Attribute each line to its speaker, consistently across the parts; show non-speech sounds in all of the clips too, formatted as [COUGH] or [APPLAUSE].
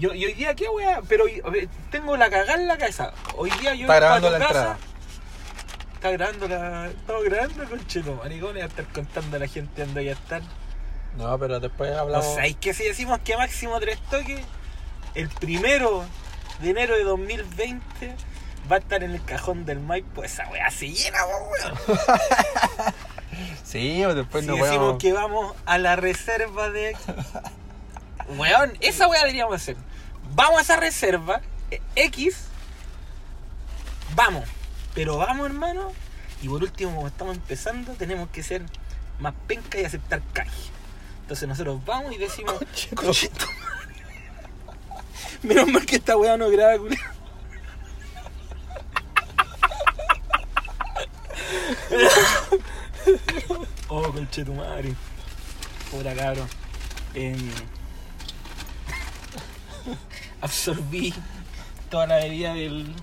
Speaker 1: Yo, y hoy día, ¿qué weá? Pero tengo la cagada en la cabeza. Hoy día yo
Speaker 2: Está grabando la
Speaker 1: casa,
Speaker 2: entrada.
Speaker 1: Está grabando la. Estamos grabando, conchito, maricones, a estar contando a la gente dónde voy a estar.
Speaker 2: No, pero después
Speaker 1: O
Speaker 2: hablamos.
Speaker 1: sea, es que si decimos que máximo tres toques, el primero de enero de 2020 va a estar en el cajón del Maipo. Esa weá se llena, weón. [LAUGHS]
Speaker 2: Sí, o después
Speaker 1: si
Speaker 2: no
Speaker 1: decimos que vamos a la reserva de. Weón, esa weá deberíamos hacer. Vamos a esa reserva, eh, X. Vamos. Pero vamos, hermano. Y por último, como estamos empezando, tenemos que ser más penca y aceptar canje. Entonces nosotros vamos y decimos. "Conchito madre". [LAUGHS] Menos mal que esta weá no graba, culiao. [LAUGHS] Oh, conche tu madre. Puta cabrón. Em, absorbí toda la bebida del,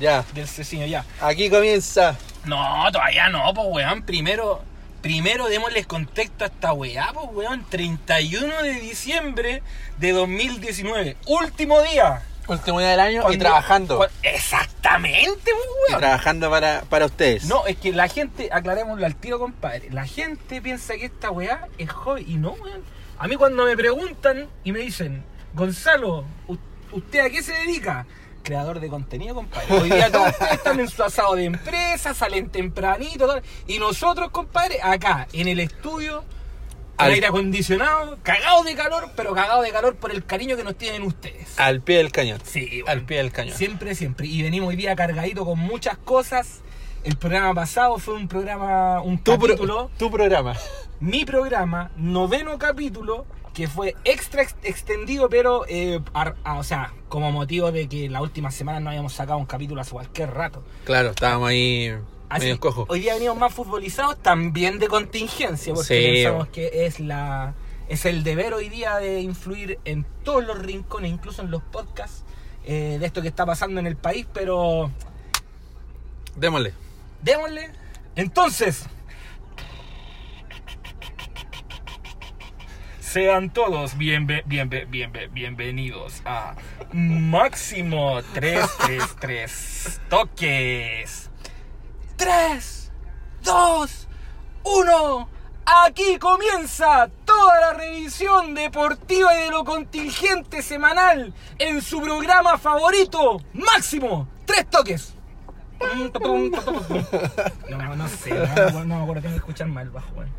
Speaker 2: Ya,
Speaker 1: del cecino ya.
Speaker 2: aquí comienza.
Speaker 1: No, todavía no, pues weón. Primero, primero démosles contexto a esta weá, pues weón. 31 de diciembre de 2019. Último día.
Speaker 2: Último día del año y trabajando.
Speaker 1: cua- Exactamente, pues
Speaker 2: Y
Speaker 1: weón.
Speaker 2: trabajando para, para ustedes.
Speaker 1: No, es que la gente, aclarémoslo al tiro, compadre. La gente piensa que esta weá es hobby y no, weón. A mí cuando me preguntan y me dicen, Gonzalo, ¿u- ¿usted a qué se dedica? Creador de contenido, compadre. Hoy día todos ustedes están en su asado de empresa, salen tempranito, todo, y nosotros, compadre, acá, en el estudio,
Speaker 2: Al-
Speaker 1: aire acondicionado, cagados de calor, pero cagados de calor por el cariño que nos tienen ustedes.
Speaker 2: Al pie del cañón.
Speaker 1: Sí,
Speaker 2: Al pie del cañón.
Speaker 1: Siempre, siempre. Y venimos hoy día cargadito con muchas cosas. El programa pasado fue un programa, un
Speaker 2: Tu, pro-
Speaker 1: capítulo,
Speaker 2: tu programa.
Speaker 1: mi programa, noveno capítulo, que fue extra ex- extendido, pero, eh, o sea, como motivo de que la última semana no habíamos sacado un capítulo hace cualquier rato.
Speaker 2: Claro, estábamos ahí
Speaker 1: Así,
Speaker 2: medio cojos.
Speaker 1: hoy día venimos más futbolizados, también de contingencia, porque
Speaker 2: Sí.
Speaker 1: pensamos que es la es el deber hoy día de influir en todos los rincones, incluso en los podcasts, eh, de esto que está pasando en el país, pero
Speaker 2: Démosle.
Speaker 1: Démosle. Entonces. Sean todos bienve- bienve- bienve- bienvenidos a Máximo 333 Toques. 3, 2, 1. Aquí comienza toda la revisión deportiva y de lo contingente semanal en su programa favorito, Máximo 3 Toques. No, [LAUGHS] no, no sé, no, no me acuerdo, tengo que escuchar mal el bajo, weón.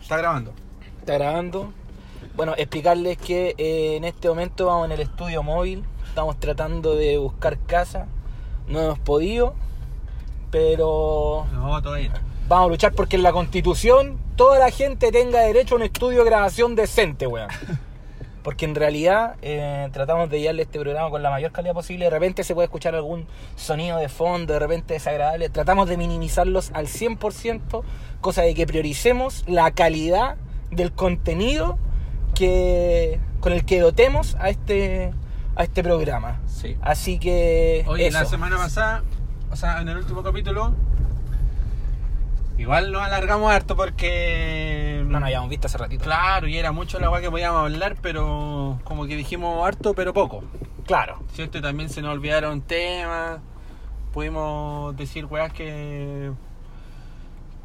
Speaker 2: Está grabando.
Speaker 1: Está grabando. Bueno, explicarles que eh, en este momento vamos en el estudio móvil, estamos tratando de buscar casa, no hemos podido, pero
Speaker 2: No, todo bien.
Speaker 1: vamos a luchar porque en la constitución toda la gente tenga derecho a un estudio de grabación decente, weón. [LAUGHS] Porque en realidad eh, tratamos de llevarle este programa con la mayor calidad posible. De repente se puede escuchar algún sonido de fondo, de repente desagradable. Tratamos de minimizarlos al 100%, cosa de que prioricemos la calidad del contenido que con el que dotemos a este, a este programa.
Speaker 2: Sí.
Speaker 1: Así que.
Speaker 2: Oye,
Speaker 1: eso.
Speaker 2: la semana pasada, o sea, en el último capítulo, igual nos alargamos harto porque.
Speaker 1: No nos habíamos visto hace ratito.
Speaker 2: Claro, y era mucho la weá que podíamos hablar, pero como que dijimos harto, pero poco.
Speaker 1: Claro.
Speaker 2: ¿Cierto? Y también se nos olvidaron temas. Pudimos decir weas que.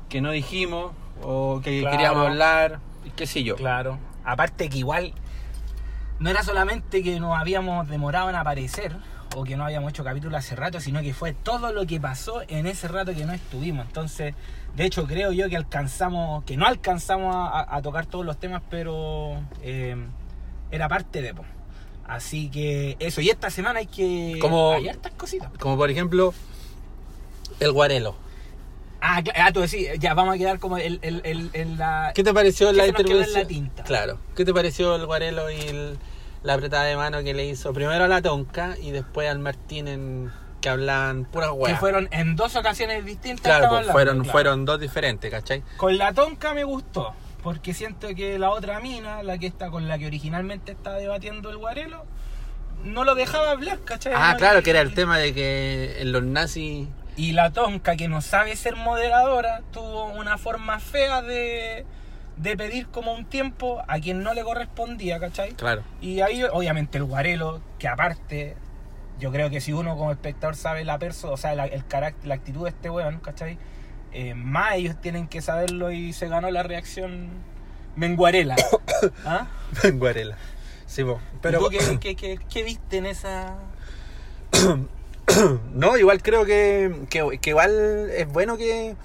Speaker 2: que no dijimos, o que
Speaker 1: Claro.
Speaker 2: queríamos hablar, y qué sé yo.
Speaker 1: Claro. Aparte que igual no era solamente que nos habíamos demorado en aparecer o que no habíamos hecho capítulo hace rato, sino que fue todo lo que pasó en ese rato que no estuvimos. Entonces, de hecho creo yo que alcanzamos, que no alcanzamos a, a tocar todos los temas, pero eh, era parte de... po. Así que eso, y esta semana hay que...
Speaker 2: Como-
Speaker 1: Hay hartas cositas.
Speaker 2: Como por ejemplo, el guarelo.
Speaker 1: Ah, ah, tú decís, ya vamos a quedar como el, el, el, el- la...
Speaker 2: ¿Qué te pareció
Speaker 1: ¿Qué
Speaker 2: la
Speaker 1: en la tinta?
Speaker 2: Claro. ¿Qué te pareció el guarelo y el- la apretada de mano que le hizo primero a la Tonca y después al Martín en que hablaban puras
Speaker 1: que
Speaker 2: weas?
Speaker 1: fueron en dos ocasiones distintas.
Speaker 2: Claro, pues,
Speaker 1: hablando,
Speaker 2: fueron,
Speaker 1: claro.
Speaker 2: fueron dos diferentes, ¿cachai?
Speaker 1: Con la tonca me gustó, porque siento que la otra mina, la que está con la que originalmente estaba debatiendo el guarelo, no lo dejaba hablar, ¿cachai?
Speaker 2: Ah,
Speaker 1: No,
Speaker 2: claro,
Speaker 1: y-
Speaker 2: que era el tema de que en los nazis
Speaker 1: Y la tonca, que no sabe ser moderadora, tuvo una forma fea de, de pedir como un tiempo a quien no le correspondía, ¿cachai?
Speaker 2: Claro.
Speaker 1: Y ahí, obviamente, el guarelo, que aparte, yo creo que si uno como espectador sabe la persona, o sea, la, el carácter, la actitud de este weón, ¿cachai? Eh, más ellos tienen que saberlo y se ganó la reacción menguarela. [COUGHS] ¿Ah?
Speaker 2: Guarela. Sí, po.
Speaker 1: Pero
Speaker 2: Pero
Speaker 1: ¿Y tú [COUGHS] qué, qué- qué- qué viste en esa...? [COUGHS]
Speaker 2: no, igual creo que, que, que igual es bueno que,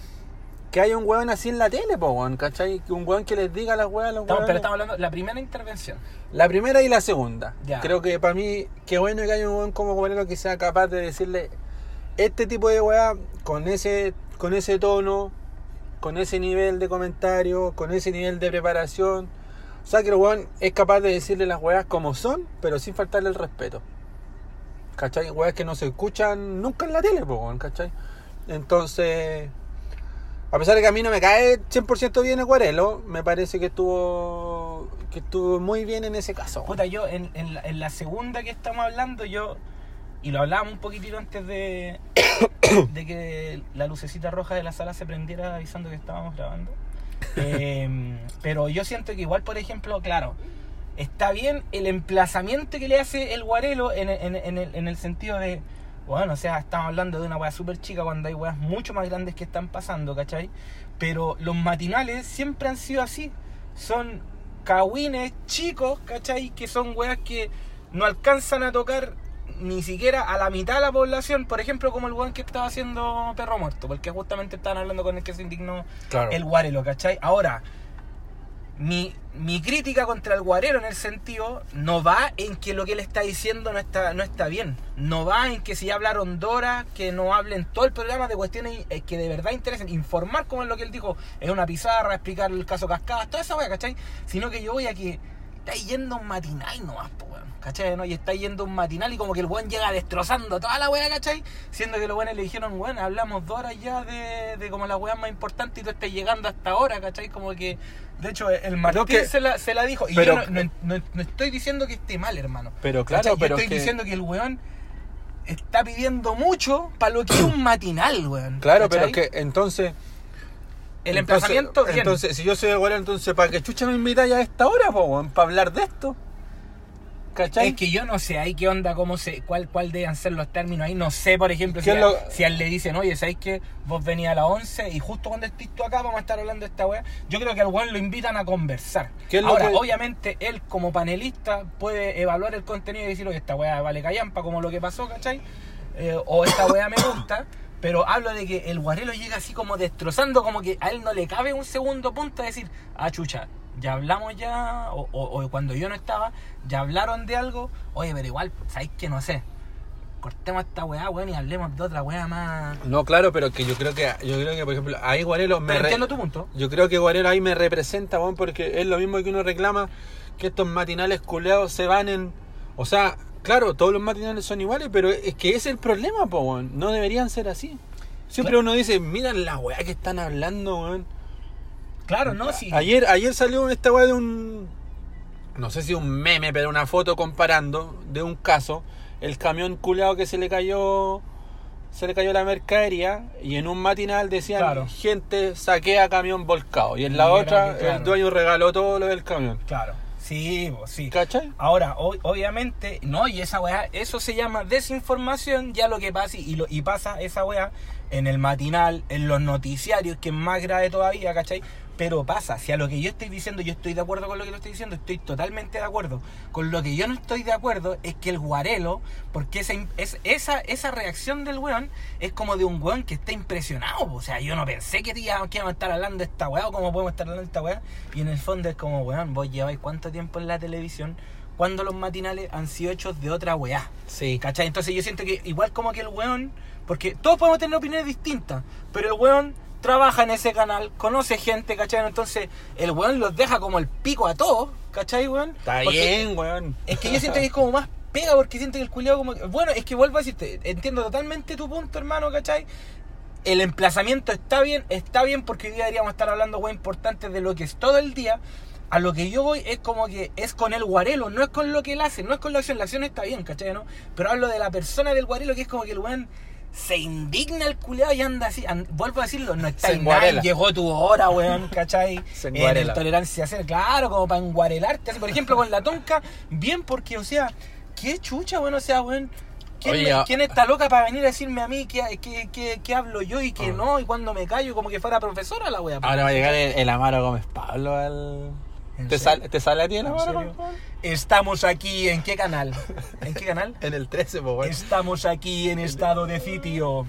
Speaker 2: que haya un weón así en la tele, po, weón, ¿cachai? Que un weón que les diga las weas a los
Speaker 1: Estamos- pero estamos hablando de la primera intervención.
Speaker 2: La primera y la segunda.
Speaker 1: Ya.
Speaker 2: Creo que para mí, qué bueno que haya un weón como Guarelo que sea capaz de decirle este tipo de weá con ese, con ese tono, con ese nivel de comentario, con ese nivel de preparación. O sea que el weón es capaz de decirle las weas como son, pero sin faltarle el respeto. ¿Cachai? Weas que no se escuchan nunca en la tele, po, weón, ¿cachai? Entonces, a pesar de que a mí no me cae 100% bien Acuarelo, me parece que estuvo que estuvo muy bien en ese caso.
Speaker 1: Puta, yo en, en la, en la segunda que estamos hablando, yo. Y lo hablábamos un poquitito antes de, [COUGHS] de que la lucecita roja de la sala se prendiera avisando que estábamos grabando. [COUGHS] Eh, pero yo siento que igual, por ejemplo, claro, está bien el emplazamiento que le hace el guarelo en, en- en el, en el sentido de, bueno, o sea, estamos hablando de una weá súper chica cuando hay weas mucho más grandes que están pasando, ¿cachai? Pero los matinales siempre han sido así. Son cagüines chicos, ¿cachai? Que son weas que no alcanzan a tocar ni siquiera a la mitad de la población, por ejemplo, como el weón que estaba haciendo Perro Muerto, porque justamente estaban hablando con el que se indignó
Speaker 2: Claro.
Speaker 1: el guarelo, ¿cachai? Ahora, mi, mi crítica contra el guarero en el sentido no va en que lo que él está diciendo no está, no está bien. No va en que si hablaron Dora, que no hablen todo el programa de cuestiones eh, que de verdad interesen. Informar como es lo que él dijo, es una pizarra, explicar el caso Cascadas, toda esa wea, ¿cachai? Sino que yo voy a que está yendo un matinal nomás, po, weón, ¿cachai? ¿no? Y está yendo un matinal y como que el weón llega destrozando toda la wea, ¿cachai? Siendo que los weones le dijeron, weón, hablamos dos horas ya de, de como la wea más importante y tú estás llegando hasta ahora, ¿cachai? Como que, de hecho, el Martín
Speaker 2: que-
Speaker 1: se, la, se la dijo. Y
Speaker 2: pero-
Speaker 1: yo no, no- no- no estoy diciendo que esté mal, hermano.
Speaker 2: Pero claro,
Speaker 1: ¿cachai? Yo
Speaker 2: pero
Speaker 1: estoy
Speaker 2: que-
Speaker 1: diciendo que el weón está pidiendo mucho para lo que es un matinal, weón.
Speaker 2: Claro, pero
Speaker 1: ¿cachai?
Speaker 2: es que entonces.
Speaker 1: El
Speaker 2: entonces-
Speaker 1: emplazamiento, bien.
Speaker 2: Entonces, si yo soy Acuarelo, entonces, ¿para qué chucha me invitáis a esta hora, po? ¿Para hablar de esto? ¿Cachai?
Speaker 1: Es que yo no sé ahí qué onda, cómo se, cuál, cuál deben ser los términos ahí. No sé, por ejemplo, si
Speaker 2: ¿Qué
Speaker 1: a,
Speaker 2: es lo-
Speaker 1: si a él le dicen, oye, ¿sabéis que vos venís a las 11 y justo cuando estés tú acá vamos a estar hablando de esta weá? Yo creo que al weón lo invitan a conversar.
Speaker 2: ¿Qué es lo
Speaker 1: Ahora,
Speaker 2: que-
Speaker 1: obviamente, él como panelista puede evaluar el contenido y decir, oye, esta weá vale callampa, como lo que pasó, ¿cachai? Eh, o esta weá me gusta. [COUGHS] Pero hablo de que el guarelo llega así como destrozando, como que a él no le cabe un segundo punto a decir, ah, chucha, ya hablamos ya, o, o- o cuando yo no estaba, ya hablaron de algo, oye, pero igual, ¿sabéis que no sé? Cortemos esta weá, weón, y hablemos de otra weá más...
Speaker 2: No, claro, pero que yo creo que, yo creo que por ejemplo, ahí Guarelo me re-
Speaker 1: tu punto.
Speaker 2: Yo creo que Guarelo ahí me representa, weón, porque es lo mismo que uno reclama que estos matinales culeados se van en. O sea, claro, todos los matinales son iguales, pero es que ese es el problema, po, weón. No deberían ser así. Siempre
Speaker 1: Claro.
Speaker 2: uno dice, mira la weá que están hablando, weón.
Speaker 1: Claro, ¿no? Sí.
Speaker 2: Ayer, ayer salió esta weá de un. No sé si un meme, pero una foto comparando de un caso. El camión culeado que se le cayó. Se le cayó la mercadería. Y en un matinal decían:
Speaker 1: Claro.
Speaker 2: gente saquea camión volcado. Y en la otra,
Speaker 1: que claro.
Speaker 2: el dueño regaló todo lo del camión.
Speaker 1: Claro. Sí, pues, sí.
Speaker 2: ¿Cachai?
Speaker 1: Ahora, o- obviamente, no, y esa weá, eso se llama desinformación, ya lo que pasa, y, lo, y pasa esa weá en el matinal, en los noticiarios, que es más grave todavía, ¿cachai? Pero pasa, si a lo que yo estoy diciendo, yo estoy de acuerdo con lo que lo estoy diciendo, estoy totalmente de acuerdo. Con lo que yo no estoy de acuerdo es que el guarelo, porque esa, es, esa, esa reacción del weón es como de un weón que está impresionado. O sea, yo no pensé que, tía, que íbamos a estar hablando de esta weá o cómo podemos estar hablando de esta weá. Y en el fondo es como, weón, vos lleváis cuánto tiempo en la televisión cuando los matinales han sido hechos de otra weá.
Speaker 2: Sí.
Speaker 1: ¿Cachai? Entonces yo siento que igual como que el weón, porque todos podemos tener opiniones distintas, pero el weón trabaja en ese canal, conoce gente, ¿cachai? Entonces el weón los deja como el pico a todos, ¿cachai, weón?
Speaker 2: Está
Speaker 1: Porque
Speaker 2: bien, weón.
Speaker 1: Es que yo siento que es como más pega porque siento que el culiado como... Bueno, es que vuelvo a decirte, entiendo totalmente tu punto, hermano, ¿cachai? El emplazamiento está bien, está bien porque hoy día deberíamos estar hablando, weón, importantes de lo que es todo el día. A lo que yo voy es como que es con el guarelo, no es con lo que él hace, no es con la acción. La acción está bien, ¿cachai? ¿no? Pero hablo de la persona del guarelo que es como que el weón se indigna el culiado y anda así. and- vuelvo a decirlo, no está
Speaker 2: enguarela.
Speaker 1: Llegó tu hora, weón, ¿cachai? [LAUGHS]
Speaker 2: Se
Speaker 1: en el tolerancia cero, claro, como para enguarelarte. Así, por ejemplo, con la tonca, bien, porque, o sea, qué chucha, weón, o sea, weón. ¿Quién,
Speaker 2: Oye,
Speaker 1: me-
Speaker 2: ah-
Speaker 1: quién está loca para venir a decirme a mí qué, qué, qué- qué hablo yo y qué
Speaker 2: Ah.
Speaker 1: no? Y cuando me callo, como que fuera profesora la wea.
Speaker 2: Ahora va a llegar el, el Amaro Gómez Pablo al.
Speaker 1: ¿En
Speaker 2: ¿Te, sale, ¿Te sale a ti
Speaker 1: ¿En
Speaker 2: Pablo?
Speaker 1: Estamos aquí, ¿en qué canal? ¿En qué canal? [LAUGHS]
Speaker 2: En el 13, pues, weón.
Speaker 1: Estamos aquí en estado de sitio.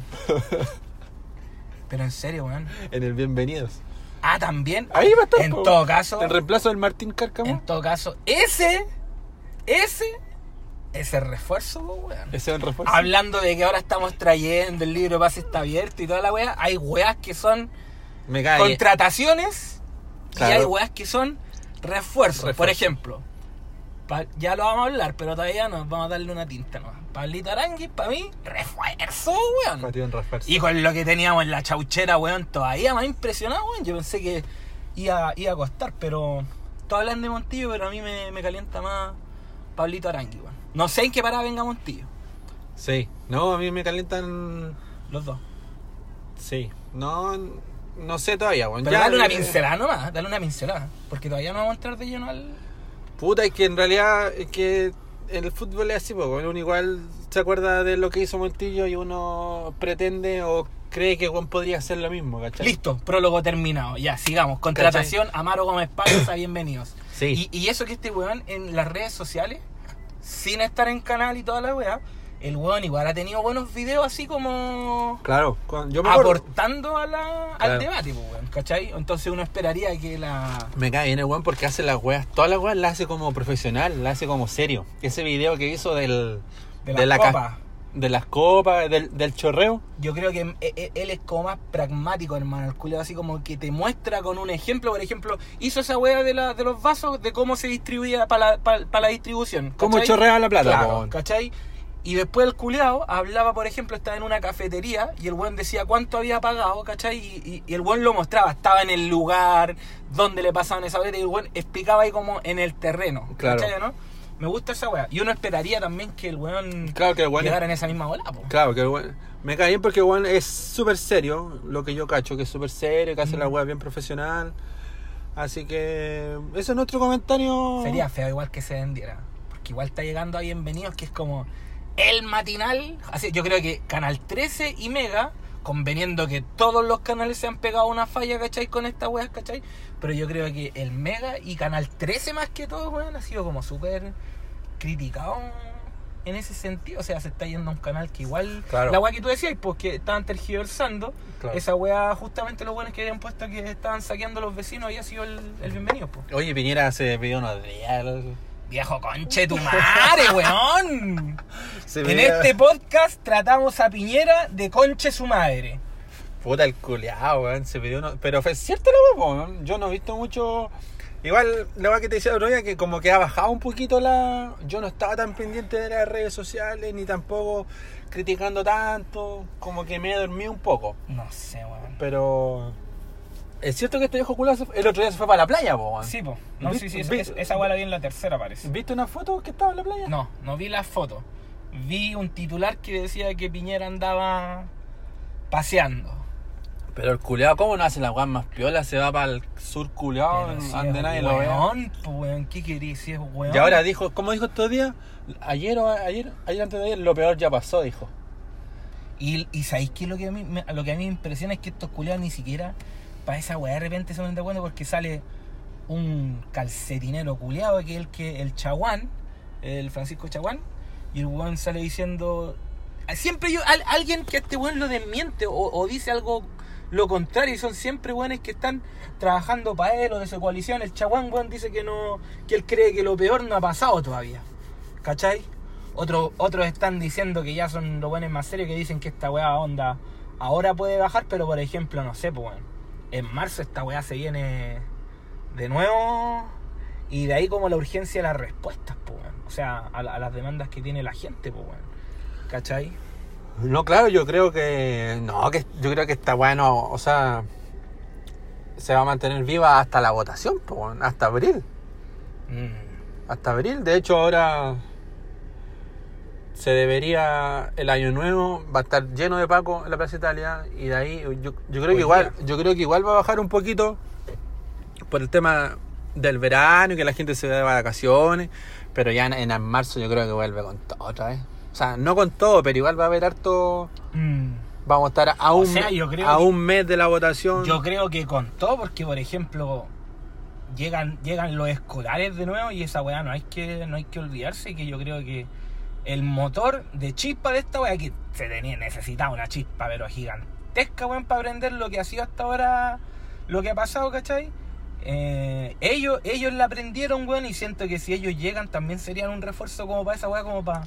Speaker 1: Pero en serio, weón.
Speaker 2: En el Bienvenidos.
Speaker 1: Ah, también.
Speaker 2: Ahí va a estar.
Speaker 1: En
Speaker 2: po.
Speaker 1: todo caso,
Speaker 2: En reemplazo del Martín Cárcamo.
Speaker 1: en todo caso, ese, ese, ese refuerzo, po, weón.
Speaker 2: Ese es un refuerzo.
Speaker 1: Hablando de que ahora estamos trayendo el libro pase está abierto y toda la wea, hay weas que son
Speaker 2: Me cae.
Speaker 1: contrataciones
Speaker 2: Claro.
Speaker 1: y hay weas que son refuerzos. Por
Speaker 2: Refuerzo.
Speaker 1: ejemplo, pa- ya lo vamos a hablar, pero todavía no, vamos a darle una tinta nomás. Pablito Aranguis, para mí, refuerzo, weón.
Speaker 2: Refuerzo.
Speaker 1: Y con lo que teníamos en la chauchera, weón, todavía más impresionado, weón. Yo pensé que iba, iba a costar, pero. Todos hablan de Montillo, pero a mí me, me calienta más Pablito Arangui, weón. No sé en qué parada venga Montillo.
Speaker 2: Sí. No, a mí me calientan.
Speaker 1: Los dos.
Speaker 2: Sí. No. No sé todavía, weón.
Speaker 1: Pero
Speaker 2: Ya,
Speaker 1: dale una
Speaker 2: eh,
Speaker 1: pincelada nomás, dale una pincelada. Porque todavía no vamos a entrar de lleno al.
Speaker 2: Puta, es que en realidad. Es que el fútbol es así, weón. Uno igual se acuerda de lo que hizo Montillo y uno pretende o cree que Juan podría hacer lo mismo, ¿cachai?
Speaker 1: Listo, prólogo terminado. Ya, sigamos. Contratación, Amaro Gómez Paz, [COUGHS] bienvenidos.
Speaker 2: Sí.
Speaker 1: Y, y eso que este weón en las redes sociales, sin estar en canal y toda la weá, el weón igual ha tenido buenos videos así como
Speaker 2: Claro. Yo me
Speaker 1: aportando a la, al debate, pues, weón, ¿cachai? Entonces uno esperaría que la...
Speaker 2: Me cae bien el weón porque hace las weas, todas las weas las hace como profesional, las hace como serio. Ese video que hizo del,
Speaker 1: De
Speaker 2: la
Speaker 1: copas.
Speaker 2: de las copas, del, del chorreo.
Speaker 1: Yo creo que e- e- él es como más pragmático, hermano. El culiao así como que te muestra con un ejemplo. Por ejemplo, hizo esa wea de, la, de los vasos, de cómo se distribuía para la, para, para la distribución.
Speaker 2: Cómo chorrea la plata,
Speaker 1: Claro. ¿cachai? Y después el culeado hablaba, por ejemplo, estaba en una cafetería y el buen decía cuánto había pagado, ¿cachai? Y, y- y el buen lo mostraba, estaba en el lugar donde le pasaban esa boleta y el buen explicaba ahí como en el terreno,
Speaker 2: Claro.
Speaker 1: ¿cachai? ¿no? Me gusta esa wea. Y uno esperaría también que el weón
Speaker 2: Claro que el weón es-
Speaker 1: llegara en esa misma bola, po.
Speaker 2: Claro, que el weón- me cae bien porque el weón es súper serio, lo que yo cacho, que es súper serio, que hace
Speaker 1: Mm.
Speaker 2: la wea bien profesional. Así que ese es nuestro comentario.
Speaker 1: Sería feo igual que se vendiera. Porque igual está llegando a Bienvenidos, que es como el matinal. Así, yo creo que Canal 13 y Mega, conveniendo que todos los canales se han pegado una falla, ¿cachai? Con estas weas, ¿cachai? Pero yo creo que el Mega y Canal 13 más que todo, weón, ha sido como súper criticado en ese sentido. O sea, se está yendo a un canal que igual...
Speaker 2: Claro.
Speaker 1: La wea que tú decías, pues que estaban tergiversando.
Speaker 2: Claro.
Speaker 1: Esa wea, justamente los buenos que habían puesto que estaban saqueando a los vecinos, había sido el, el bienvenido, pues.
Speaker 2: Oye, Piñera se pidió días.
Speaker 1: Viejo conche tu madre, weón. [LAUGHS]
Speaker 2: Se
Speaker 1: En este podcast tratamos a Piñera de conche su madre.
Speaker 2: Puta el culeado, weón. Se pidió uno. Pero fue cierto weá, weón. Yo no he visto mucho. Igual, la weá que te decía otro día, que como que ha bajado un poquito la. Yo no estaba tan pendiente de las redes sociales, ni tampoco criticando tanto. Como que me he dormido un poco.
Speaker 1: No sé, weón.
Speaker 2: Pero. Es cierto que este viejo culo el otro día se fue para la playa, po.
Speaker 1: Sí, po. No, sí, sí. esa weá la vi en la tercera, parece.
Speaker 2: ¿Viste una foto que estaba en la playa?
Speaker 1: No, no vi las fotos. Vi un titular que decía que Piñera andaba paseando.
Speaker 2: Pero el culeado, ¿cómo no hace la weá más piola? Se va para el sur culeado,
Speaker 1: si es
Speaker 2: nadie lo vea.
Speaker 1: weón, po, weón, ¿qué querís? Si es weón.
Speaker 2: Y ahora dijo, ¿cómo dijo estos días? Ayer o ayer, ayer antes de ayer, lo peor ya pasó, dijo.
Speaker 1: Y, y ¿sabéis qué? Lo que, a mí, me- lo que a mí me impresiona es que estos culiados ni siquiera para esa weá de repente se de acuerdo porque sale un calcetinero culiado que el que el Chaguán, el Francisco Chaguán, y el weón sale diciendo. Siempre yo, al- alguien que a este weón lo desmiente o, dice algo lo contrario, y son siempre weones que están trabajando para él o de su coalición. El Chaguán, weón, dice que no, que él cree que lo peor no ha pasado todavía. ¿Cachai? Otro, otros están diciendo que ya son los buenos más serios que dicen que esta weá onda ahora puede bajar, pero por ejemplo, no sé, pues weón. En marzo esta weá se viene de nuevo y de ahí como la urgencia de las respuestas, pues weón. O sea, a, la- a las demandas que tiene la gente, pues weón. ¿Cachai?
Speaker 2: No, claro, yo creo que. No, que yo creo que está bueno, o sea. Se va a mantener viva hasta la votación, po, hasta abril.
Speaker 1: Mm.
Speaker 2: Hasta abril, de hecho, ahora. Se debería el año nuevo va a estar lleno de Paco en la Plaza Italia y de ahí yo, yo creo
Speaker 1: Hoy
Speaker 2: que igual
Speaker 1: día.
Speaker 2: yo creo que igual va a bajar un poquito por el tema del verano y que la gente se va de vacaciones pero ya en, en marzo yo creo que vuelve con todo otra vez. O sea no con todo pero igual va a haber harto
Speaker 1: Mm,
Speaker 2: vamos a estar a
Speaker 1: O
Speaker 2: un,
Speaker 1: sea, yo creo
Speaker 2: a
Speaker 1: que-
Speaker 2: un mes de la votación.
Speaker 1: Yo creo que con todo, porque por ejemplo, llegan, llegan los escolares de nuevo y esa weá no hay que, no hay que olvidarse que yo creo que el motor de chispa de esta weá que se tenía, necesitaba una chispa, pero gigantesca, weón, para aprender lo que ha sido hasta ahora, lo que ha pasado, ¿cachai? Eh, ellos, ellos la aprendieron, weón, y siento que si ellos llegan también serían un refuerzo como para esa weá, como para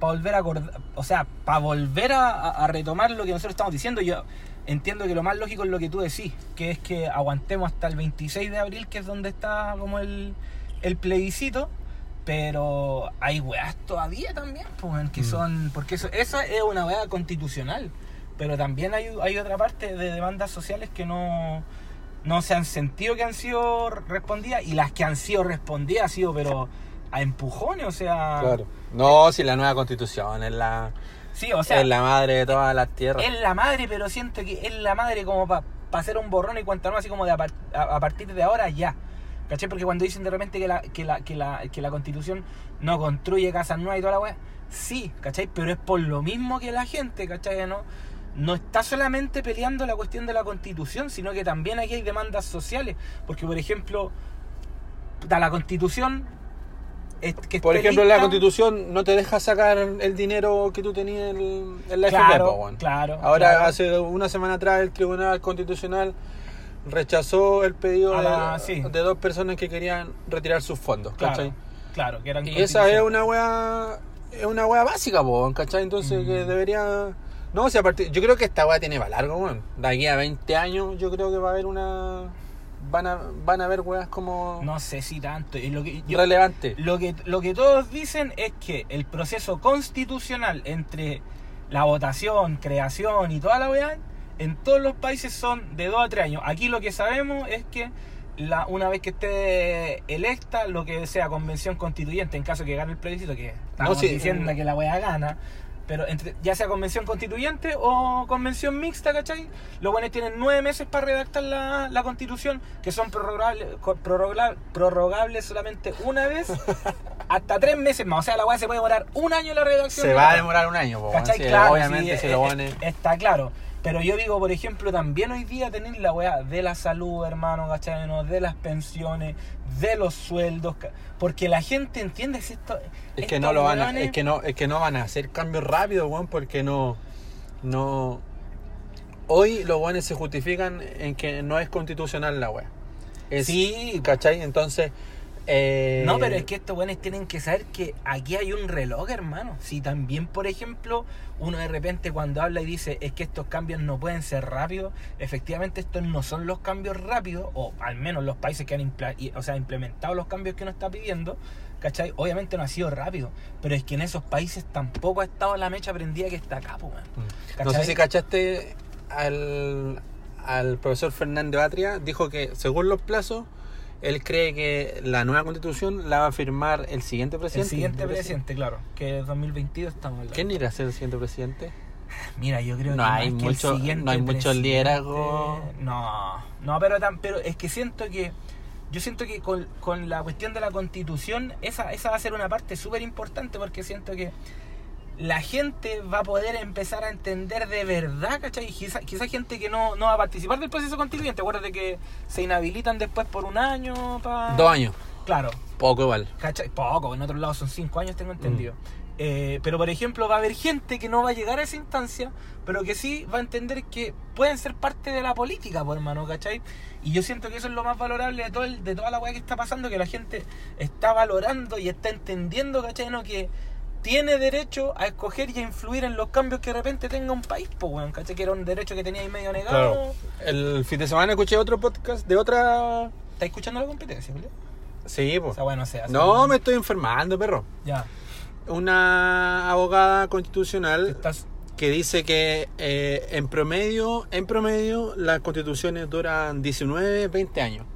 Speaker 1: volver a acordar, o sea, para volver a- a retomar lo que nosotros estamos diciendo. Yo entiendo que lo más lógico es lo que tú decís, que es que aguantemos hasta el 26 de abril, que es donde está como el, el plebiscito. Pero hay weas todavía también, pues, que
Speaker 2: Mm.
Speaker 1: son. Porque eso, esa es una wea constitucional. Pero también hay, hay otra parte de demandas sociales que no, no se han sentido que han sido respondidas. Y las que han sido respondidas ha sido, pero a empujones, o sea.
Speaker 2: claro no si la nueva constitución es la
Speaker 1: Sí, o sea,
Speaker 2: es la madre de todas las tierras
Speaker 1: es la madre, pero siento que es la madre como para hacer un borrón y cuenta nueva, así como de a, par- a- a partir de ahora ya. ¿Cachai? Porque cuando dicen de repente que la, que la, que la, que la constitución no construye casas nuevas y toda la weá, sí, ¿cachai? Pero es por lo mismo que la gente, ¿cachai? No, no está solamente peleando la cuestión de la constitución, sino que también aquí hay demandas sociales. Porque, por ejemplo, la constitución. es- que
Speaker 2: Por ejemplo, la
Speaker 1: lista-
Speaker 2: constitución no te deja sacar el dinero que tú tenías en, la
Speaker 1: Claro,
Speaker 2: FP,
Speaker 1: claro,
Speaker 2: Ahora,
Speaker 1: claro.
Speaker 2: hace una semana atrás, el Tribunal Constitucional rechazó el pedido
Speaker 1: A
Speaker 2: de,
Speaker 1: la- sí.
Speaker 2: de dos personas que querían retirar sus fondos,
Speaker 1: Claro,
Speaker 2: ¿cachai?
Speaker 1: claro, que eran
Speaker 2: Y esa es una wea, es una wea básica, po, ¿cachai? Entonces,
Speaker 1: Mm.
Speaker 2: que debería... No, o sea, a partir- yo creo que esta wea tiene para largo, weón. De aquí a 20 años, yo creo que va a haber una... Van a, van a haber weas como
Speaker 1: No sé si tanto. Y lo que, yo-
Speaker 2: relevantes.
Speaker 1: lo, que, lo que todos dicen es que el proceso constitucional entre la votación, creación y toda la weá, en todos los países son de 2 a 3 años. Aquí lo que sabemos es que la, una vez que esté electa, lo que sea convención constituyente, en caso que gane el plebiscito, que estamos
Speaker 2: sí,
Speaker 1: diciendo que la weá gana, pero entre, ya sea convención constituyente o convención mixta, ¿cachai? Los buenos tienen nueve meses para redactar la, la constitución, que son prorrogables, prorrogables solamente una vez, [LAUGHS] hasta tres meses más. O sea, la weá se puede demorar un año la redacción.
Speaker 2: Se va a demorar un año, po.
Speaker 1: ¿Cachai?
Speaker 2: Sí,
Speaker 1: claro,
Speaker 2: obviamente
Speaker 1: sí,
Speaker 2: si
Speaker 1: eh,
Speaker 2: lo
Speaker 1: eh,
Speaker 2: pone...
Speaker 1: Está claro. Pero yo digo, por ejemplo, también hoy día tenéis la weá de la salud, hermano, ¿cachai? No? De las pensiones, de los sueldos. Porque la gente entiende si esto.
Speaker 2: Es que no lo van a, es que no, es que no van a hacer cambios rápidos, weón, porque no, no. Hoy los weones se justifican en que no es constitucional la weá. Es-
Speaker 1: Sí.
Speaker 2: ¿cachai? Entonces, eh,
Speaker 1: No, pero es que estos buenos tienen que saber que aquí hay un reloj, hermano. Si también, por ejemplo, uno de repente cuando habla y dice es que estos cambios no pueden ser rápidos, efectivamente estos no son los cambios rápidos, o al menos los países que han o sea, implementado los cambios que uno está pidiendo, ¿cachai? Obviamente no ha sido rápido, pero es que en esos países tampoco ha estado la mecha prendida que está acá, pues.
Speaker 2: No sé si cachaste al, al profesor Fernández Atria, dijo que según los plazos, él cree que la nueva constitución la va a firmar el siguiente
Speaker 1: El
Speaker 2: presidente.
Speaker 1: siguiente
Speaker 2: ¿El
Speaker 1: presidente, claro, que es 2022 estamos hablando.
Speaker 2: ¿Quién irá a ser el siguiente presidente? [LAUGHS]
Speaker 1: Mira, yo creo
Speaker 2: No
Speaker 1: que
Speaker 2: hay
Speaker 1: más que
Speaker 2: mucho-
Speaker 1: el siguiente
Speaker 2: no hay mucho liderazgo.
Speaker 1: No, no, pero tan, pero es que siento que yo siento que con, con la cuestión de la constitución esa esa va a ser una parte súper importante porque siento que la gente va a poder empezar a entender de verdad, ¿cachai? Quizá, quizá gente que no, no va a participar del proceso constituyente, acuérdate que se inhabilitan después por un año para...
Speaker 2: Dos años,
Speaker 1: Claro,
Speaker 2: poco igual.
Speaker 1: ¿Cachai? Poco, en otros lados son cinco años, tengo entendido. Eh, pero, por ejemplo, va a haber gente que no va a llegar a esa instancia, pero que sí va a entender que pueden ser parte de la política, por hermano, ¿cachai? Y yo siento que eso es lo más valorable de, todo el- de toda la weá que está pasando, que la gente está valorando y está entendiendo, ¿cachai? No, que tiene derecho a escoger y a influir en los cambios que de repente tenga un país, pues, weón, ¿cachai? Que era un derecho que tenía ahí medio negado.
Speaker 2: Claro. El fin de semana escuché otro podcast de otra.
Speaker 1: ¿Estás escuchando la competencia, Julio?
Speaker 2: Sí,
Speaker 1: O
Speaker 2: pues.
Speaker 1: sea, bueno, así-
Speaker 2: No, me estoy enfermando, perro.
Speaker 1: Ya.
Speaker 2: Una abogada constitucional
Speaker 1: Estás...
Speaker 2: que dice que eh, en promedio, en promedio, las constituciones duran 19, 20 años.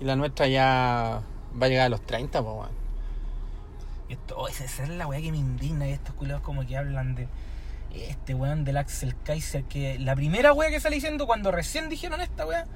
Speaker 2: Y la nuestra ya va a llegar a los 30, pues, weón.
Speaker 1: Esto, oh, esa es la weá que me indigna. Y estos culiados como que hablan de este weón del Axel Kaiser. Que la primera weá que sale diciendo cuando recién dijeron esta weá.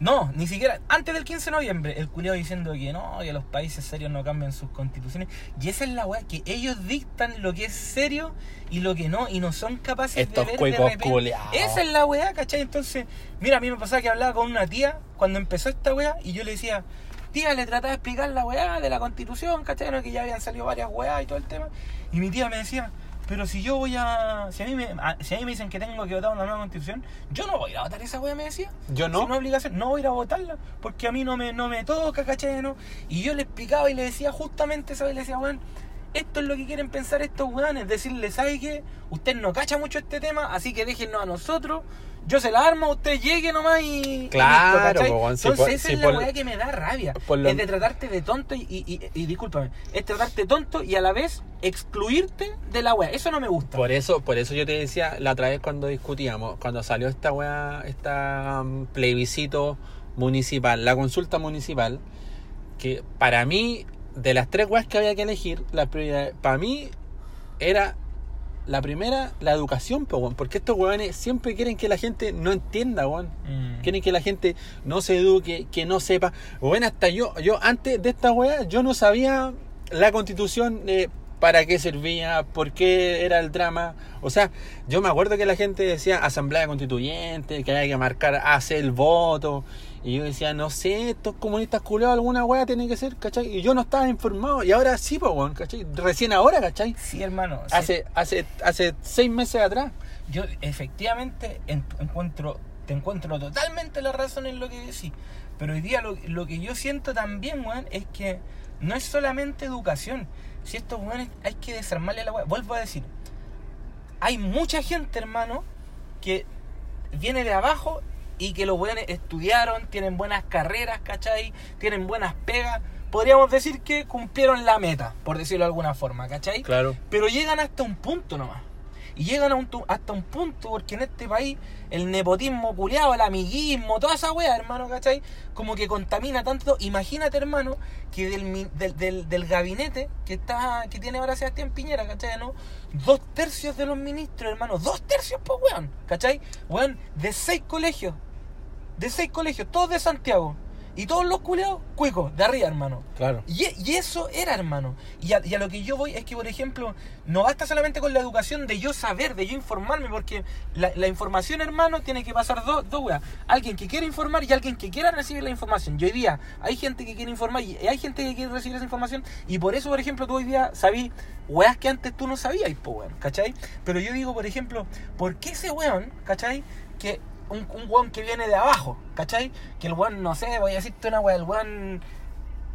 Speaker 1: No, ni siquiera antes del 15 de noviembre, el culiado diciendo que no, que los países serios no cambian sus constituciones. Y esa es la weá, que ellos dictan lo que es serio y lo que no, y no son capaces
Speaker 2: Estos
Speaker 1: de ver de repente. Esa es la weá, ¿cachai? Entonces, mira, a mí me pasaba que hablaba con una tía cuando empezó esta weá y yo le decía, tía, le trataba de explicar la weá de la constitución, ¿cachai? No, que ya habían salido varias weá y todo el tema. Y mi tía me decía, pero si yo voy a. Si a mí me, a- si a mí me dicen que tengo que votar una nueva constitución, yo no voy a ir a votar esa weá, me decía.
Speaker 2: Yo no.
Speaker 1: Es obligación, no voy a ir a votarla, porque a mí no me, no me toca, ¿cachai? ¿no? Y yo le explicaba y le decía justamente eso, y le decía, weón, esto es lo que quieren pensar estos weones, decirle, ¿sabe qué? Usted no cacha mucho este tema, así que déjennos a nosotros, yo se la armo, usted llegue nomás y... y
Speaker 2: Claro, si
Speaker 1: Entonces esa
Speaker 2: si
Speaker 1: es la weá que me da rabia,
Speaker 2: lo-
Speaker 1: es de tratarte de tonto y, y, y- y discúlpame, es tratarte tonto y a la vez excluirte de la weá, eso no me gusta.
Speaker 2: Por eso, por eso yo te decía la otra vez cuando discutíamos, cuando salió esta weá, esta um, plebiscito municipal, la consulta municipal, que para mí, de las tres weas que había que elegir, la prioridad, para mí era la primera, la educación, po, weón, porque estos weones siempre quieren que la gente no entienda, weón.
Speaker 1: Mm.
Speaker 2: Quieren que la gente no se eduque, que no sepa. Bueno, hasta yo, yo antes de esta weá, yo no sabía la constitución, eh, para qué servía, por qué era el drama. O sea, yo me acuerdo que la gente decía asamblea constituyente, que había que marcar, hacer el voto. Y yo decía, no sé, estos comunistas culeados, alguna weá tiene que ser, ¿cachai? Y yo no estaba informado. Y ahora sí, pues, weón, ¿cachai? Recién ahora, ¿cachai?
Speaker 1: Sí, hermano. sí.
Speaker 2: Hace, hace, hace seis meses atrás.
Speaker 1: Yo efectivamente en- encuentro, te encuentro totalmente la razón en lo que decís. Pero hoy día lo, lo que yo siento también, weón, es que no es solamente educación. Si estos weones hay que desarmarle la weá. Vuelvo a decir, hay mucha gente, hermano, que viene de abajo y que los weones estudiaron, tienen buenas carreras, ¿cachai? Tienen buenas pegas. Podríamos decir que cumplieron la meta, por decirlo de alguna forma, ¿cachai?
Speaker 2: Claro.
Speaker 1: Pero llegan hasta un punto nomás. Y llegan a un tu- hasta un punto porque en este país el nepotismo culiado, el amiguismo, toda esa wea, hermano, ¿cachai? Como que contamina tanto. Imagínate, hermano, que del, del, del, del gabinete que está que tiene ahora Sebastián Piñera, ¿cachai? ¿no? Dos tercios de los ministros, hermano. Dos tercios, pues, weón. ¿Cachai? Weón, de seis colegios. De seis colegios, todos de Santiago. Y todos los culiados, cuicos, de arriba, hermano.
Speaker 2: Claro.
Speaker 1: Y, y eso era, hermano. Y a, y a lo que yo voy es que, por ejemplo, no basta solamente con la educación de yo saber, de yo informarme, porque la, la información, hermano, tiene que pasar dos dos weas. Alguien que quiera informar y alguien que quiera recibir la información. Y hoy día hay gente que quiere informar y hay gente que quiere recibir esa información. Y por eso, por ejemplo, tú hoy día sabís weas que antes tú no sabías, po, weón, ¿cachai? Pero yo digo, por ejemplo, ¿por qué ese weón, ¿cachai? Que un, un weón que viene de abajo, ¿cachai? Que el weón, no sé, voy a decirte una wea, el weón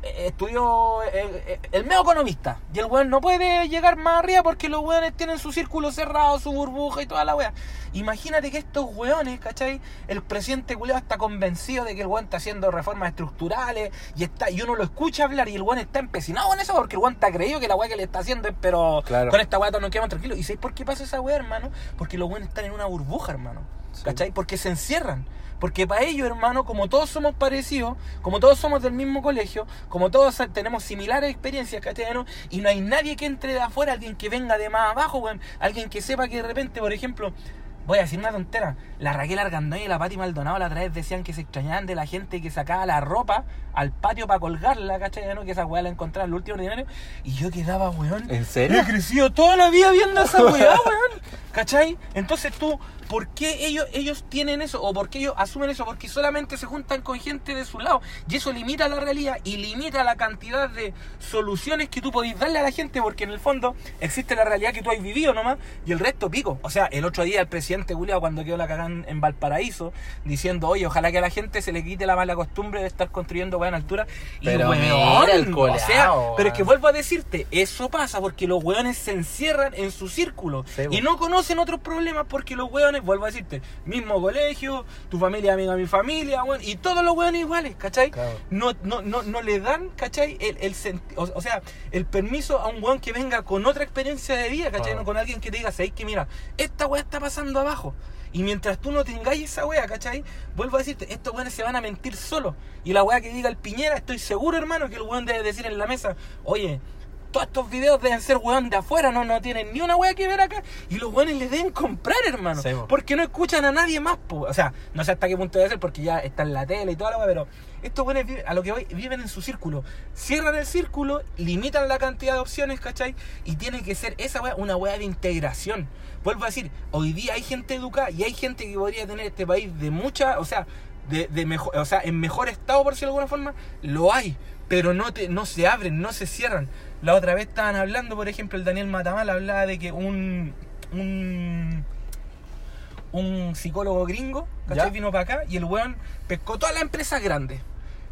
Speaker 1: estudió eh, eh, el medio economista y el weón no puede llegar más arriba porque los weones tienen su círculo cerrado, su burbuja y toda la wea. Imagínate que estos weones, ¿cachai? El presidente culiao está convencido de que el weón está haciendo reformas estructurales y está y uno lo escucha hablar y el weón está empecinado con eso porque el weón está creído que la wea que le está haciendo es pero
Speaker 2: Claro.
Speaker 1: con esta wea todos nos quedamos tranquilos. ¿Y sabes por qué pasa esa wea, hermano? Porque los weones están en una burbuja, hermano.
Speaker 2: Sí.
Speaker 1: ¿Cachai? Porque se encierran. Porque para ellos, hermano, como todos somos parecidos, como todos somos del mismo colegio, como todos tenemos similares experiencias, ¿cachai? no? Y no hay nadie que entre de afuera, alguien que venga de más abajo, weón. Alguien que sepa que de repente, por ejemplo, voy a decir una tontera, la Raquel Argandoy y la Pati Maldonado la otra vez decían que se extrañaban de la gente que sacaba la ropa al patio para colgarla, ¿cachai? no? Que esa weá la encontraban en el último ordinario. Y yo quedaba, weón.
Speaker 2: ¿En serio?
Speaker 1: He crecido toda la vida viendo esa weá, weón. ¿Cachai? Entonces tú, ¿por qué ellos, ellos tienen eso? ¿O por qué ellos asumen eso? Porque solamente se juntan con gente de su lado. Y eso limita la realidad y limita la cantidad de soluciones que tú podés darle a la gente, porque en el fondo existe la realidad que tú has vivido nomás y el resto pico. O sea, el otro día el presidente Julio cuando quedó la cagada en Valparaíso, diciendo, oye, ojalá que a la gente se le quite la mala costumbre de estar construyendo weá en altura. Y
Speaker 2: Pero
Speaker 1: weón,
Speaker 2: mira el
Speaker 1: o sea, pero es que
Speaker 2: weón.
Speaker 1: vuelvo a decirte, eso pasa porque los weones se encierran en su círculo
Speaker 2: Sí,
Speaker 1: y no conocen otros problemas porque los weones, vuelvo a decirte, mismo colegio, tu familia amiga mi familia, weón, y todos los weones iguales, ¿cachai?
Speaker 2: Claro.
Speaker 1: No, no, no, no le dan, ¿cachai? El, el o, o sea, el permiso a un weón que venga con otra experiencia de vida, ¿cachai?
Speaker 2: Claro.
Speaker 1: No con alguien que te diga, ¿sabes que mira, esta weá está pasando abajo? Y mientras tú no tengáis esa weá, ¿cachai? Vuelvo a decirte, estos weones se van a mentir solos. Y la weá que diga el Piñera, estoy seguro, hermano, que el weón debe decir en la mesa, oye, todos estos videos deben ser weón de afuera, no, no tienen ni una wea que ver acá. Y los weones les deben comprar, hermano.
Speaker 2: Sí, po.
Speaker 1: porque no escuchan a nadie más, po. O sea, no sé hasta qué punto debe ser porque ya está en la tele y toda la wea, pero estos weones viven- a lo que voy, viven en su círculo. Cierran el círculo, limitan la cantidad de opciones, ¿cachai? Y tiene que ser esa wea una wea de integración. Vuelvo a decir, hoy día hay gente educada y hay gente que podría tener este país de mucha, o sea, de, de mejor, o sea, en mejor estado, por decirlo de alguna forma, lo hay, pero no, te, no se abren, no se cierran. La otra vez estaban hablando, por ejemplo, el Daniel Matamal hablaba de que un, un, un psicólogo gringo, ¿cachai?
Speaker 2: ¿Ya?
Speaker 1: Vino para acá y el weón pescó todas las empresas grandes.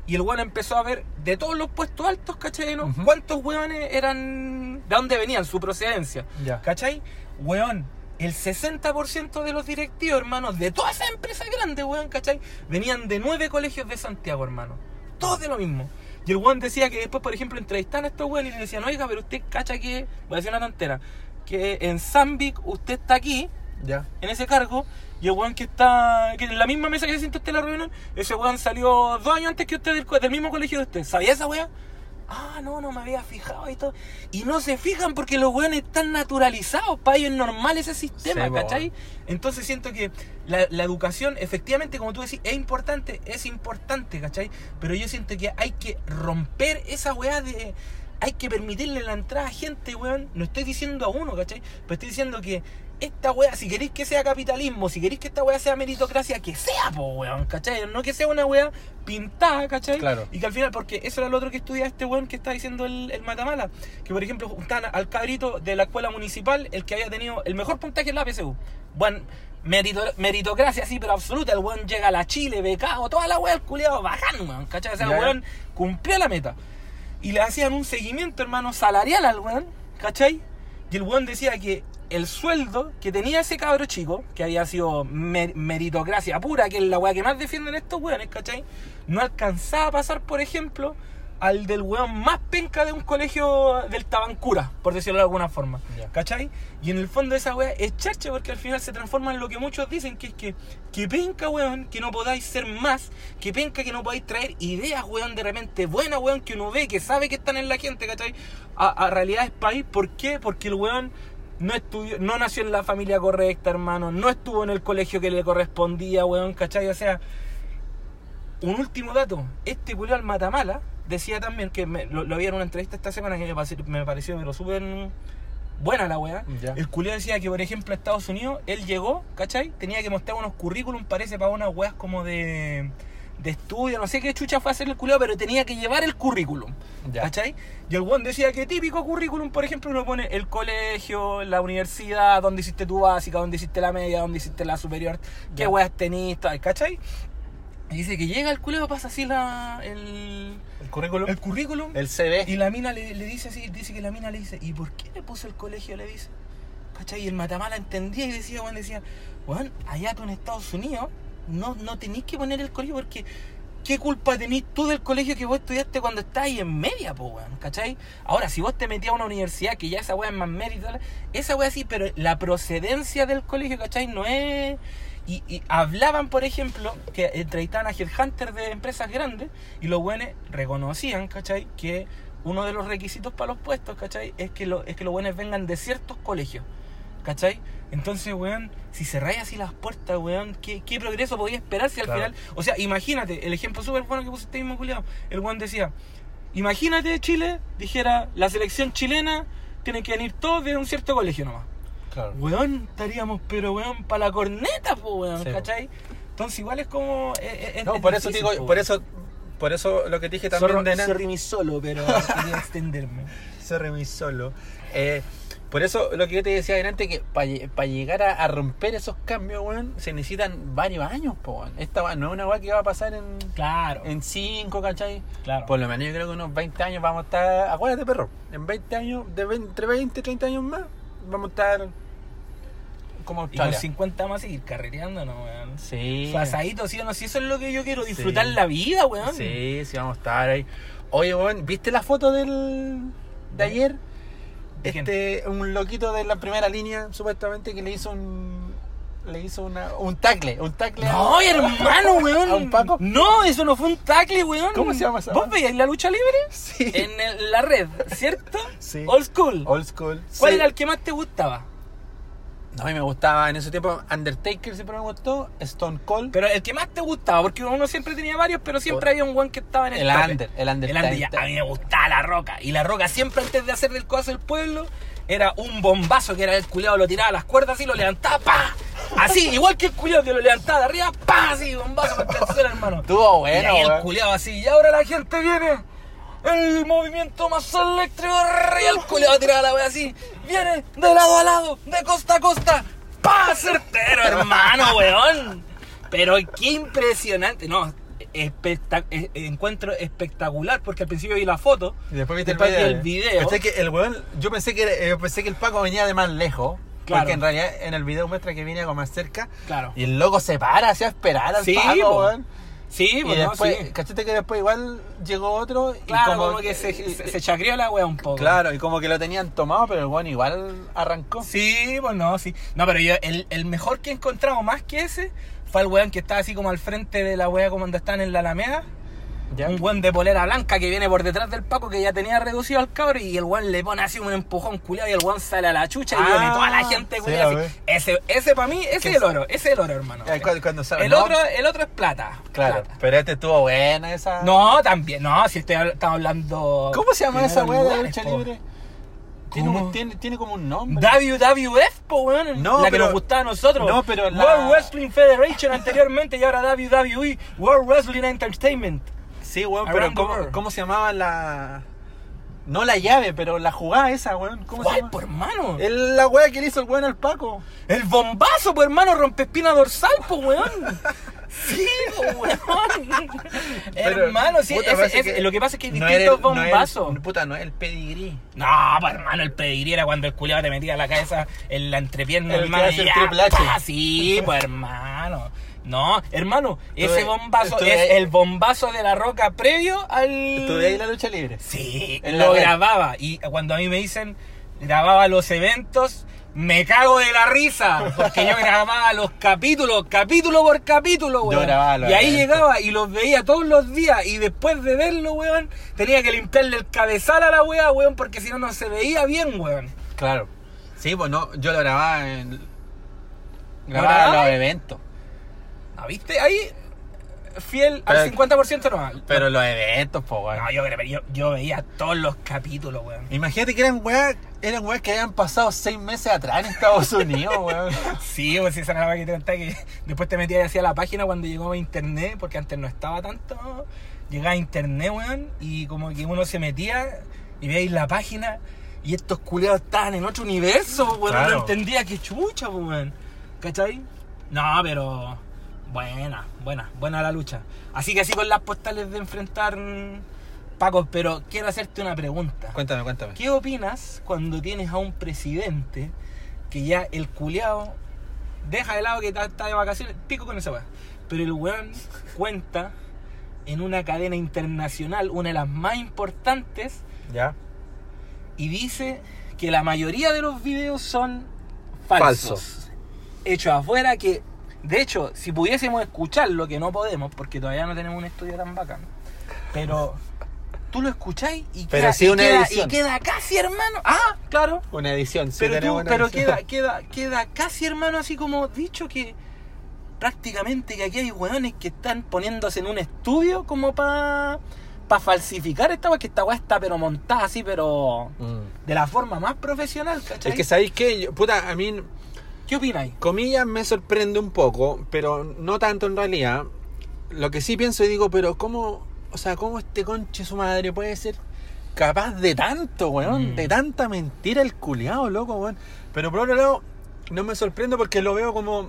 Speaker 1: Y el weón empezó a ver de todos los puestos altos, ¿cachai? ¿no? ¿Cuántos weones eran, de dónde venían, su procedencia?
Speaker 2: Ya.
Speaker 1: ¿Cachai? Weón, el 60% de los directivos, hermanos, de todas esas empresas grandes, weón, ¿cachai? Venían de nueve colegios de Santiago, hermano. Todos de lo mismo. Y el weón decía que después, por ejemplo, entrevistaban a estos weones y le decían, oiga, pero usted cacha que, voy a decir una tontera, que en Zambic usted está aquí,
Speaker 2: Ya.
Speaker 1: en ese cargo, y el weón que está, que en la misma mesa que se siente usted en la reunión, ese weón salió dos años antes que usted del, del mismo colegio de usted. ¿Sabía esa weá? Ah, no, no me había fijado y todo. Y no se fijan porque los weones están naturalizados, para ellos es normal ese sistema,
Speaker 2: Sí,
Speaker 1: ¿cachai? Entonces siento que la, la educación, efectivamente, como tú decís, es importante, es importante, ¿cachai? Pero yo siento que hay que romper esa weá de... Hay que permitirle la entrada a gente, weón. No estoy diciendo a uno, ¿cachai? Pero estoy diciendo que esta weá, si queréis que sea capitalismo, si queréis que esta weá sea meritocracia, que sea, po, weón, ¿cachai? No que sea una weá pintada, ¿cachai?
Speaker 2: Claro.
Speaker 1: Y que al final, porque eso era lo otro que estudia este weón que está diciendo el, el Matamala, que por ejemplo juntan al cabrito de la escuela municipal, el que había tenido el mejor puntaje en la PSU. Buen merito- meritocracia, sí, pero absoluta. El weón llega a la Chile, becado, toda la weá, el culiado bacán, weón, ¿cachai? O sea, el weón cumplió la meta. Y le hacían un seguimiento, hermano, salarial al weón, ¿cachai? Y el weón decía que el sueldo que tenía ese cabro chico, que había sido mer- meritocracia pura, que es la weá que más defienden estos weones, ¿cachai? No alcanzaba a pasar, por ejemplo, al del weón más penca de un colegio del Tabancura, por decirlo de alguna forma.
Speaker 2: Ya.
Speaker 1: ¿Cachai? Y en el fondo esa weá es charcha porque al final se transforma en lo que muchos dicen, que es que, que penca, weón, que no podáis ser más, que penca que no podáis traer ideas, weón, de repente buenas, weón, que uno ve, que sabe que están en la gente, ¿cachai? A, a realidades país, ¿por qué? Porque el weón no estudió, no nació en la familia correcta, hermano, no estuvo en el colegio que le correspondía, weón, ¿cachai? O sea, un último dato, este culiao al Matamala decía también que me- lo, lo vi en una entrevista esta semana que me pareció, me pareció pero súper buena la weá. El culiao decía que, por ejemplo, a Estados Unidos, él llegó, ¿cachai? Tenía que mostrar unos currículum, parece, para unas weas como de, de estudio, no sé qué chucha fue a hacer el culiao, pero tenía que llevar el currículum,
Speaker 2: Ya.
Speaker 1: ¿cachai? Y el weón decía que típico currículum, por ejemplo, uno pone el colegio, la universidad, donde hiciste tu básica, donde hiciste la media, donde hiciste la superior, qué weas tenís, tal, ¿cachai? Y dice que llega el culiao, pasa así la, el,
Speaker 2: El currículum.
Speaker 1: el currículum.
Speaker 2: El CV.
Speaker 1: Y la mina le, le dice así, dice que la mina le dice, ¿y por qué le puso el colegio? Le dice. ¿Cachai? Y el Matamala entendía y decía, weón, decía, weón, allá tú en Estados Unidos no, no tenés que poner el colegio porque ¿qué culpa tenés tú del colegio que vos estudiaste cuando estás ahí en media, po, weón? ¿Cachai? Ahora, si vos te metías a una universidad que ya esa weá es más mérito, esa weá sí, pero la procedencia del colegio, ¿cachai? No es... Y, y hablaban, por ejemplo, que entrevistaban a headhunters de empresas grandes y los buenos reconocían, ¿cachai? Que uno de los requisitos para los puestos, ¿cachai? Es que, lo, es que los buenos vengan de ciertos colegios, ¿cachai? Entonces, weón, si cerráis así las puertas, weón, ¿qué, qué progreso podía esperar si al
Speaker 2: Claro.
Speaker 1: final... O sea, imagínate, el ejemplo súper bueno que pusiste mismo, culiado. El weón decía, imagínate Chile, dijera, la selección chilena tiene que venir todos de un cierto colegio nomás.
Speaker 2: Claro.
Speaker 1: Weón, estaríamos, pero weón, para la corneta, pues, weón,
Speaker 2: Sí.
Speaker 1: ¿cachai? Entonces, igual es como. es- es-
Speaker 2: No,
Speaker 1: es
Speaker 2: por eso
Speaker 1: difícil,
Speaker 2: digo,
Speaker 1: po,
Speaker 2: por eso, por eso lo que te dije también
Speaker 1: Sorry,
Speaker 2: de
Speaker 1: sorry mi solo, pero [LAUGHS] quería extenderme.
Speaker 2: Sorry, mi solo. Eh, por eso lo que yo te decía adelante, que para llegar a, a romper esos cambios, weón, se necesitan varios años, po, weón. Esta no es una weá que va a pasar en,
Speaker 1: Claro,
Speaker 2: en 5, ¿cachai?
Speaker 1: claro.
Speaker 2: Por lo menos yo creo que unos 20 años vamos a estar, acuérdate perro, en 20 años, de 20, entre 20 y 30 años más, vamos a estar como
Speaker 1: y con
Speaker 2: Australia.
Speaker 1: 50 más seguir carreteando, ¿no, weón?
Speaker 2: Sí.
Speaker 1: Pasadito, sí o no, si eso es lo que yo quiero, disfrutar
Speaker 2: Sí.
Speaker 1: la vida, weón.
Speaker 2: Sí, sí, vamos a estar ahí. Oye, weón, ¿viste la foto del de ayer?
Speaker 1: ¿De quién?
Speaker 2: Este, un loquito de la primera línea, supuestamente, que le hizo un, le hizo una, un tacle, un tacle. a-
Speaker 1: No, hermano, weón. [LAUGHS]
Speaker 2: ¿A un Paco?
Speaker 1: No, eso no fue un tackle, weón.
Speaker 2: ¿Cómo se llama esa
Speaker 1: ¿Vos
Speaker 2: weá?
Speaker 1: veíais la lucha libre?
Speaker 2: Sí.
Speaker 1: En el- la red, ¿cierto?
Speaker 2: Sí.
Speaker 1: Old school.
Speaker 2: Old school.
Speaker 1: ¿Cuál
Speaker 2: Sí.
Speaker 1: era el que más te gustaba?
Speaker 2: No, a mí me gustaba en ese tiempo Undertaker siempre me gustó, Stone Cold.
Speaker 1: Pero el que más te gustaba, porque uno siempre tenía varios, pero siempre había un one que estaba en el,
Speaker 2: El
Speaker 1: tope.
Speaker 2: under, el under,
Speaker 1: El under, ya, a mí me gustaba la roca. Y la roca siempre antes de hacer del codazo del pueblo, era un bombazo que era el culiado, lo tiraba a las cuerdas y lo levantaba, ¡pa! Así, igual que el culiado que lo levantaba de arriba, ¡pa! Así, bombazo contra el suelo, hermano.
Speaker 2: Estuvo
Speaker 1: y
Speaker 2: bueno,
Speaker 1: ahí el
Speaker 2: weón.
Speaker 1: culiado así, y ahora la gente viene. El movimiento más eléctrico, y el culiado tiraba la wea así. Viene de lado a lado, de costa a costa. ¡Pa! Certero, hermano, weón. Pero qué impresionante. No, espectac- encuentro espectacular porque al principio vi la foto.
Speaker 2: Y después viste
Speaker 1: después vi
Speaker 2: el
Speaker 1: el
Speaker 2: video.
Speaker 1: video.
Speaker 2: Pensé que el weón, yo pensé que, eh, pensé que el Paco venía de más lejos.
Speaker 1: Claro.
Speaker 2: Porque en realidad en el video muestra que venía como más cerca.
Speaker 1: Claro.
Speaker 2: Y el loco se para, hacía esperar al
Speaker 1: Sí,
Speaker 2: Paco, weón.
Speaker 1: Sí,
Speaker 2: Y
Speaker 1: pues no,
Speaker 2: después,
Speaker 1: sí.
Speaker 2: cachete que después igual llegó otro. y
Speaker 1: Claro, como, que se,
Speaker 2: y-
Speaker 1: se, se chacreó la wea un poco.
Speaker 2: Claro, y como que lo tenían tomado, pero el weón igual arrancó.
Speaker 1: Sí, pues no, sí. No, pero yo, el, el mejor que encontramos más que ese fue el weón que estaba así como al frente de la wea como donde están en la Alameda.
Speaker 2: ¿Ya?
Speaker 1: Un weón de polera blanca que viene por detrás del Paco que ya tenía reducido al cabro y el weón le pone así un empujón culiado y el weón sale a la chucha y
Speaker 2: Ah,
Speaker 1: viene toda la gente culiada. Ese, ese para mí, ese es el oro, ese es el oro, hermano.
Speaker 2: Cuando, cuando sale-
Speaker 1: El
Speaker 2: no,
Speaker 1: otro, el otro es plata.
Speaker 2: Claro,
Speaker 1: plata.
Speaker 2: pero este estuvo buena esa.
Speaker 1: No, también, no, si estoy, estamos hablando.
Speaker 2: ¿Cómo se llama esa weá de lucha
Speaker 1: po.
Speaker 2: Tiene,
Speaker 1: ¿Cómo?
Speaker 2: un- tiene, tiene como un nombre.
Speaker 1: WWF, po, weón.
Speaker 2: No,
Speaker 1: la que
Speaker 2: pero-
Speaker 1: nos gustaba a nosotros.
Speaker 2: No, pero la-
Speaker 1: World Wrestling Federation anteriormente y ahora WWE, World Wrestling Entertainment.
Speaker 2: Sí, weón, pero
Speaker 1: Around
Speaker 2: ¿cómo. ¿cómo se llamaba la. No la llave, pero la jugada esa, weón? ¿Cómo se
Speaker 1: ¿Cuál,
Speaker 2: llama?
Speaker 1: po, hermano? El,
Speaker 2: El- la weá que le hizo el weón al Paco.
Speaker 1: bombazo, po, hermano, rompe espina dorsal, po, weón. [LAUGHS] Sí, weón. Hermano, sí,
Speaker 2: puta, que
Speaker 1: lo que pasa es que hay
Speaker 2: no
Speaker 1: distintos
Speaker 2: era el- no el- puta, no es el pedigrí.
Speaker 1: No, pues hermano, el pedigrí era cuando el culiado te metía la cabeza en la entrepierna,
Speaker 2: El que
Speaker 1: hermano.
Speaker 2: hace
Speaker 1: y
Speaker 2: el
Speaker 1: ya, pa, sí, pues hermano. No, hermano, ese bombazo es
Speaker 2: ahí-
Speaker 1: el bombazo de la roca previo al.
Speaker 2: Estuve ahí la lucha libre.
Speaker 1: Sí,
Speaker 2: En
Speaker 1: lo grababa. Y cuando a mí me dicen grababa los eventos, me cago de la risa. Porque yo grababa los capítulos, capítulo por capítulo, weón.
Speaker 2: grababa los
Speaker 1: y ahí
Speaker 2: eventos.
Speaker 1: llegaba y los veía todos los días. Y después de verlo, weón, tenía que limpiarle el cabezal a la weá, weón, porque si no, no se veía bien, weón.
Speaker 2: Claro. Sí, pues no, yo lo grababa en.
Speaker 1: ¿Lo
Speaker 2: Grababa
Speaker 1: grababa?
Speaker 2: los eventos.
Speaker 1: ¿Ah, ¿Viste? Ahí, fiel
Speaker 2: Pero-
Speaker 1: al 50% no.
Speaker 2: Pero los eventos, pues, weón.
Speaker 1: No, yo, yo, yo veía todos los capítulos, weón.
Speaker 2: Imagínate que eran weas, eran weas que habían pasado seis meses atrás en Estados [LAUGHS] Unidos, weón.
Speaker 1: Sí, pues esa era la que te contaba que después te metías hacia la página cuando llegó a internet, porque antes no estaba tanto. Llegaba a internet, weón, y como que uno se metía y veis la página y estos culeados estaban en otro universo, weón.
Speaker 2: Claro.
Speaker 1: No entendía qué chucha, pues, weón. ¿Cachai? No, pero buena, buena, buena la lucha. Así que así con las postales de enfrentar Paco, pero quiero hacerte una pregunta.
Speaker 2: Cuéntame, cuéntame.
Speaker 1: ¿Qué opinas cuando tienes a un presidente que ya el culeado deja de lado que está, está de vacaciones, pico con esa weá? Pero el weón [LAUGHS] cuenta en una cadena internacional, una de las más importantes,
Speaker 2: ¿Ya?
Speaker 1: y dice que la mayoría de los videos son falsos.
Speaker 2: Falsos.
Speaker 1: Hechos afuera que, de hecho, si pudiésemos escucharlo, que no podemos, porque todavía no tenemos un estudio tan bacán, pero tú lo escucháis y,
Speaker 2: Pero
Speaker 1: queda,
Speaker 2: sí
Speaker 1: y
Speaker 2: una
Speaker 1: queda-
Speaker 2: edición.
Speaker 1: y queda casi hermano. Ah, claro.
Speaker 2: Una edición, sí
Speaker 1: Pero, tú-
Speaker 2: una
Speaker 1: pero
Speaker 2: edición.
Speaker 1: queda, queda, queda casi hermano así como dicho que prácticamente que aquí hay weones que están poniéndose en un estudio como para para falsificar esta weá, que esta weá está pero montada así, pero
Speaker 2: Mm.
Speaker 1: de la forma más profesional, ¿cachai?
Speaker 2: Es que sabéis que, puta, a mí,
Speaker 1: ¿Qué opináis?
Speaker 2: comillas, me sorprende un poco, pero no tanto en realidad. Lo que sí pienso y digo, pero ¿cómo, o sea, cómo este conche su madre puede ser capaz de tanto, weón?
Speaker 1: Mm.
Speaker 2: De tanta mentira el culiado, loco, weón. Pero por otro lado, no me sorprendo porque lo veo como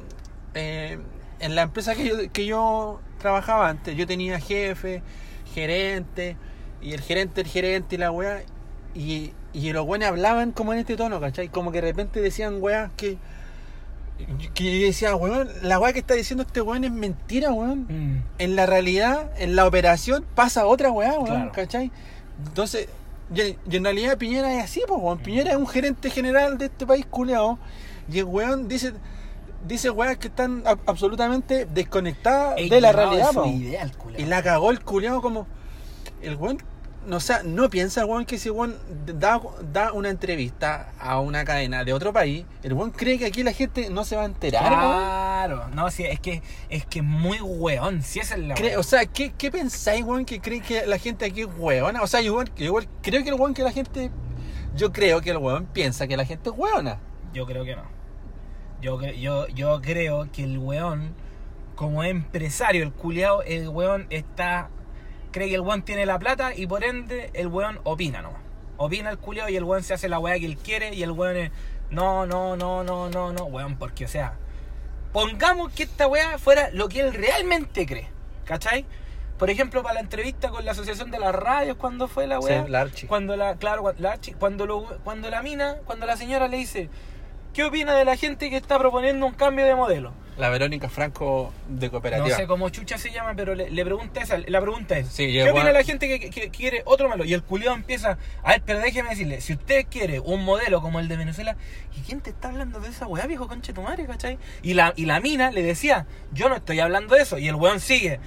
Speaker 2: eh, en la empresa que yo, que yo trabajaba antes. Yo tenía jefe, gerente, y el gerente, el gerente y la weá. Y, y los weones hablaban como en este tono, ¿cachai? Como que de repente decían weas que. Que yo decía, weón, la weá que está diciendo este weón es mentira, weón.
Speaker 1: Mm.
Speaker 2: En la realidad, en la operación, pasa otra weá, weón,
Speaker 1: Claro.
Speaker 2: ¿cachai? Entonces, y, y en realidad Piñera es así, pues, weón. Piñera es un gerente general de este país culeado. Y el weón dice, dice weas que están a- absolutamente desconectadas
Speaker 1: Es
Speaker 2: de la realidad,
Speaker 1: su
Speaker 2: po.
Speaker 1: idea, el culiao.
Speaker 2: Y la cagó el culiao como. El weón. No, o sea, no piensa, weón, que si weón da, da una entrevista a una cadena de otro país, el weón cree que aquí la gente no se va a enterar, weón.
Speaker 1: Claro, no, sí, es que es que muy weón, si esa es la
Speaker 2: Cree- o sea, ¿qué, qué pensáis, weón, que cree que la gente aquí es weona? O sea, yo, igual, yo creo que el weón que la gente. Yo creo que el weón piensa que la gente es weona.
Speaker 1: Yo creo que no. Yo, yo, yo creo que el weón, como empresario, el culiao, el weón está. Cree que el weón tiene la plata y por ende el weón opina nomás. Opina el culiao y el weón se hace la weá que él quiere y el weón es. No, no, no, no, no, no, weón, porque o sea. Pongamos que esta weá fuera lo que él realmente cree. ¿Cachai? Por ejemplo, para la entrevista con la Asociación de las Radios, cuando fue la weá.
Speaker 2: Sí, la Archi.
Speaker 1: Cuando la, claro, la Archi- cuando, lo- cuando la mina, cuando la señora le dice, ¿qué opina de la gente que está proponiendo un cambio de modelo?
Speaker 2: La Verónica Franco de
Speaker 1: No
Speaker 2: cooperativa.
Speaker 1: sé cómo chucha se llama, pero le, le pregunta esa, la pregunta es,
Speaker 2: Sí,
Speaker 1: ¿qué opina
Speaker 2: a-
Speaker 1: la gente que, que- que quiere otro modelo? Y el culiao empieza, a ver, pero déjeme decirle, si usted quiere un modelo como el de Venezuela, ¿y quién te está hablando de esa weá, viejo conche tu madre, cachai? Y la, y la mina le decía, yo no estoy hablando de eso, y el weón sigue,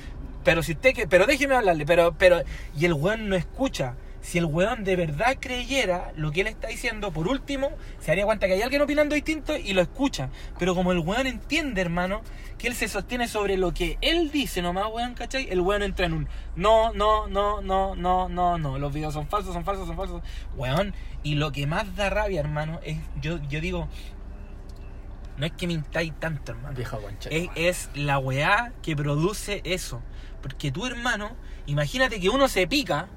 Speaker 1: pero si usted que, pero déjeme hablarle, pero, pero, y el weón no escucha. Si el weón de verdad creyera lo que él está diciendo, por último, se daría cuenta que hay alguien opinando distinto y lo escucha. Pero como el weón entiende, hermano, que él se sostiene sobre lo que él dice nomás, weón, ¿cachai? El weón entra en un no, no, no, no, no, no, no. Los videos son falsos, son falsos, son falsos. Weón, y lo que más da rabia, hermano, es, yo, yo digo, no es que mintáis tanto, hermano.
Speaker 2: Viejo concha.
Speaker 1: Es, es la weá que produce eso. Porque tú, hermano, imagínate que uno se pica,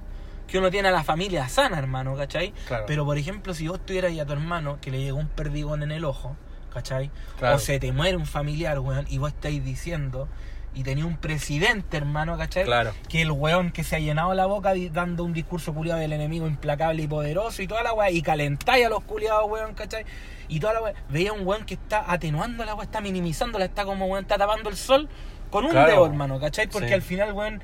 Speaker 1: que uno tiene a la familia sana, hermano, ¿cachai?
Speaker 2: Claro.
Speaker 1: Pero, por ejemplo, si vos tuvieras ahí a tu hermano que le llegó un perdigón en el ojo, ¿cachai?
Speaker 2: Claro.
Speaker 1: O se te muere un familiar, weón, y vos estáis diciendo, y tenía un presidente, hermano, ¿cachai?
Speaker 2: Claro.
Speaker 1: Que el weón que se ha llenado la boca dando un discurso culiado del enemigo implacable y poderoso y toda la weá, y calentáis a los culiados, weón, ¿cachai? Y toda la weá. Veía un weón que está atenuando la weá, está minimizándola, está como weón, está tapando el sol con un
Speaker 2: Claro.
Speaker 1: dedo, hermano, ¿cachai? Porque
Speaker 2: Sí.
Speaker 1: al final, weón,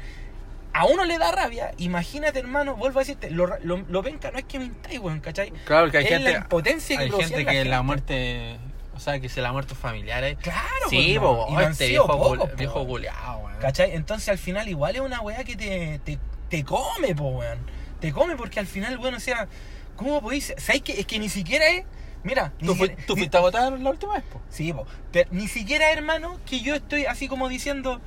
Speaker 1: a uno le da rabia. Imagínate, hermano, vuelvo a decirte, lo, lo, lo penca no es que mintáis, weón, ¿cachai?
Speaker 2: Claro, que hay
Speaker 1: es
Speaker 2: gente.
Speaker 1: la impotencia que
Speaker 2: hay gente
Speaker 1: la
Speaker 2: que la muerte. O sea, que se la ha muerto familiares.
Speaker 1: Claro,
Speaker 2: Sí, po,
Speaker 1: y no
Speaker 2: este viejo,
Speaker 1: pocos,
Speaker 2: viejo culiao, weón.
Speaker 1: ¿Cachai? Entonces al final igual es una weá que te, te, te come, po, weón. Te come porque al final, weón, o sea, ¿cómo podéis? ¿Sabes que Es que ni siquiera es. Mira, ni
Speaker 2: ¿Tú,
Speaker 1: siquiera-
Speaker 2: fuiste a votar la última vez, po?
Speaker 1: Sí, po. Pero ni siquiera, hermano, que yo estoy así como diciendo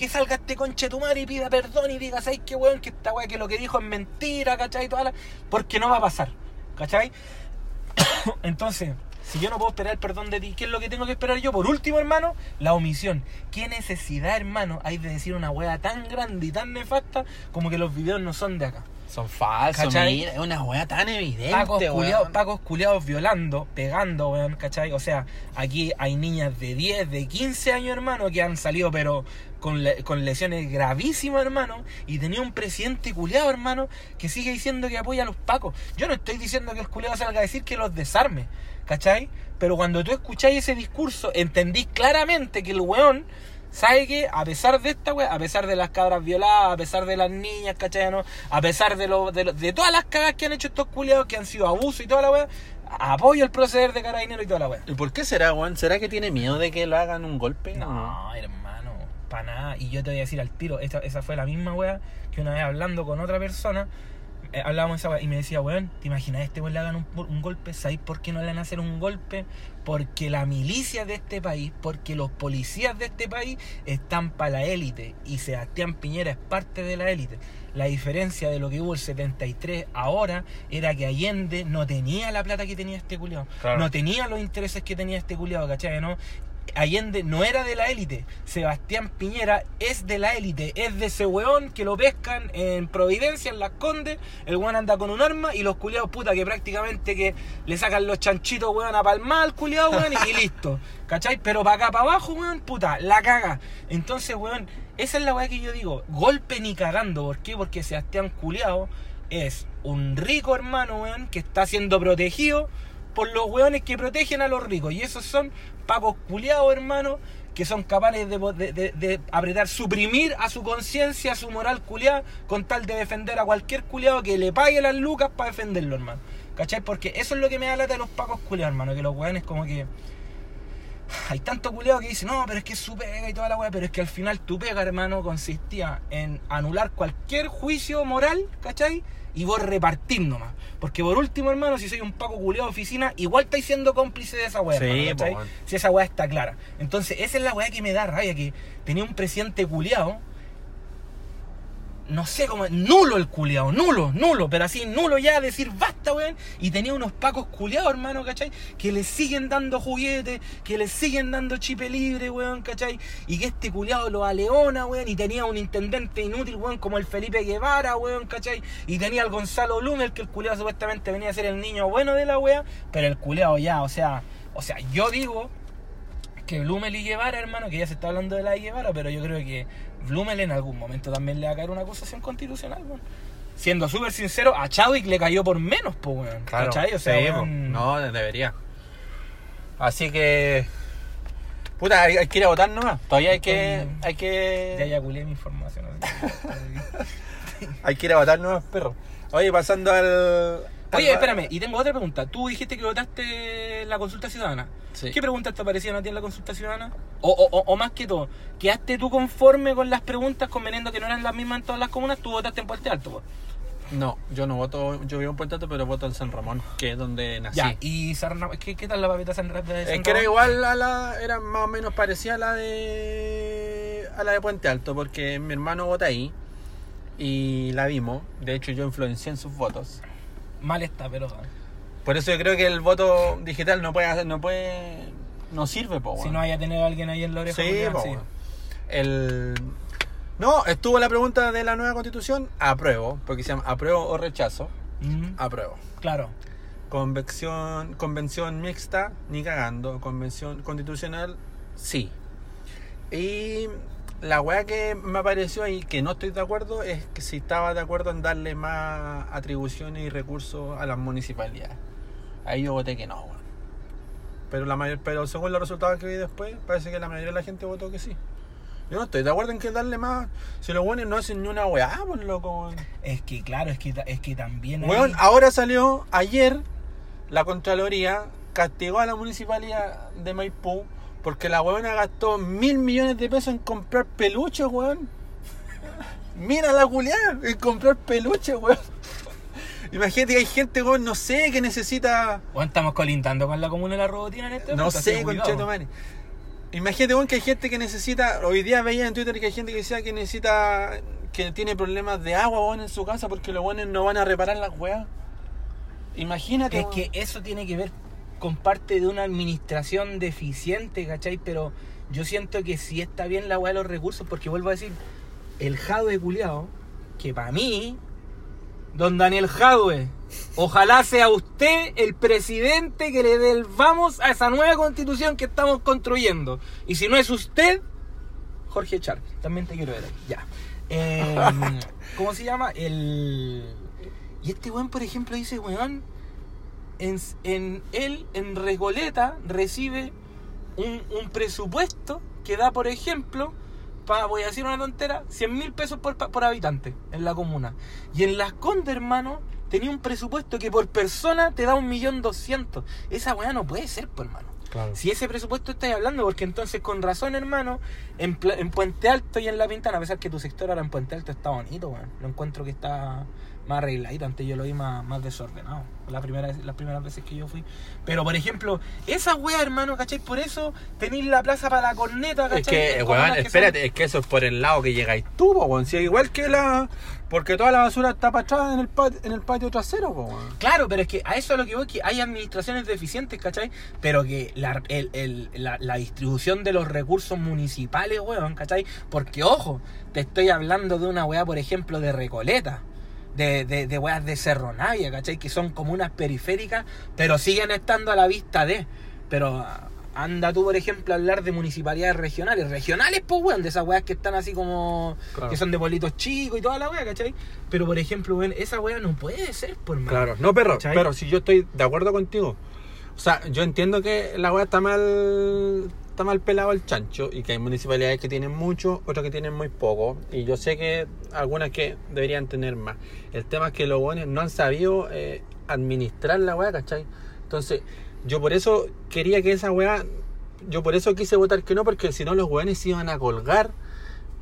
Speaker 1: que salga este conche tu madre y pida perdón y diga, ¿sabes qué, weón? Que esta weá que lo que dijo es mentira, ¿cachai? Toda la... Porque no va a pasar, ¿cachai? [COUGHS] Entonces, si yo no puedo esperar el perdón de ti, ¿qué es lo que tengo que esperar yo? Por último, hermano, la omisión. ¿Qué necesidad, hermano, hay de decir una weá tan grande y tan nefasta como que los videos no son de acá?
Speaker 2: Son falsos,
Speaker 1: ¿Cachai?
Speaker 2: mira, es una weá tan evidente,
Speaker 1: Pacos
Speaker 2: weón.
Speaker 1: culiados, pacos culiados violando, pegando, weón, ¿cachai? O sea, aquí hay niñas de 10, de 15 años, hermano, que han salido, pero con, le- con lesiones gravísimas, hermano. Y tenía un presidente culiado, hermano, que sigue diciendo que apoya a los pacos. Yo no estoy diciendo que el culiado salga a decir que los desarme, ¿cachai? Pero cuando tú escucháis ese discurso, entendís claramente que el weón sabe que a pesar de esta weá, a pesar de las cabras violadas, a pesar de las niñas, ¿cachai? no? A pesar de, lo, de, lo- de todas las cagas que han hecho estos culiados, que han sido abuso y toda la weá, apoyo el proceder de carabinero y toda la weá.
Speaker 2: ¿Y por qué será, weón? ¿Será que tiene miedo de que lo hagan un golpe?
Speaker 1: No, hermano, para nada. Y yo te voy a decir al tiro, esa, esa fue la misma weá que una vez hablando con otra persona, eh, hablábamos esa weá y me decía, weón, ¿te imaginas este weón le hagan un, un golpe? ¿Sabéis por qué no le van a hacer un golpe? Porque la milicia de este país, porque los policías de este país están para la élite y Sebastián Piñera es parte de la élite. La diferencia de lo que hubo el 73 ahora era que Allende no tenía la plata que tenía este culiado.
Speaker 2: Claro.
Speaker 1: No tenía los intereses que tenía este culiado, ¿cachai? ¿no? Allende no era de la élite. Sebastián Piñera es de la élite. Es de ese weón que lo pescan en Providencia, en Las Condes. El weón anda con un arma y los culiados puta que prácticamente que le sacan los chanchitos, weón, a palmar al culiado, weón, y listo. ¿Cachai? Pero para acá, para abajo, weón, puta, la caga. Entonces, weón, esa es la weá que yo digo. Golpe ni cagando. ¿Por qué? Porque Sebastián Culiado es un rico hermano, weón, que está siendo protegido por los weones que protegen a los ricos. Y esos son pacos culiados, hermano, que son capaces de, de- de- apretar, suprimir a su conciencia, a su moral culiada, con tal de defender a cualquier culiado que le pague las lucas para defenderlo, hermano. ¿Cachai? Porque eso es lo que me da lata de los pacos culiados, hermano, que los weones como que... [SIGHS] hay tanto culiado que dice, no, pero es que es su pega y toda la weá, pero es que al final tu pega, hermano, consistía en anular cualquier juicio moral, ¿cachai? Y vos repartir nomás. Porque por último, hermano, si soy un paco culiado de oficina, igual estáis siendo cómplice de esa weá,
Speaker 2: Sí,
Speaker 1: hermano,
Speaker 2: po,
Speaker 1: ¿cachai?
Speaker 2: weón.
Speaker 1: Si esa weá está clara. Entonces, esa es la weá que me da rabia, que tenía un presidente culiado no sé cómo, nulo el culiao, nulo, nulo, pero así nulo ya, decir basta, weón. Y tenía unos pacos culiados, hermano, ¿cachai? Que le siguen dando juguetes, que le siguen dando chipe libre, weón, ¿cachai? Y que este culiao lo aleona, weón. Y tenía un intendente inútil, weón, como el Felipe Guevara, weón, ¿cachai? Y tenía al Gonzalo Blumel, que el culiao supuestamente venía a ser el niño bueno de la wea, pero el culiao ya, o sea, o sea, yo digo que Blumel y Guevara, hermano, que ya se está hablando de la de Guevara, pero yo creo que Blumel en algún momento también le va a caer una acusación constitucional, weón. Siendo súper sincero, a Chadwick le cayó por menos, po, weón. ¿Cachai? O sea,
Speaker 2: sí, no, debería. Así que. Puta, hay, hay que ir a votar nomás. Todavía hay que. Hay
Speaker 1: Ya
Speaker 2: que.
Speaker 1: eyaculé mi información. [LAUGHS]
Speaker 2: Hay que ir a votar nomás, perro. Oye, pasando al.
Speaker 1: Oye, espérame, y tengo otra pregunta. Tú dijiste que votaste la consulta ciudadana.
Speaker 2: Sí.
Speaker 1: ¿Qué preguntas te aparecían a ti en la consulta ciudadana? O, o, o- o más que todo, ¿quedaste tú conforme con las preguntas, conveniendo que no eran las mismas en todas las comunas? Tú votaste en Puente Alto.
Speaker 2: No, yo no voto. Yo vivo en Puente Alto, pero voto en San Ramón, que es donde nací.
Speaker 1: Ya, y Sarna, ¿qué, ¿qué tal la papeta San Ra- de San
Speaker 2: Es que era
Speaker 1: Ramón?
Speaker 2: igual a la. Era más o menos parecida a la de. a la de Puente Alto, porque mi hermano vota ahí. Y la vimos. De hecho, yo influencié en sus votos.
Speaker 1: Mal está, pero...
Speaker 2: Por eso yo creo que el voto digital no puede hacer, no puede. no sirve, po,
Speaker 1: Si no haya tenido a alguien ahí en la oreja.
Speaker 2: Sí, po. El. No, estuvo la pregunta de la nueva constitución. Apruebo, porque se llama apruebo o rechazo.
Speaker 1: Mm,
Speaker 2: Apruebo.
Speaker 1: claro.
Speaker 2: Convención, convención mixta, ni cagando. Convención constitucional, sí. Y la weá que me apareció ahí, que no estoy de acuerdo, es que si estaba de acuerdo en darle más atribuciones y recursos a las municipalidades. Ahí yo voté que no, weón. Pero, la mayor, pero según los resultados que vi después, parece que la mayoría de la gente votó que sí. Yo no estoy de acuerdo en que darle más. Si los buenos no hacen ni una weá, pues loco, weón.
Speaker 1: Es que, claro, es que, es que también... ahí-
Speaker 2: Weón, ahora salió ayer la Contraloría castigó a la municipalidad de Maipú porque la weona gastó mil millones de pesos en comprar peluches, weón. Mira la culiada, en comprar peluches, weón. Imagínate que hay gente, weón, no sé, que necesita.
Speaker 1: Weón, estamos colindando con la comuna de la robotina en este
Speaker 2: No sé, concheto, madre. Imagínate, weón, que hay gente que necesita. Hoy día veía en Twitter que hay gente que decía que necesita. que tiene problemas de agua, weón, en su casa porque los weones no van a reparar las weas. Imagínate.
Speaker 1: Es
Speaker 2: weón.
Speaker 1: que eso tiene que ver con parte de una administración deficiente, ¿cachai? Pero yo siento que sí está bien la weá de los recursos, porque vuelvo a decir, el Jadwe culiao, que para mí, don Daniel Jadwe, ojalá sea usted el presidente que le dé el vamos a esa nueva constitución que estamos construyendo. Y si no es usted, Jorge Char, también te quiero ver ahí. Ya. Eh, [LAUGHS] ¿Cómo se llama? El. Y este weón, por ejemplo, dice, weón, en, en él, en Regoleta, recibe un, un presupuesto que da, por ejemplo, para, voy a decir una tontera, 100 mil pesos por, por habitante en la comuna. Y en Las Condes, hermano, tenía un presupuesto que por persona te da un millón doscientos. Esa weá no puede ser, pues, hermano.
Speaker 2: Claro.
Speaker 1: Si ese presupuesto estáis hablando, porque entonces con razón, hermano, en, en Puente Alto y en La Pintana, a pesar que tu sector ahora en Puente Alto está bonito, weón. Lo encuentro que está más arregladito. Antes yo lo vi más, más desordenado. La primera, las primeras veces que yo fui. Pero, por ejemplo, esa wea, hermano, ¿cachai? Por eso tenéis la plaza para la corneta, ¿cachai?
Speaker 2: Es que, weón,
Speaker 1: que
Speaker 2: espérate, es que eso es por el lado que llegáis tú, weón. Si es igual que la. Porque toda la basura está para atrás en el, patio, en el patio trasero, weón.
Speaker 1: Claro, pero es que a eso es lo que voy, que hay administraciones deficientes, ¿cachai? Pero que la, el- el- la, la distribución de los recursos municipales, weón, ¿cachai? Porque, ojo, te estoy hablando de una weá, por ejemplo, de Recoleta, de, de, de weas de Cerro Navia, ¿cachai? Que son comunas periféricas, pero siguen estando a la vista de... Pero ah, anda tú, por ejemplo, a hablar de municipalidades regionales. Regionales, pues, weón, de esas weas que están así como...
Speaker 2: Claro.
Speaker 1: Que son de pueblitos chicos y toda la wea, ¿cachai? Pero, por ejemplo, weón, esa wea no puede ser, por más.
Speaker 2: Claro, no, perro,
Speaker 1: ¿Cachai?
Speaker 2: pero si yo estoy de acuerdo contigo. O sea, yo entiendo que la weá está mal está mal pelado el chancho y que hay municipalidades que tienen mucho, otras que tienen muy poco. Y yo sé que algunas que deberían tener más. El tema es que los buenos no han sabido eh, administrar la weá, ¿cachai? Entonces, yo por eso quería que esa weá yo por eso quise votar que no, porque si no los weones se iban a colgar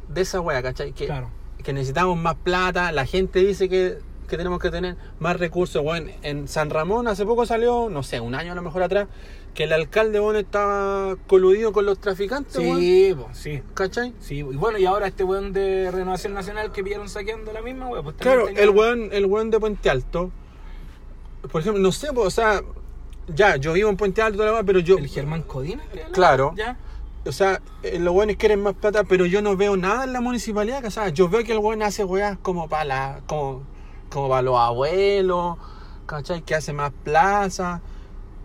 Speaker 2: de esa wea, ¿cachai? Que,
Speaker 1: Claro.
Speaker 2: que necesitamos más plata, la gente dice que, que tenemos que tener más recursos, weón. En San Ramón hace poco salió, no sé, un año a lo mejor atrás, que el alcalde, weón, estaba coludido con los traficantes.
Speaker 1: Sí, po, sí.
Speaker 2: ¿Cachai?
Speaker 1: Sí, y bueno, y ahora este weón de Renovación Nacional que pillaron saqueando la misma, weón. Pues
Speaker 2: Claro, el weón, el weón de Puente Alto, por ejemplo, no sé, o sea, ya, yo vivo en Puente Alto, toda la weá, pero yo,
Speaker 1: El Germán Codina. ¿qué era?
Speaker 2: Claro.
Speaker 1: Ya.
Speaker 2: o sea, eh, los weones quieren más plata, pero yo no veo nada en la municipalidad, o sea, yo veo que el weón hace weas como para la, como, como para los abuelos, ¿cachai? Que hace más plaza,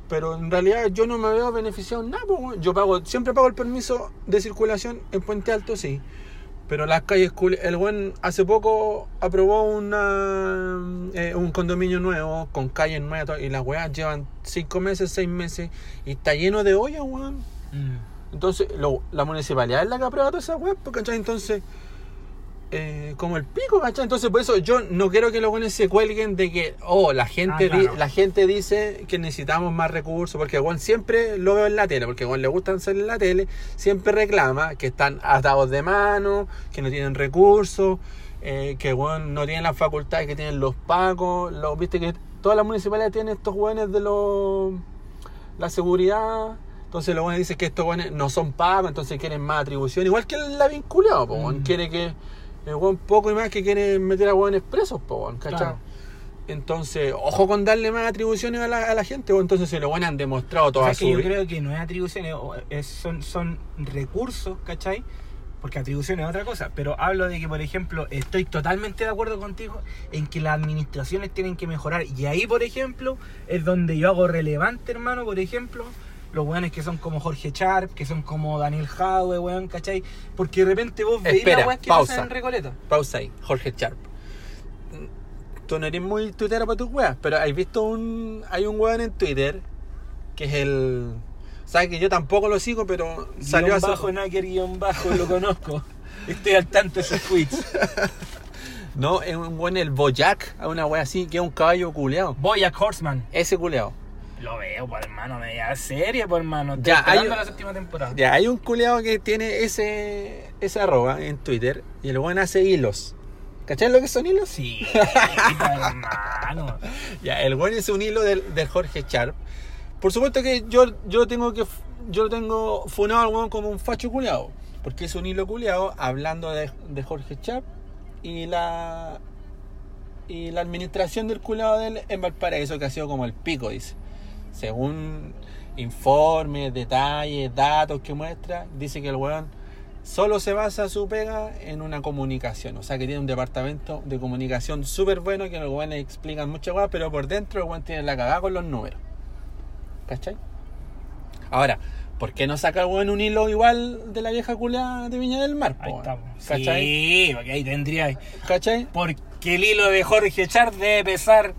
Speaker 2: pero en realidad yo no me veo beneficiado en nada, pues, yo pago, siempre pago el permiso de circulación en Puente Alto, sí. Pero las calles, el buen hace poco aprobó una, eh, un condominio nuevo con calles nuevas y las weas llevan 5 meses, 6 meses y está lleno de ollas, weón.
Speaker 1: Mm.
Speaker 2: Entonces, lo- la municipalidad es la que aprueba todas esas weas, pues, ¿cachai? Entonces, eh, como el pico, ¿cachai? Entonces, por eso yo no quiero que los buenos se cuelguen de que, oh, la gente,
Speaker 1: Ah, claro.
Speaker 2: la gente dice que necesitamos más recursos, porque weón siempre lo veo en la tele, porque weón le gusta salir en la tele, siempre reclama que están atados de mano, que no tienen recursos, eh, que weón no tienen las facultades que tienen los pacos, los, viste que todas las municipalidades tienen estos weones de los la seguridad. Entonces los buenos dicen que estos buenos no son pagos, entonces quieren más atribución. Igual que la vinculado.
Speaker 1: Mm.
Speaker 2: quiere que el weón poco y más que quiere meter a hueones presos, po, weón, ¿cachai?
Speaker 1: Claro.
Speaker 2: Entonces, ojo con darle más atribuciones a la, a la gente, o entonces se lo buenos han demostrado
Speaker 1: O
Speaker 2: toda
Speaker 1: sea,
Speaker 2: su
Speaker 1: que yo creo que no es atribuciones, o es- son, son recursos, ¿cachai? Porque atribuciones es otra cosa. Pero hablo de que, por ejemplo, estoy totalmente de acuerdo contigo en que las administraciones tienen que mejorar. Y ahí, por ejemplo, es donde yo hago relevante, hermano, por ejemplo, los weones que son como Jorge Sharp, que son como Daniel Jadwe, weón, ¿cachai? Porque de repente vos veis las weas que
Speaker 2: pausa.
Speaker 1: pasan en Recoleta.
Speaker 2: Pausa ahí, Jorge Sharp. Tú no eres muy tuitera para tus weas, pero has visto un. Hay un weón en Twitter que es el. Sabes que yo tampoco lo sigo, pero salió
Speaker 1: Guión
Speaker 2: hace-
Speaker 1: bajo, Nacker, guion bajo, lo conozco. [LAUGHS] Estoy al tanto de esos tweets. [LAUGHS]
Speaker 2: No, es un buen el Boyac, a una wea así, que es un caballo culeado.
Speaker 1: Boyack Horseman.
Speaker 2: Ese culeado.
Speaker 1: Lo veo, pues hermano, media serie, pues hermano. Estoy
Speaker 2: Ya, hay-
Speaker 1: la séptima temporada.
Speaker 2: Ya, hay un culeado que tiene ese ese arroba en Twitter y el buen hace hilos. ¿Cachai lo que son hilos?
Speaker 1: Sí, [LAUGHS] hermano.
Speaker 2: Ya, el buen es un hilo del, del Jorge Sharp. Por supuesto que yo, yo tengo que yo lo tengo funado al weón como un facho culeado. Porque es un hilo culeado hablando de, de Jorge Sharp y la y la administración del culeado de él en Valparaíso que ha sido como el pico, dice. Según informes, detalles, datos que muestra, dice que el weón solo se basa su pega en una comunicación. O sea que tiene un departamento de comunicación súper bueno que los weones explican muchas cosas, pero por dentro el weón tiene la cagada con los números. ¿Cachai? Ahora, ¿por qué no saca el weón un hilo igual de la vieja culeada de Viña del Mar? po,
Speaker 1: Ahí estamos.
Speaker 2: ¿Cachai?
Speaker 1: Sí, porque ahí tendría.
Speaker 2: ¿Cachai?
Speaker 1: Porque el hilo de Jorge Char debe pesar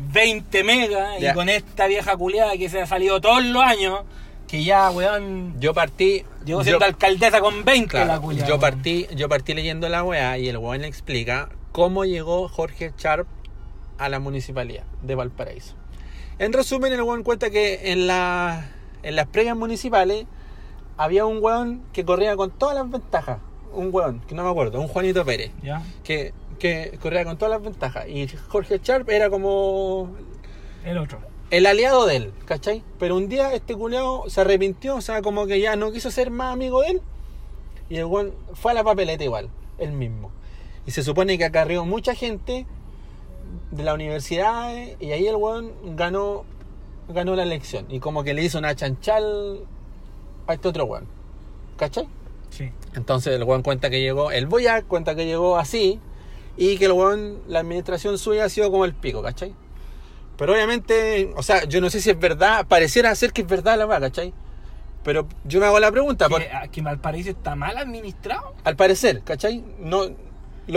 Speaker 1: 20 megas y con esta vieja culiada que se ha salido todos los años, que ya, weón,
Speaker 2: Yo partí.
Speaker 1: llegó
Speaker 2: yo-
Speaker 1: siendo alcaldesa con 20
Speaker 2: Claro,
Speaker 1: la culiada.
Speaker 2: yo
Speaker 1: weón.
Speaker 2: partí, yo partí leyendo la weá y el weón le explica cómo llegó Jorge Sharp a la municipalidad de Valparaíso. En resumen, el weón cuenta que en, la, en las previas municipales había un weón que corría con todas las ventajas. Un weón, que no me acuerdo, un Juanito Pérez,
Speaker 1: Ya,
Speaker 2: que, que corría con todas las ventajas. Y Jorge Sharp era como
Speaker 1: el otro.
Speaker 2: el aliado de él, ¿cachai? Pero un día este culeado se arrepintió, o sea, como que ya no quiso ser más amigo de él. Y el weón fue a la papeleta igual, él mismo. Y se supone que acarreó mucha gente de la universidad eh, y ahí el weón ganó, ganó la elección. Y como que le hizo una chanchal a este otro weón. ¿Cachai?
Speaker 1: Sí.
Speaker 2: Entonces el weón cuenta que llegó, el Boyac cuenta que llegó así y que el weón, la administración suya ha sido como el pico, ¿cachai? Pero obviamente, o sea, yo no sé si es verdad, pareciera ser que es verdad la weá, ¿cachai? Pero yo me hago la pregunta, por-
Speaker 1: Que, que Valparaíso está mal administrado.
Speaker 2: al parecer, ¿cachai? No, lo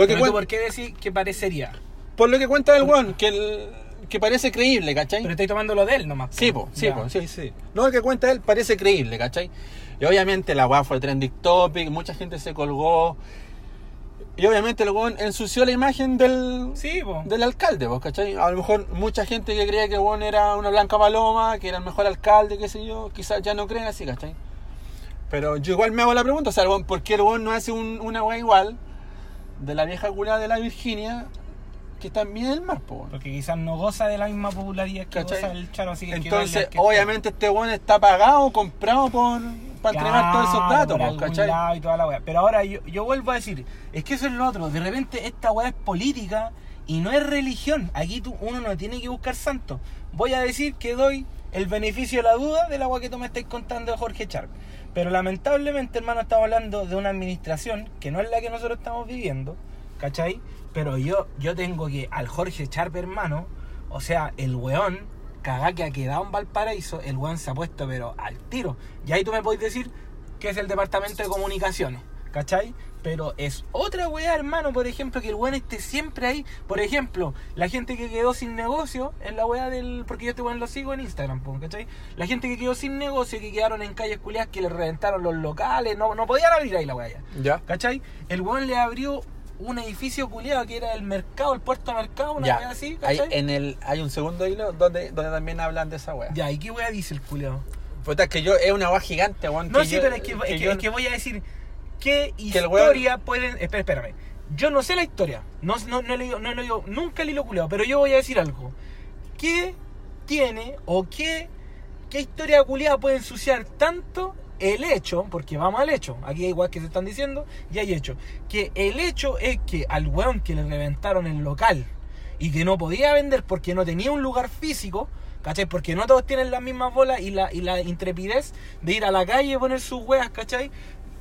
Speaker 2: que
Speaker 1: Pero tú,
Speaker 2: cuen-
Speaker 1: ¿Por qué decir que parecería?
Speaker 2: por lo que cuenta el weón, que, el- que parece creíble, ¿cachai?
Speaker 1: Pero estoy tomando lo de él nomás.
Speaker 2: Sí, po, sí, po, sí, sí. No, el que cuenta él parece creíble, ¿cachai? Y obviamente la weá fue trending topic, mucha gente se colgó. Y obviamente el weón ensució la imagen del,
Speaker 1: Sí,
Speaker 2: del alcalde, pues, ¿cachai? A lo mejor mucha gente que creía que el weón era una blanca paloma, que era el mejor alcalde, qué sé yo, quizás ya no creen así, ¿cachai? Pero yo igual me hago la pregunta, o sea, el weón, ¿por qué el weón no hace un- una weá igual de la vieja curada de la Virginia que Viña del Mar, po?
Speaker 1: Porque quizás no goza de la misma popularidad que
Speaker 2: ¿Cachai?
Speaker 1: goza el Charo, así que
Speaker 2: Entonces,
Speaker 1: que
Speaker 2: obviamente este weón está pagado, comprado por para entregar todos esos
Speaker 1: Claro,
Speaker 2: datos,
Speaker 1: por
Speaker 2: po, ¿cachai?
Speaker 1: lado y toda la wea. Pero ahora yo, yo vuelvo a decir, es que eso es lo otro. De repente esta weá es política y no es religión. Aquí tú, uno no tiene que buscar santo. Voy a decir que doy el beneficio de la duda de la weá que tú me estás contando de Jorge Charp. Pero lamentablemente, hermano, estamos hablando de una administración que no es la que nosotros estamos viviendo, ¿cachai? Pero yo, yo tengo que al Jorge Charp, hermano, o sea, el weón, cagá que ha quedado en Valparaíso, el weón se ha puesto pero al tiro. Y ahí tú me podés decir que es el departamento de comunicaciones, ¿cachai? Pero es otra weá, hermano, por ejemplo, que el weón esté siempre ahí. Por ejemplo, la gente que quedó sin negocio en la weá del. Porque yo este weón lo sigo en Instagram, ¿cachai? La gente que quedó sin negocio, que quedaron en calles culiadas, que le reventaron los locales, no, no podían abrir ahí la weá ya.
Speaker 2: Ya.
Speaker 1: ¿Cachai? El weón le abrió un edificio culiado que era el mercado, el puerto mercado, una
Speaker 2: Ya.
Speaker 1: así,
Speaker 2: Hay,
Speaker 1: ¿cachai?
Speaker 2: en el, hay un segundo hilo donde, donde también hablan de esa weá.
Speaker 1: Ya, ¿y qué weá dice el culiado?
Speaker 2: Puta, es que yo, es una weá gigante, weón.
Speaker 1: No,
Speaker 2: que
Speaker 1: sí,
Speaker 2: yo-
Speaker 1: pero es que, es que-
Speaker 2: yo-
Speaker 1: es que voy a decir qué
Speaker 2: Que
Speaker 1: historia pueden. Espera, espérame. Yo no sé la historia. No, no, no he leído, no he leído nunca el hilo culiado, pero yo voy a decir algo. ¿Qué tiene o qué, qué historia culiada puede ensuciar tanto el hecho? Porque vamos al hecho. Aquí hay igual que se están diciendo y hay hecho. Que el hecho es que al weón que le reventaron el local y que no podía vender porque no tenía un lugar físico. ¿Cachai? Porque no todos tienen las mismas bolas y la, y la intrepidez de ir a la calle y poner sus weas, ¿cachai?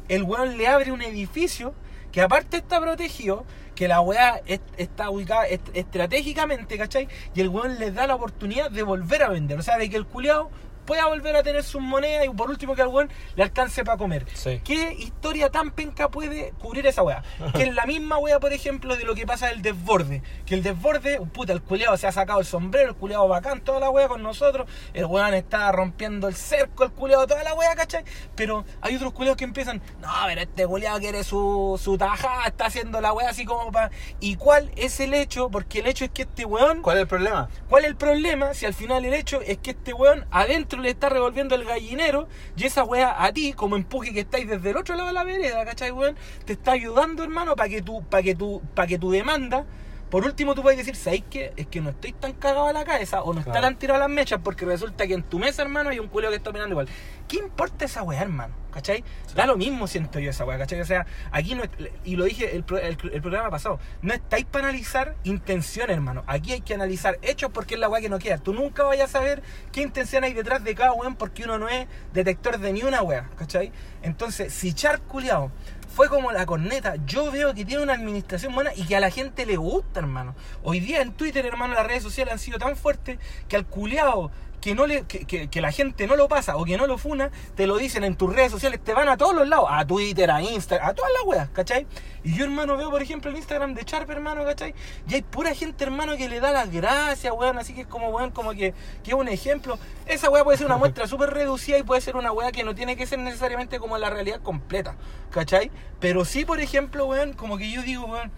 Speaker 1: El weón le abre un edificio que aparte está protegido, que la weá es- está ubicada est- estratégicamente, ¿cachai? Y el weón les da la oportunidad de volver a vender. O sea, de que el culiao pueda volver a tener sus monedas y por último que al weón le alcance para comer.
Speaker 2: Sí.
Speaker 1: ¿Qué historia tan penca puede cubrir esa weá? Que es la misma weá, por ejemplo, de lo que pasa del desborde. Que el desborde, puta, el culiao se ha sacado el sombrero, el culiao bacán, toda la weá con nosotros. El weón está rompiendo el cerco, el culiao, toda la weá, ¿cachai? Pero hay otros culiados que empiezan, no, pero este culiao quiere su, su tajada, está haciendo la weá así como para. ¿Y cuál es el hecho? Porque el hecho es que este weón.
Speaker 2: ¿Cuál es el problema?
Speaker 1: ¿Cuál es el problema? Si al final el hecho es que este weón adentro le está revolviendo el gallinero y esa weá a ti, como empuje que estáis desde el otro lado de la vereda, ¿cachai, weón? Te está ayudando, hermano, para que tu, para que tu, para que tu demanda, por último tú puedes decir, ¿sabéis qué? Es que no estoy tan cagado a la cabeza o no está
Speaker 2: Claro.
Speaker 1: tan tirado a las mechas porque resulta que en tu mesa, hermano, hay un culeo que está opinando igual. ¿Qué importa esa weá, hermano? ¿Cachai? Da lo mismo siento yo esa weá, ¿cachai? O sea, aquí no, y lo dije el, el, el programa pasado, no estáis para analizar intención, hermano. Aquí hay que analizar hechos porque es la weá que no queda. Tú nunca vayas a saber qué intención hay detrás de cada weón porque uno no es detector de ni una weá, ¿cachai? Entonces, si Char culiao fue como la corneta, yo veo que tiene una administración buena y que a la gente le gusta, hermano. Hoy día en Twitter, hermano, las redes sociales han sido tan fuertes que al culiao que no le que, que- la gente no lo pasa o que no lo funa, te lo dicen en tus redes sociales, te van a todos los lados, a Twitter, a Instagram, a todas las weas, ¿cachai? Y yo, hermano, veo, por ejemplo, el Instagram de Sharp, hermano, ¿cachai? Y hay pura gente, hermano, que le da las gracias, weón, así que es como, weón, como que, que es un ejemplo. Esa wea puede ser una muestra súper reducida y puede ser una wea que no tiene que ser necesariamente como la realidad completa, ¿cachai? Pero sí, por ejemplo, weón, como que yo digo, weón,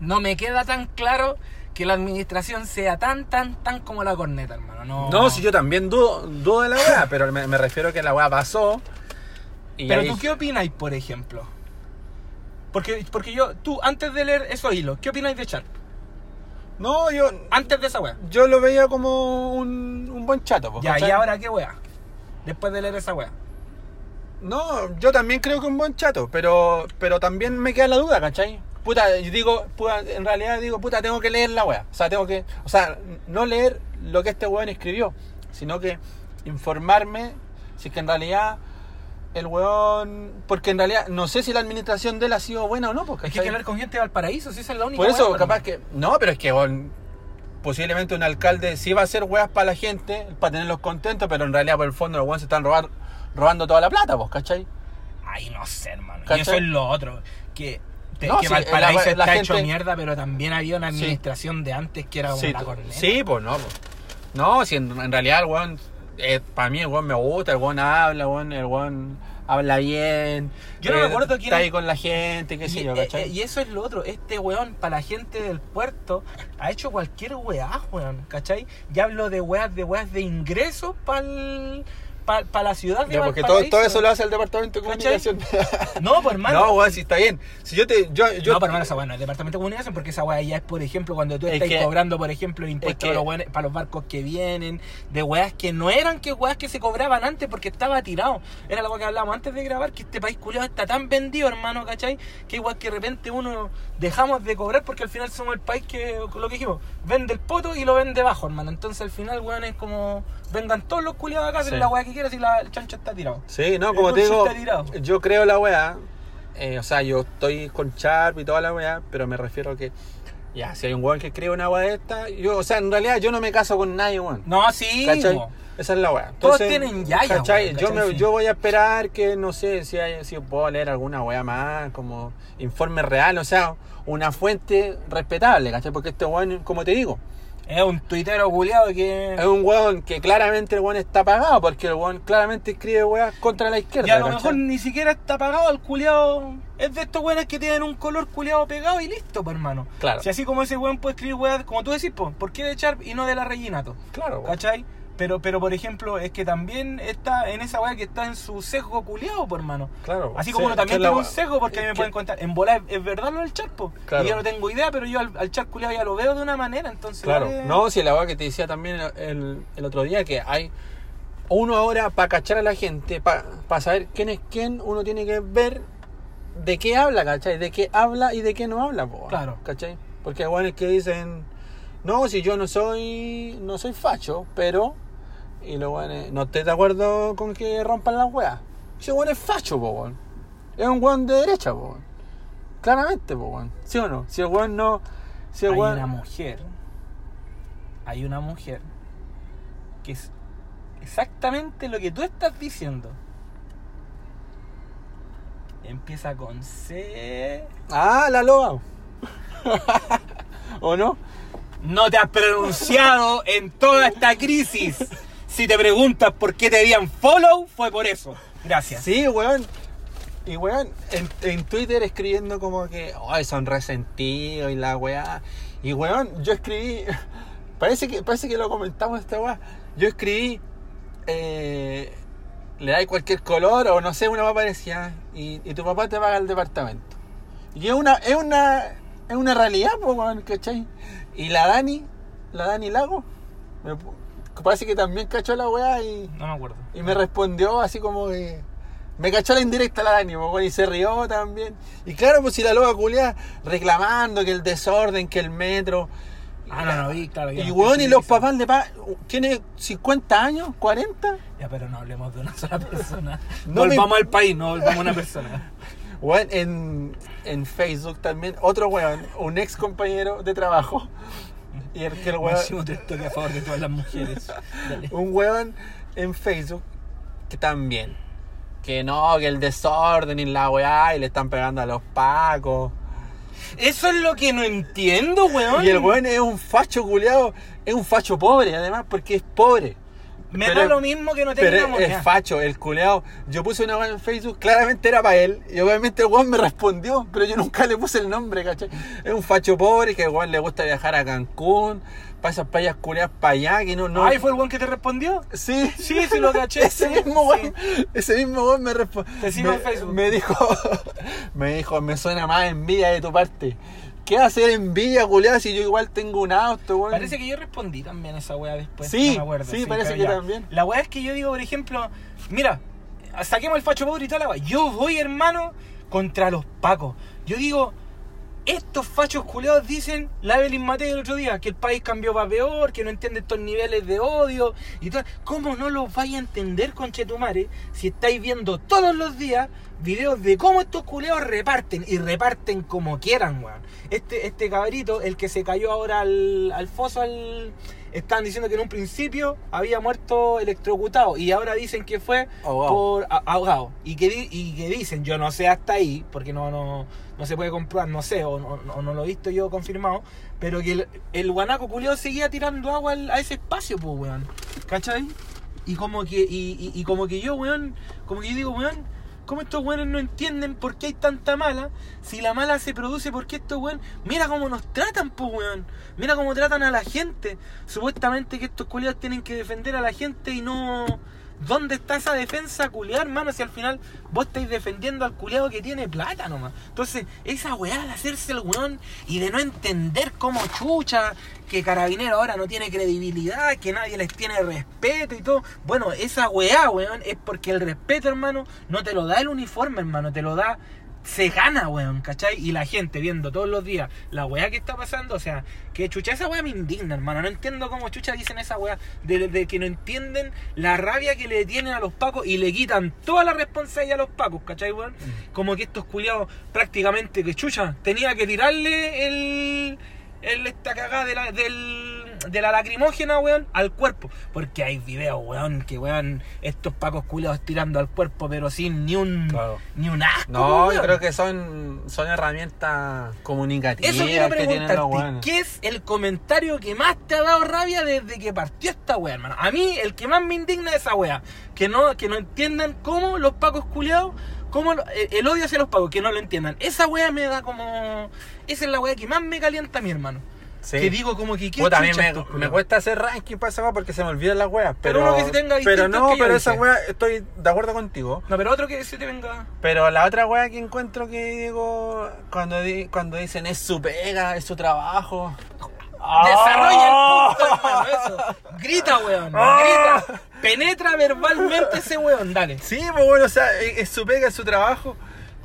Speaker 1: no me queda tan claro que la administración sea tan, tan, tan como la corneta, hermano. No,
Speaker 2: No, si yo también dudo, dudo de la weá, [LAUGHS] pero me, me refiero a que la weá pasó. Y
Speaker 1: Pero
Speaker 2: ahí-
Speaker 1: tú, ¿qué opináis, por ejemplo? Porque, porque yo, tú, antes de leer esos hilos, ¿qué opináis de Sharp?
Speaker 2: No, yo,
Speaker 1: Antes de esa wea.
Speaker 2: yo lo veía como un, un buen chato.
Speaker 1: Ya,
Speaker 2: ¿cachai?
Speaker 1: ¿y ahora qué wea? Después de leer esa wea.
Speaker 2: No, yo también creo que un buen chato, pero, pero también me queda la duda, ¿cachai? Puta, yo digo, puta, en realidad digo, puta, tengo que leer la weá. O sea, tengo que, o sea, no leer lo que este weón escribió, sino que informarme si es que en realidad el weón, porque en realidad no sé si la administración de él ha sido buena o no, porque
Speaker 1: Es que hay que hablar con gente de Valparaíso, si esa es la única
Speaker 2: Por eso, capaz que, no, pero es que weón, posiblemente un alcalde sí va a hacer weas para la gente, para tenerlos contentos, pero en realidad por el fondo los weones se están robando, robando toda la plata, pues, ¿cachai?
Speaker 1: Ay, no sé, hermano. Y
Speaker 2: ¿Cachai?
Speaker 1: eso es lo otro. Que, te-
Speaker 2: No,
Speaker 1: que
Speaker 2: sí,
Speaker 1: Valparaíso
Speaker 2: la- la
Speaker 1: está hecho
Speaker 2: gente-
Speaker 1: mierda, pero también había una
Speaker 2: Sí.
Speaker 1: administración de antes que era
Speaker 2: Sí,
Speaker 1: la corneta.
Speaker 2: sí, pues no, pues. No, si en, en realidad el weón, eh, para mí el weón me gusta, el weón habla, el weón, el weón habla bien.
Speaker 1: Yo no me acuerdo quién
Speaker 2: Está
Speaker 1: es-
Speaker 2: ahí con la gente, qué sé
Speaker 1: Y,
Speaker 2: yo,
Speaker 1: eh,
Speaker 2: ¿cachai?
Speaker 1: eh, y eso es lo otro, este weón para la gente del puerto ha hecho cualquier weá, weón, ¿cachai? Ya hablo de weas de weas de ingresos para para la ciudad de
Speaker 2: Ya, porque todo, eso lo hace el departamento de comunicación. [LAUGHS]
Speaker 1: No, pues hermano.
Speaker 2: no, weón, si está bien. Si yo te. Yo, yo,
Speaker 1: no, pero hermano, esa weá no es departamento de comunicación porque esa weá ya es, por ejemplo, cuando tú
Speaker 2: Es
Speaker 1: estás
Speaker 2: que-
Speaker 1: cobrando, por ejemplo, impuestos
Speaker 2: que-
Speaker 1: para, los weones- para los barcos que vienen, de weas que no eran que weas que se cobraban antes porque estaba tirado. Era la weá que hablábamos antes de grabar, que este país culiado está tan vendido, hermano, ¿cachai? Que igual que de repente uno dejamos de cobrar porque al final somos el país que, lo que dijimos, vende el poto y lo vende bajo, hermano. Entonces al final, weón, es como, vengan todos los culiados acá, pero
Speaker 2: Sí.
Speaker 1: la weá que quieras y la, el chancho está tirado.
Speaker 2: Sí, no,
Speaker 1: El
Speaker 2: como te digo, yo creo la weá. eh, o sea, yo estoy con Sharp y toda la weá, pero me refiero a que. Ya, si hay un weón que escribe una weá de esta, yo, o sea, en realidad yo no me caso con nadie, weón.
Speaker 1: No, sí,
Speaker 2: ¿Cachai? Esa es la weá.
Speaker 1: Todos tienen yaya,
Speaker 2: ¿cachai? Yo, me-
Speaker 1: Sí.
Speaker 2: yo voy a esperar que, no sé, si, hay, si puedo leer alguna weá más, como informe real, o sea, una fuente respetable, ¿cachai? Porque este weón, como te digo,
Speaker 1: Es un tuitero culiado que...
Speaker 2: es un weón que claramente el weón está pagado, porque el weón claramente escribe weas contra la izquierda.
Speaker 1: Y a lo
Speaker 2: ¿cachai?
Speaker 1: mejor ni siquiera está pagado el culiado. Es de estos weones que tienen un color culiado pegado y listo, pues hermano.
Speaker 2: Claro.
Speaker 1: Si así como ese weón puede escribir weas, como tú decís, pues, ¿por qué de Sharp y no de la Reginato?
Speaker 2: Claro, weón.
Speaker 1: ¿Cachai? Pero, pero por ejemplo, es que también está en esa wea que está en su sesgo culiado, por hermano.
Speaker 2: Claro,
Speaker 1: Así
Speaker 2: sí,
Speaker 1: como uno también
Speaker 2: la
Speaker 1: tiene un
Speaker 2: wea-
Speaker 1: sesgo, porque a mí me
Speaker 2: que-
Speaker 1: pueden contar. En bola es, es verdad lo del charpo.
Speaker 2: Claro.
Speaker 1: Y yo no tengo idea, pero yo al, al char culiado ya lo veo de una manera, entonces.
Speaker 2: Claro,
Speaker 1: vale-
Speaker 2: no, si la weá que te decía también el, el otro día, que hay uno ahora para cachar a la gente, para saber quién es quién, uno tiene que ver de qué habla, ¿cachai? De qué habla y de qué no habla, po,
Speaker 1: Claro.
Speaker 2: ¿cachai? Porque hay weones que dicen, no, si yo no soy, no soy facho, pero, y los weones, no estoy de acuerdo con que rompan las weas. Ese weón es facho, po, weón. Es un weón de derecha, po, weón. Claramente, po, weón. ¿Sí o no? Si el weón no... Si el
Speaker 1: hay
Speaker 2: weón-
Speaker 1: una mujer, hay una mujer que es exactamente lo que tú estás diciendo. Empieza con C.
Speaker 2: Ah, la loa. [LAUGHS] ¿O no?
Speaker 1: No te has pronunciado en toda esta crisis. Si te preguntas por qué te dieron follow, fue por eso. Gracias.
Speaker 2: Sí, weón. Y weón, en, en Twitter escribiendo como que, ay, son resentidos y la weá. Y weón, yo escribí, [LAUGHS] parece que, parece que lo comentamos esta weá. Yo escribí, eh, le dais cualquier color o no sé, una weá parecía, y, y tu papá te paga el departamento. Y es una, es una, es una realidad, pues, ¿cachai? Y la Dani, la Dani Lago, me parece que también cachó la weá y...
Speaker 1: No me acuerdo.
Speaker 2: Y me respondió así como que. Me cachó la indirecta la Dani, weón, y se rió también. Y claro, pues si la loca culia reclamando que el desorden, que el metro.
Speaker 1: Ah, no, no vi, claro.
Speaker 2: Y weón, y los papás le pagan. ¿Tiene 50 años? ¿40?
Speaker 1: Ya, pero no hablemos de una sola persona. [LAUGHS]
Speaker 2: No me-
Speaker 1: volvamos al país, no volvamos a una persona. [LAUGHS]
Speaker 2: Weón, en, en Facebook también, otro weón, un ex compañero de trabajo. Y el que el weón.
Speaker 1: A favor de todas las mujeres. Dale.
Speaker 2: un weón en Facebook que también. Que no, que el desorden y la weá, y le están pegando a los pacos.
Speaker 1: Eso es lo que no entiendo, weón.
Speaker 2: Y el weón es un facho culeado, es un facho pobre, además, porque es pobre.
Speaker 1: Me
Speaker 2: pero-
Speaker 1: da lo mismo que no tenga
Speaker 2: Pero
Speaker 1: moneda.
Speaker 2: es facho, el culeado. Yo puse una en Facebook, claramente era para él, y obviamente el weón me respondió, pero yo nunca le puse el nombre, ¿cachai? Es un facho pobre que weón le gusta viajar a Cancún, para esas playas culeadas para allá, que no, no.
Speaker 1: Ay, ¿fue el weón que te respondió?
Speaker 2: Sí,
Speaker 1: Sí, sí lo caché. [LAUGHS]
Speaker 2: Ese
Speaker 1: sí,
Speaker 2: mismo
Speaker 1: sí.
Speaker 2: weón, ese mismo weón me respondió.
Speaker 1: Te sigo
Speaker 2: me,
Speaker 1: en Facebook.
Speaker 2: Me dijo, [LAUGHS] me dijo, me suena más envidia de tu parte. ¿Qué hacer envidia, culeado, si yo igual tengo un auto, weón?
Speaker 1: Parece que yo respondí también a esa weá después.
Speaker 2: Sí,
Speaker 1: no acuerdo,
Speaker 2: sí, parece que
Speaker 1: ya.
Speaker 2: también.
Speaker 1: La weá es que yo digo, por ejemplo, mira, saquemos el facho pobre y toda la weá. Yo voy, hermano, contra los pacos. Yo digo, estos fachos culeados dicen la Evelyn Mateo el otro día, que el país cambió para peor, que no entiende estos niveles de odio y todo. ¿Cómo no los vais a entender, conchetumare, si estáis viendo todos los días videos de cómo estos culeados reparten y reparten como quieran, weón? Este, este cabrito, el que se cayó ahora al, al foso, al... Estaban diciendo que en un principio había muerto electrocutado y ahora dicen que fue
Speaker 2: Ahogado.
Speaker 1: por ahogado. Y que, y que dicen, yo no sé hasta ahí, porque no, no, no se puede comprobar, no sé, o, no- lo he visto yo confirmado, pero que el, guanaco culiado seguía tirando agua a ese espacio, pues, weón. ¿Cachai? Y como que, y, como que yo, weón, como que yo digo, weón, ¿cómo estos weones no entienden por qué hay tanta mala? Si la mala se produce porque estos weón, mira cómo nos tratan, pues, weón. Mira cómo tratan a la gente. Supuestamente que estos culiados tienen que defender a la gente y no, ¿Dónde está esa defensa culiada, hermano? Si al final vos estáis defendiendo al culiado que tiene plata nomás. Entonces, esa weá de hacerse el weón y de no entender cómo chucha, que Carabinero ahora no tiene credibilidad, que nadie les tiene respeto y todo. Bueno, esa weá, weón, es porque el respeto, hermano, no te lo da el uniforme, hermano, te lo da se gana, weón, ¿cachai? Y la gente viendo todos los días la weá que está pasando, o sea, que chucha, esa weá me indigna, hermano. No entiendo cómo chucha dicen esa weá, de, de que no entienden la rabia que le tienen a los pacos y le quitan toda la responsabilidad a los pacos, ¿cachai, weón?
Speaker 2: Mm.
Speaker 1: Como que estos culiados prácticamente que chucha, tenía que tirarle el. el esta cagada de la, del, de la lacrimógena, weón, al cuerpo. Porque hay videos, weón, que weón, estos pacos culiados tirando al cuerpo, pero sin ni un.
Speaker 2: Claro.
Speaker 1: ni un asco.
Speaker 2: No,
Speaker 1: weón.
Speaker 2: yo creo que son, son herramientas comunicativas
Speaker 1: Eso quiero preguntarte. ¿qué es el comentario que más te ha dado rabia desde que partió esta wea, hermano? A mí, el que más me indigna es esa wea. Que no, que no entiendan cómo los pacos culiados, cómo lo- eh, el odio hacia los pacos, que no lo entiendan. Esa wea me da como... Esa es la wea que más me calienta a mi hermano.
Speaker 2: Sí.
Speaker 1: Que digo como que... ¿qué
Speaker 2: Puta, a mí
Speaker 1: chucha
Speaker 2: me, cuesta hacer ranking para esa weá porque se me olvidan las weas.
Speaker 1: Pero
Speaker 2: Pero,
Speaker 1: uno que sí tenga
Speaker 2: pero
Speaker 1: distintos
Speaker 2: no,
Speaker 1: que
Speaker 2: pero esa
Speaker 1: dije.
Speaker 2: wea estoy de acuerdo contigo.
Speaker 1: No, pero otro que se te venga...
Speaker 2: Pero la otra wea que encuentro que digo cuando, di- cuando dicen es su pega, es su trabajo.
Speaker 1: Desarrolla
Speaker 2: ¡Ah!
Speaker 1: el punto, hermano, eso. Grita, weón. Grita. Penetra verbalmente ese weón, dale.
Speaker 2: Sí, pues bueno, o sea, es, es su pega, es su trabajo.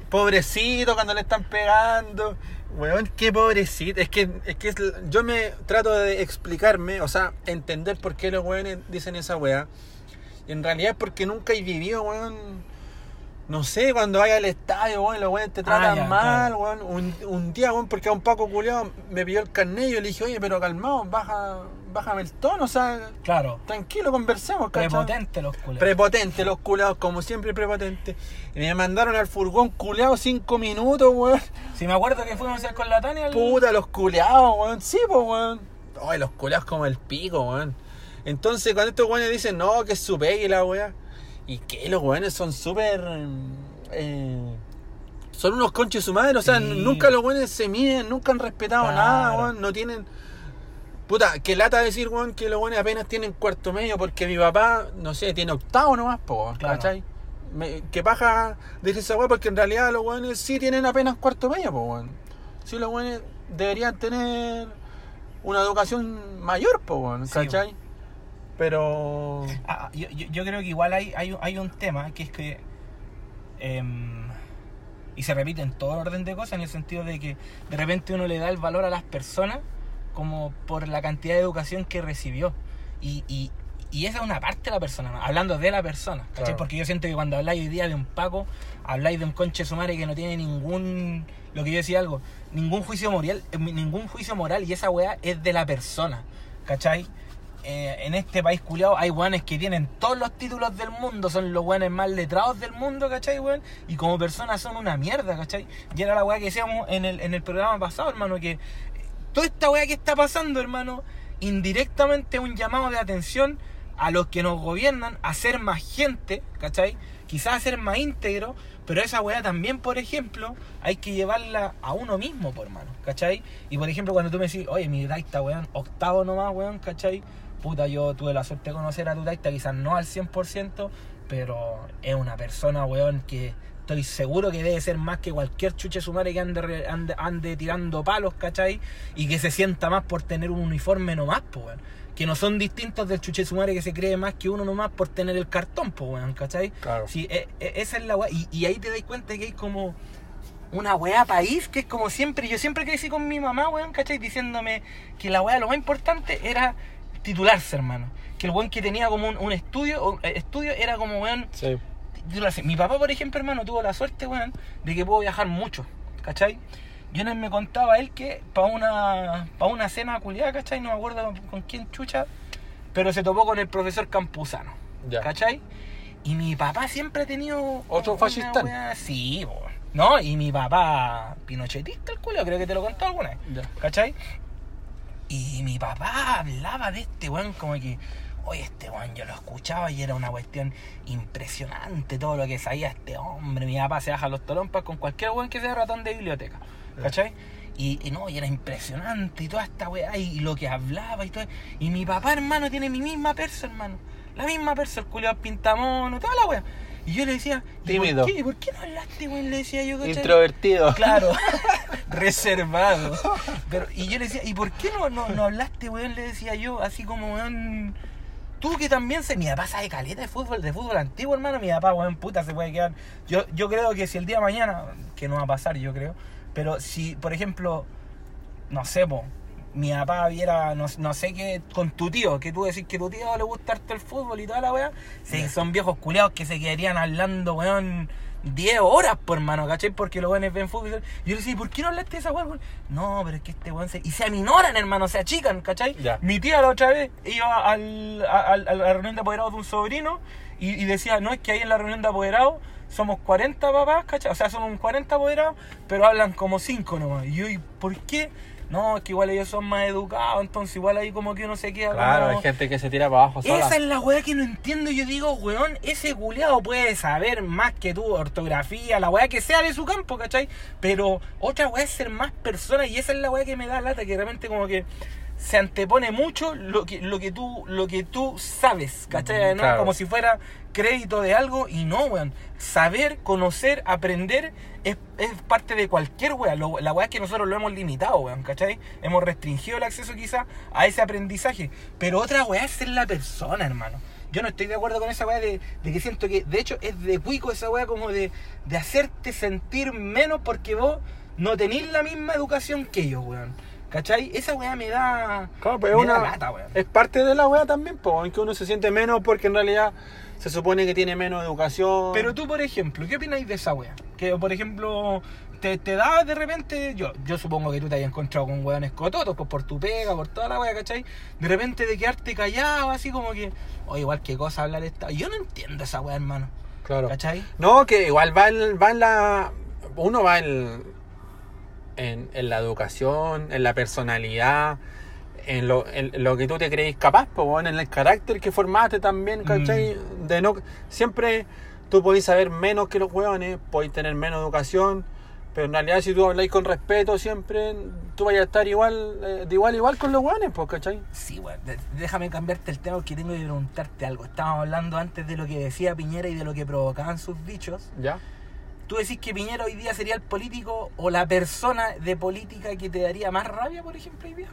Speaker 2: Pobrecito cuando le están pegando. Weón, qué pobrecito. Es que, es que es- yo me trato de explicarme, o sea, entender por qué los weones dicen esa weá. Y en realidad es porque nunca he vivido, weón. No sé, cuando vaya al estadio, weón, los weones te tratan
Speaker 1: Ah, ya,
Speaker 2: mal,
Speaker 1: claro.
Speaker 2: weón. Un, un día, weón, porque a un Paco culiado me pidió el carnet y yo le dije, oye, pero calmado, baja, bájame el tono, o sea,
Speaker 1: Claro.
Speaker 2: tranquilo, conversemos, ¿cachai?
Speaker 1: Prepotente los culeros.
Speaker 2: Prepotente, los culeados, como siempre prepotente. Y me mandaron al furgón culeado cinco minutos, weón.
Speaker 1: Si me acuerdo que fuimos a hacer con la Tania. el-
Speaker 2: Puta, los culeados, weón. Sí, pues, weón. Ay, los culeados como el pico, weón. Entonces, cuando estos weones dicen, no, que es su la weá. Y que los weones son súper. eh, son unos conches su madre, o sea,
Speaker 1: Sí.
Speaker 2: nunca los weones se miden, nunca han respetado
Speaker 1: Claro.
Speaker 2: nada, weón. No tienen. Puta, que lata decir, weón, que los weones apenas tienen cuarto medio porque mi papá, no sé, tiene octavo nomás, po, weón,
Speaker 1: Claro.
Speaker 2: ¿cachai? Me- que paja decir esa weá porque en realidad los weones sí tienen apenas cuarto medio, po, weón. Sí, los weones deberían tener una educación mayor, po, weón,
Speaker 1: Sí,
Speaker 2: ¿cachai? Pero.
Speaker 1: Ah, yo, yo- yo creo que igual hay, hay, hay un tema que es que. em, y se repite en todo orden de cosas, en el sentido de que de repente uno le da el valor a las personas como por la cantidad de educación que recibió. Y, y, y esa es una parte de la persona, ¿no? hablando de la persona. ¿cachai?
Speaker 2: Claro.
Speaker 1: Porque yo siento que cuando habláis hoy día de un Paco, habláis de un conche sumare que no tiene ningún. Lo que yo decía algo, ningún juicio moral, eh, ningún juicio moral y esa weá es de la persona. ¿Cachai? Eh, en este país culiado hay weones que tienen todos los títulos del mundo, son los weones más letrados del mundo, ¿cachai, weón? Y como personas son una mierda, ¿cachai? Y era la weá que decíamos en el, en el programa pasado, hermano, que toda esta weá que está pasando, hermano, indirectamente un llamado de atención a los que nos gobiernan a ser más gente, ¿cachai? Quizás a ser más íntegro, pero esa weá también, por ejemplo, hay que llevarla a uno mismo, por hermano, ¿cachai? Y por ejemplo, cuando tú me decís, oye, mi taita, weón, octavo nomás, weón, ¿cachai? Puta, yo tuve la suerte de conocer a tu taita, quizás no al 100%, pero es una persona, weón, que estoy seguro que debe ser más que cualquier chuche sumare que ande, ande, ande tirando palos, ¿cachai? Y que se sienta más por tener un uniforme nomás, pues, weón. Que no son distintos del chuche sumare que se cree más que uno nomás por tener el cartón, pues, weón, ¿cachai?
Speaker 2: Claro.
Speaker 1: Sí, e- e- esa es la weá. Y, y ahí te das cuenta que hay como una weá país que es como siempre. Yo siempre crecí con mi mamá, weón, ¿cachai? Diciéndome que la weá lo más importante era titularse, hermano. Que el weón que tenía como un, un estudio, o, eh, estudio era como, weón,
Speaker 2: Sí.
Speaker 1: Mi papá, por ejemplo, hermano, tuvo la suerte, weón, de que puedo viajar mucho, ¿cachai? Yo no me contaba él que para una, pa una cena culiada, ¿cachai? No me acuerdo con quién chucha, pero se topó con el profesor Campuzano,
Speaker 2: Ya.
Speaker 1: ¿cachai? Y mi papá siempre ha tenido.
Speaker 2: Otro
Speaker 1: wea- Sí, po. No, y mi papá, pinochetista, el culo, creo que te lo contó alguna vez.
Speaker 2: Ya.
Speaker 1: ¿Cachai? Y mi papá hablaba de este weón como que, oye, este weón yo lo escuchaba y era una cuestión impresionante todo lo que sabía este hombre. Mi papá se baja los tolompas con cualquier weón que sea ratón de biblioteca. ¿Cachai? Y, y no, y era impresionante y toda esta weá, y, y lo que hablaba y todo. Y mi papá, hermano, tiene mi misma persa, hermano. La misma persa, el culiao pintamono, toda la weá. Y yo le decía, ¿y
Speaker 2: Tímido.
Speaker 1: por qué, ¿Y por qué no hablaste, weón? Le decía yo, ¿cachai?
Speaker 2: Introvertido.
Speaker 1: Claro, [LAUGHS] [LAUGHS] reservado. Pero, y yo le decía, ¿y por qué no, no, no hablaste, weón? Le decía yo, así como, weón. Tú que también se. Mi papá sabe caleta de fútbol, de fútbol antiguo, hermano. Mi papá, weón, puta, se puede quedar. Yo, yo creo que si el día de mañana, que no va a pasar, yo creo. Pero si, por ejemplo, no sé, po, mi papá viera, no, no sé qué, con tu tío, que tú decís que tu tío le gusta harto el fútbol y toda la weá, sí, son viejos culiados que se quedarían hablando, weón, 10 horas, por hermano, ¿cachai? Porque los weones ven fútbol. Yo le decía, ¿por qué no hablaste de esa weón? No, pero es que este weón se. Y se aminoran, hermano, se achican, ¿cachai?
Speaker 2: Ya.
Speaker 1: Mi tía la otra vez iba al, a, la reunión de apoderados de un sobrino y, y decía, no, es que ahí en la reunión de apoderados somos 40 papás, ¿cachai? O sea, somos 40 apoderados, pero hablan como 5 nomás. Y yo, ¿y por qué? No, es que igual ellos son más educados, entonces igual ahí como que uno se queda
Speaker 2: Claro,
Speaker 1: como-
Speaker 2: hay gente que se tira para abajo sola.
Speaker 1: esa es la weá que no entiendo. Yo digo, weón, ese culeado puede saber más que tú, ortografía, la weá que sea de su campo, ¿cachai? Pero otra weá es ser más persona y esa es la weá que me da lata, que realmente como que se antepone mucho lo que, lo que tú, lo que tú sabes, ¿cachai? ¿no?
Speaker 2: Claro.
Speaker 1: Como si fuera crédito de algo y no, weón. Saber, conocer, aprender es, es parte de cualquier. Lo- la weá es que nosotros lo hemos limitado, weón, ¿cachai? Hemos restringido el acceso quizás a ese aprendizaje. Pero otra weá es ser la persona, hermano. Yo no estoy de acuerdo con esa weá de, de que siento que, de hecho, es de cuico esa weá como de, de hacerte sentir menos porque vos no tenéis la misma educación que ellos, weón. ¿Cachai? Esa weá me da.
Speaker 2: Claro,
Speaker 1: me
Speaker 2: es una,
Speaker 1: da lata, weón.
Speaker 2: es parte de la wea también, po, en que uno se siente menos porque en realidad se supone que tiene menos educación.
Speaker 1: Pero tú, por ejemplo, ¿qué opináis de esa wea? Que, por ejemplo, te, te da de repente, yo yo supongo que tú te hayas encontrado con weones cototos, pues por tu pega, por toda la wea, ¿cachai? De repente de quedarte callado, así como que, o igual qué cosa hablar esta. Yo no entiendo esa wea, hermano.
Speaker 2: claro.
Speaker 1: ¿Cachai?
Speaker 2: No, que igual va en, va en la. Uno va en, en, en la educación, en la personalidad, en lo, en lo que tú te crees capaz, pues, bueno, en el carácter que formaste también, ¿cachai?
Speaker 1: Mm.
Speaker 2: De no, siempre tú podés saber menos que los hueones, podés tener menos educación, pero en realidad si tú habláis con respeto siempre, tú vas a estar igual, eh, de igual igual con los hueones, pues, ¿cachai?
Speaker 1: Sí. De- Déjame cambiarte el tema porque tengo que preguntarte algo. Estábamos hablando antes de lo que decía Piñera y de lo que provocaban sus dichos.
Speaker 2: ¿Ya?
Speaker 1: ¿Tú decís que Piñera hoy día sería el político o la persona de política que te daría más rabia, por ejemplo, hoy día?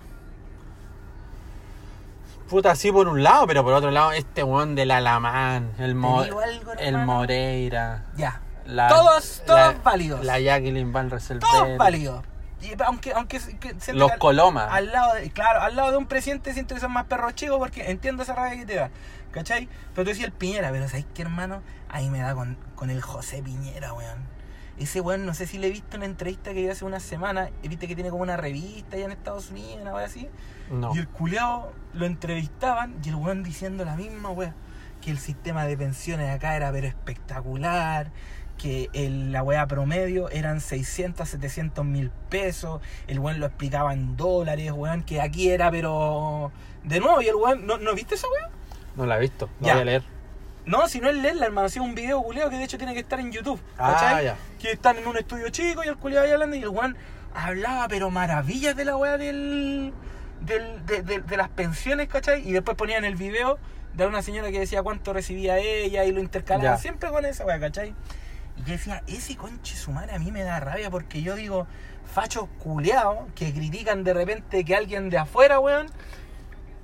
Speaker 2: Puta, sí por un lado, pero por otro lado, este weón del Alamán, el, Mo-
Speaker 1: algo,
Speaker 2: el? Moreira,
Speaker 1: Ya.
Speaker 2: la-
Speaker 1: todos, todos
Speaker 2: la-
Speaker 1: válidos.
Speaker 2: La Jacqueline Van Rieselberg,
Speaker 1: todos válidos. Y aunque, aunque
Speaker 2: los Colomas.
Speaker 1: Al lado de, claro, al lado de un presidente siento que son más perros chicos porque entiendo esa rabia que te da. ¿Cachai? Pero tú decías el Piñera, pero ¿sabes qué, hermano? Ahí me da con, con el José Piñera, weón. Ese weón, no sé si le he visto una entrevista que dio hace una semana. Viste que tiene como una revista allá en Estados Unidos, una wea así.
Speaker 2: No.
Speaker 1: Y el culeado lo entrevistaban y el weón diciendo la misma wea. Que el sistema de pensiones acá era pero espectacular. Que el- la wea promedio eran 600, 700 mil pesos. El weón lo explicaba en dólares, weón. Que aquí era pero... De nuevo, y el weón... ¿No, ¿no viste esa wea?
Speaker 2: No la he visto, no
Speaker 1: Ya.
Speaker 2: voy a leer.
Speaker 1: No, si no es leerla, hermano. Si es un video culeado que de hecho tiene que estar en YouTube.
Speaker 2: Ah,
Speaker 1: ¿Cachai?
Speaker 2: ya.
Speaker 1: Que están en un estudio chico y el culeado ahí hablando y el weón hablaba pero maravillas de la weá del, del- de, de- de las pensiones, ¿cachai? Y después ponían el video de una señora que decía cuánto recibía ella y lo intercalaba
Speaker 2: Ya.
Speaker 1: siempre con esa weá, ¿cachai? Y yo decía, ese conche su madre a mí me da rabia porque yo digo, fachos culeados que critican de repente que alguien de afuera, weón,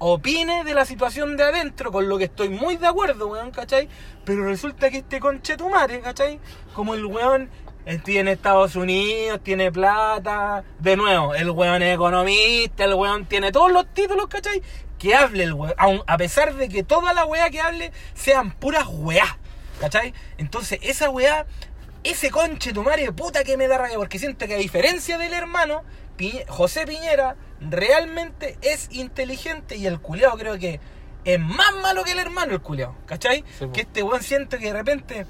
Speaker 1: opine de la situación de adentro, con lo que estoy muy de acuerdo, weón, ¿cachai? Pero resulta que este conchetumare, ¿cachai? Como el weón eh, tiene Estados Unidos, tiene plata, de nuevo, el weón es economista, el weón tiene todos los títulos, ¿cachai? Que hable el weón, a pesar de que toda la weá que hable sean puras weá, ¿cachai? Entonces, esa weá, ese conche tu madre puta que me da rabia, porque siento que a diferencia del hermano, José Piñera realmente es inteligente y el culeado creo que es más malo que el hermano, el culeado, ¿cachai?
Speaker 2: Sí,
Speaker 1: que este weón siento que de repente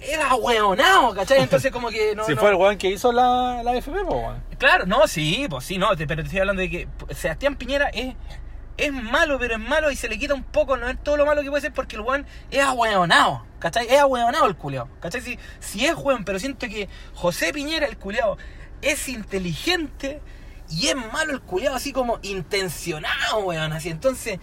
Speaker 1: era weonado, ¿cachai? Entonces como que no...
Speaker 2: si
Speaker 1: no-
Speaker 2: fue el weón que hizo la, la FP, pues weón.
Speaker 1: Claro, no, sí, pues sí, no, te- pero te estoy hablando de que Sebastián Piñera es, es malo, pero es malo y se le quita un poco, no es todo lo malo que puede ser porque el weón es ahueonado, ¿cachai? Es ahueonado el culeado, ¿cachai? Si, si es weón, pero siento que José Piñera, el culeado, es inteligente y es malo el culiado, así como intencionado, weón. Así, entonces,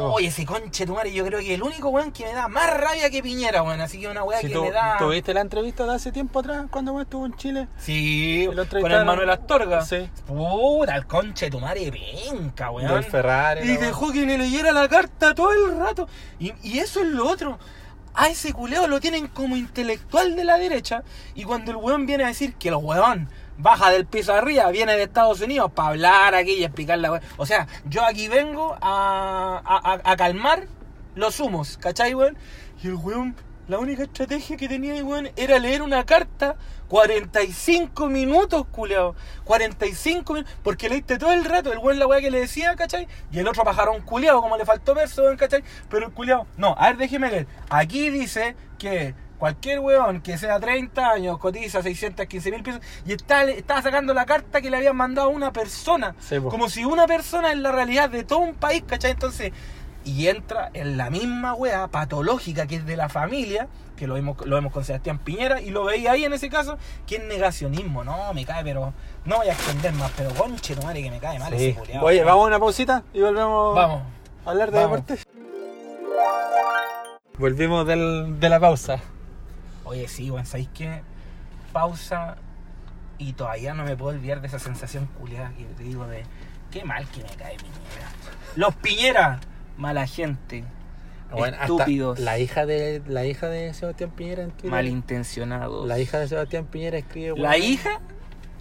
Speaker 1: oye, ese conche tu madre, yo creo que el único weón que me da más rabia que Piñera, weón. Así que una weá
Speaker 2: Si
Speaker 1: que
Speaker 2: tú,
Speaker 1: me da.
Speaker 2: ¿Tuviste la entrevista de hace tiempo atrás cuando weón estuvo en Chile?
Speaker 1: Sí, con el. Manuel Astorga.
Speaker 2: Sí.
Speaker 1: Puta, el conche tu madre penca, weón.
Speaker 2: Del Ferrari.
Speaker 1: Y dejó que le leyera la carta todo el rato. Y, y eso es lo otro. A ese culeo lo tienen como intelectual de la derecha. Y cuando el weón viene a decir que el weón baja del piso arriba, viene de Estados Unidos para hablar aquí y explicar la. O sea, yo aquí vengo a, a, calmar los humos, ¿cachai, weón? Y el weón, la única estrategia que tenía weón era leer una carta 45 minutos, culeado. 45 minutos. Porque leíste todo el rato el weón la weá que le decía, ¿cachai? Y el otro pajarón culeado, como le faltó verso, weón, ¿cachai? Pero el culeado, no, a ver, déjeme leer. Aquí dice que cualquier weón que sea 30 años cotiza 615 mil pesos y está, estaba sacando la carta que le habían mandado a una persona.
Speaker 2: Sí,
Speaker 1: como si una persona es la realidad de todo un país, ¿cachai? Entonces, y entra en la misma weá patológica que es de la familia, que lo vemos, lo vemos con Sebastián Piñera, y lo veía ahí en ese caso, que es negacionismo, no, me cae, pero no voy a extender más, pero conche, tu madre que me cae mal
Speaker 2: Sí.
Speaker 1: ese culiao,
Speaker 2: Oye, vamos a una pausita y volvemos
Speaker 1: Vamos.
Speaker 2: a hablar de
Speaker 1: Vamos.
Speaker 2: deporte. Volvimos del- de la pausa.
Speaker 1: Oye, sí, weón, ¿sabéis qué? Pausa y todavía no me puedo olvidar de esa sensación culiada que te digo de qué mal que me cae Piñera. Los Piñera, mala gente,
Speaker 2: Bueno,
Speaker 1: estúpidos,
Speaker 2: La hija de la hija de Sebastián Piñera en Twitter.
Speaker 1: malintencionados.
Speaker 2: La hija de Sebastián Piñera escribe.
Speaker 1: La hija,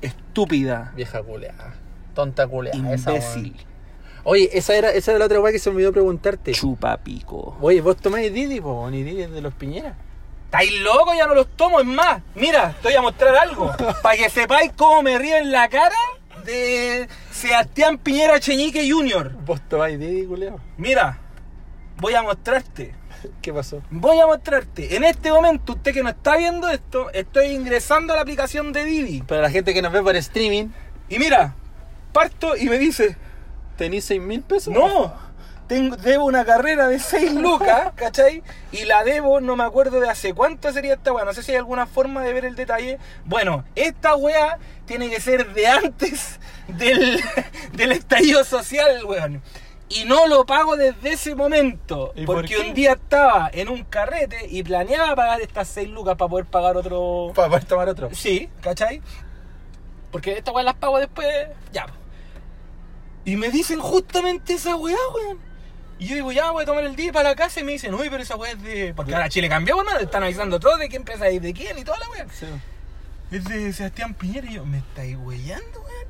Speaker 1: estúpida,
Speaker 2: Vieja culeada. Tonta culeada.
Speaker 1: imbécil.
Speaker 2: Oye, esa era, esa era la otra weá que se me olvidó preguntarte.
Speaker 1: chupa pico.
Speaker 2: Oye, vos tomáis Didi, po, ni Didi es de los Piñera.
Speaker 1: ¿Estáis locos? Ya no los tomo. Es más, mira, te voy a mostrar algo. Para que sepáis cómo me río en la cara de Sebastián Piñera Cheñique Jr.
Speaker 2: Vos tomáis Didi, culeado.
Speaker 1: Mira, voy a mostrarte.
Speaker 2: ¿Qué pasó?
Speaker 1: Voy a mostrarte. En este momento, usted que no está viendo esto, estoy ingresando a la aplicación de Didi.
Speaker 2: Para la gente que nos ve por streaming,
Speaker 1: Y mira, parto y me dice,
Speaker 2: ¿tenís 6 mil pesos?
Speaker 1: no, tengo, debo una carrera de 6 lucas, ¿cachai? Y la debo, no me acuerdo de hace cuánto sería esta weá. No sé si hay alguna forma de ver el detalle. Bueno, esta weá tiene que ser de antes del, [LAUGHS] del estallido social, weón. Y no lo pago desde ese momento.
Speaker 2: ¿Y por
Speaker 1: Porque un día estaba en un carrete y planeaba pagar estas 6 lucas para poder pagar otro...
Speaker 2: Para poder tomar otro.
Speaker 1: Sí, ¿cachai? Porque estas weas las pago después, ya. Y me dicen justamente esa weá, weón. Y yo digo, ya voy a tomar el día para la casa y me dicen, uy, pero esa weá es de. Porque ahora Chile cambió, weón, están avisando todo de qué empresa es de quién y toda la weá.
Speaker 2: Sí.
Speaker 1: Es de Sebastián Piñera y yo, ¿me estáis weyando, weón?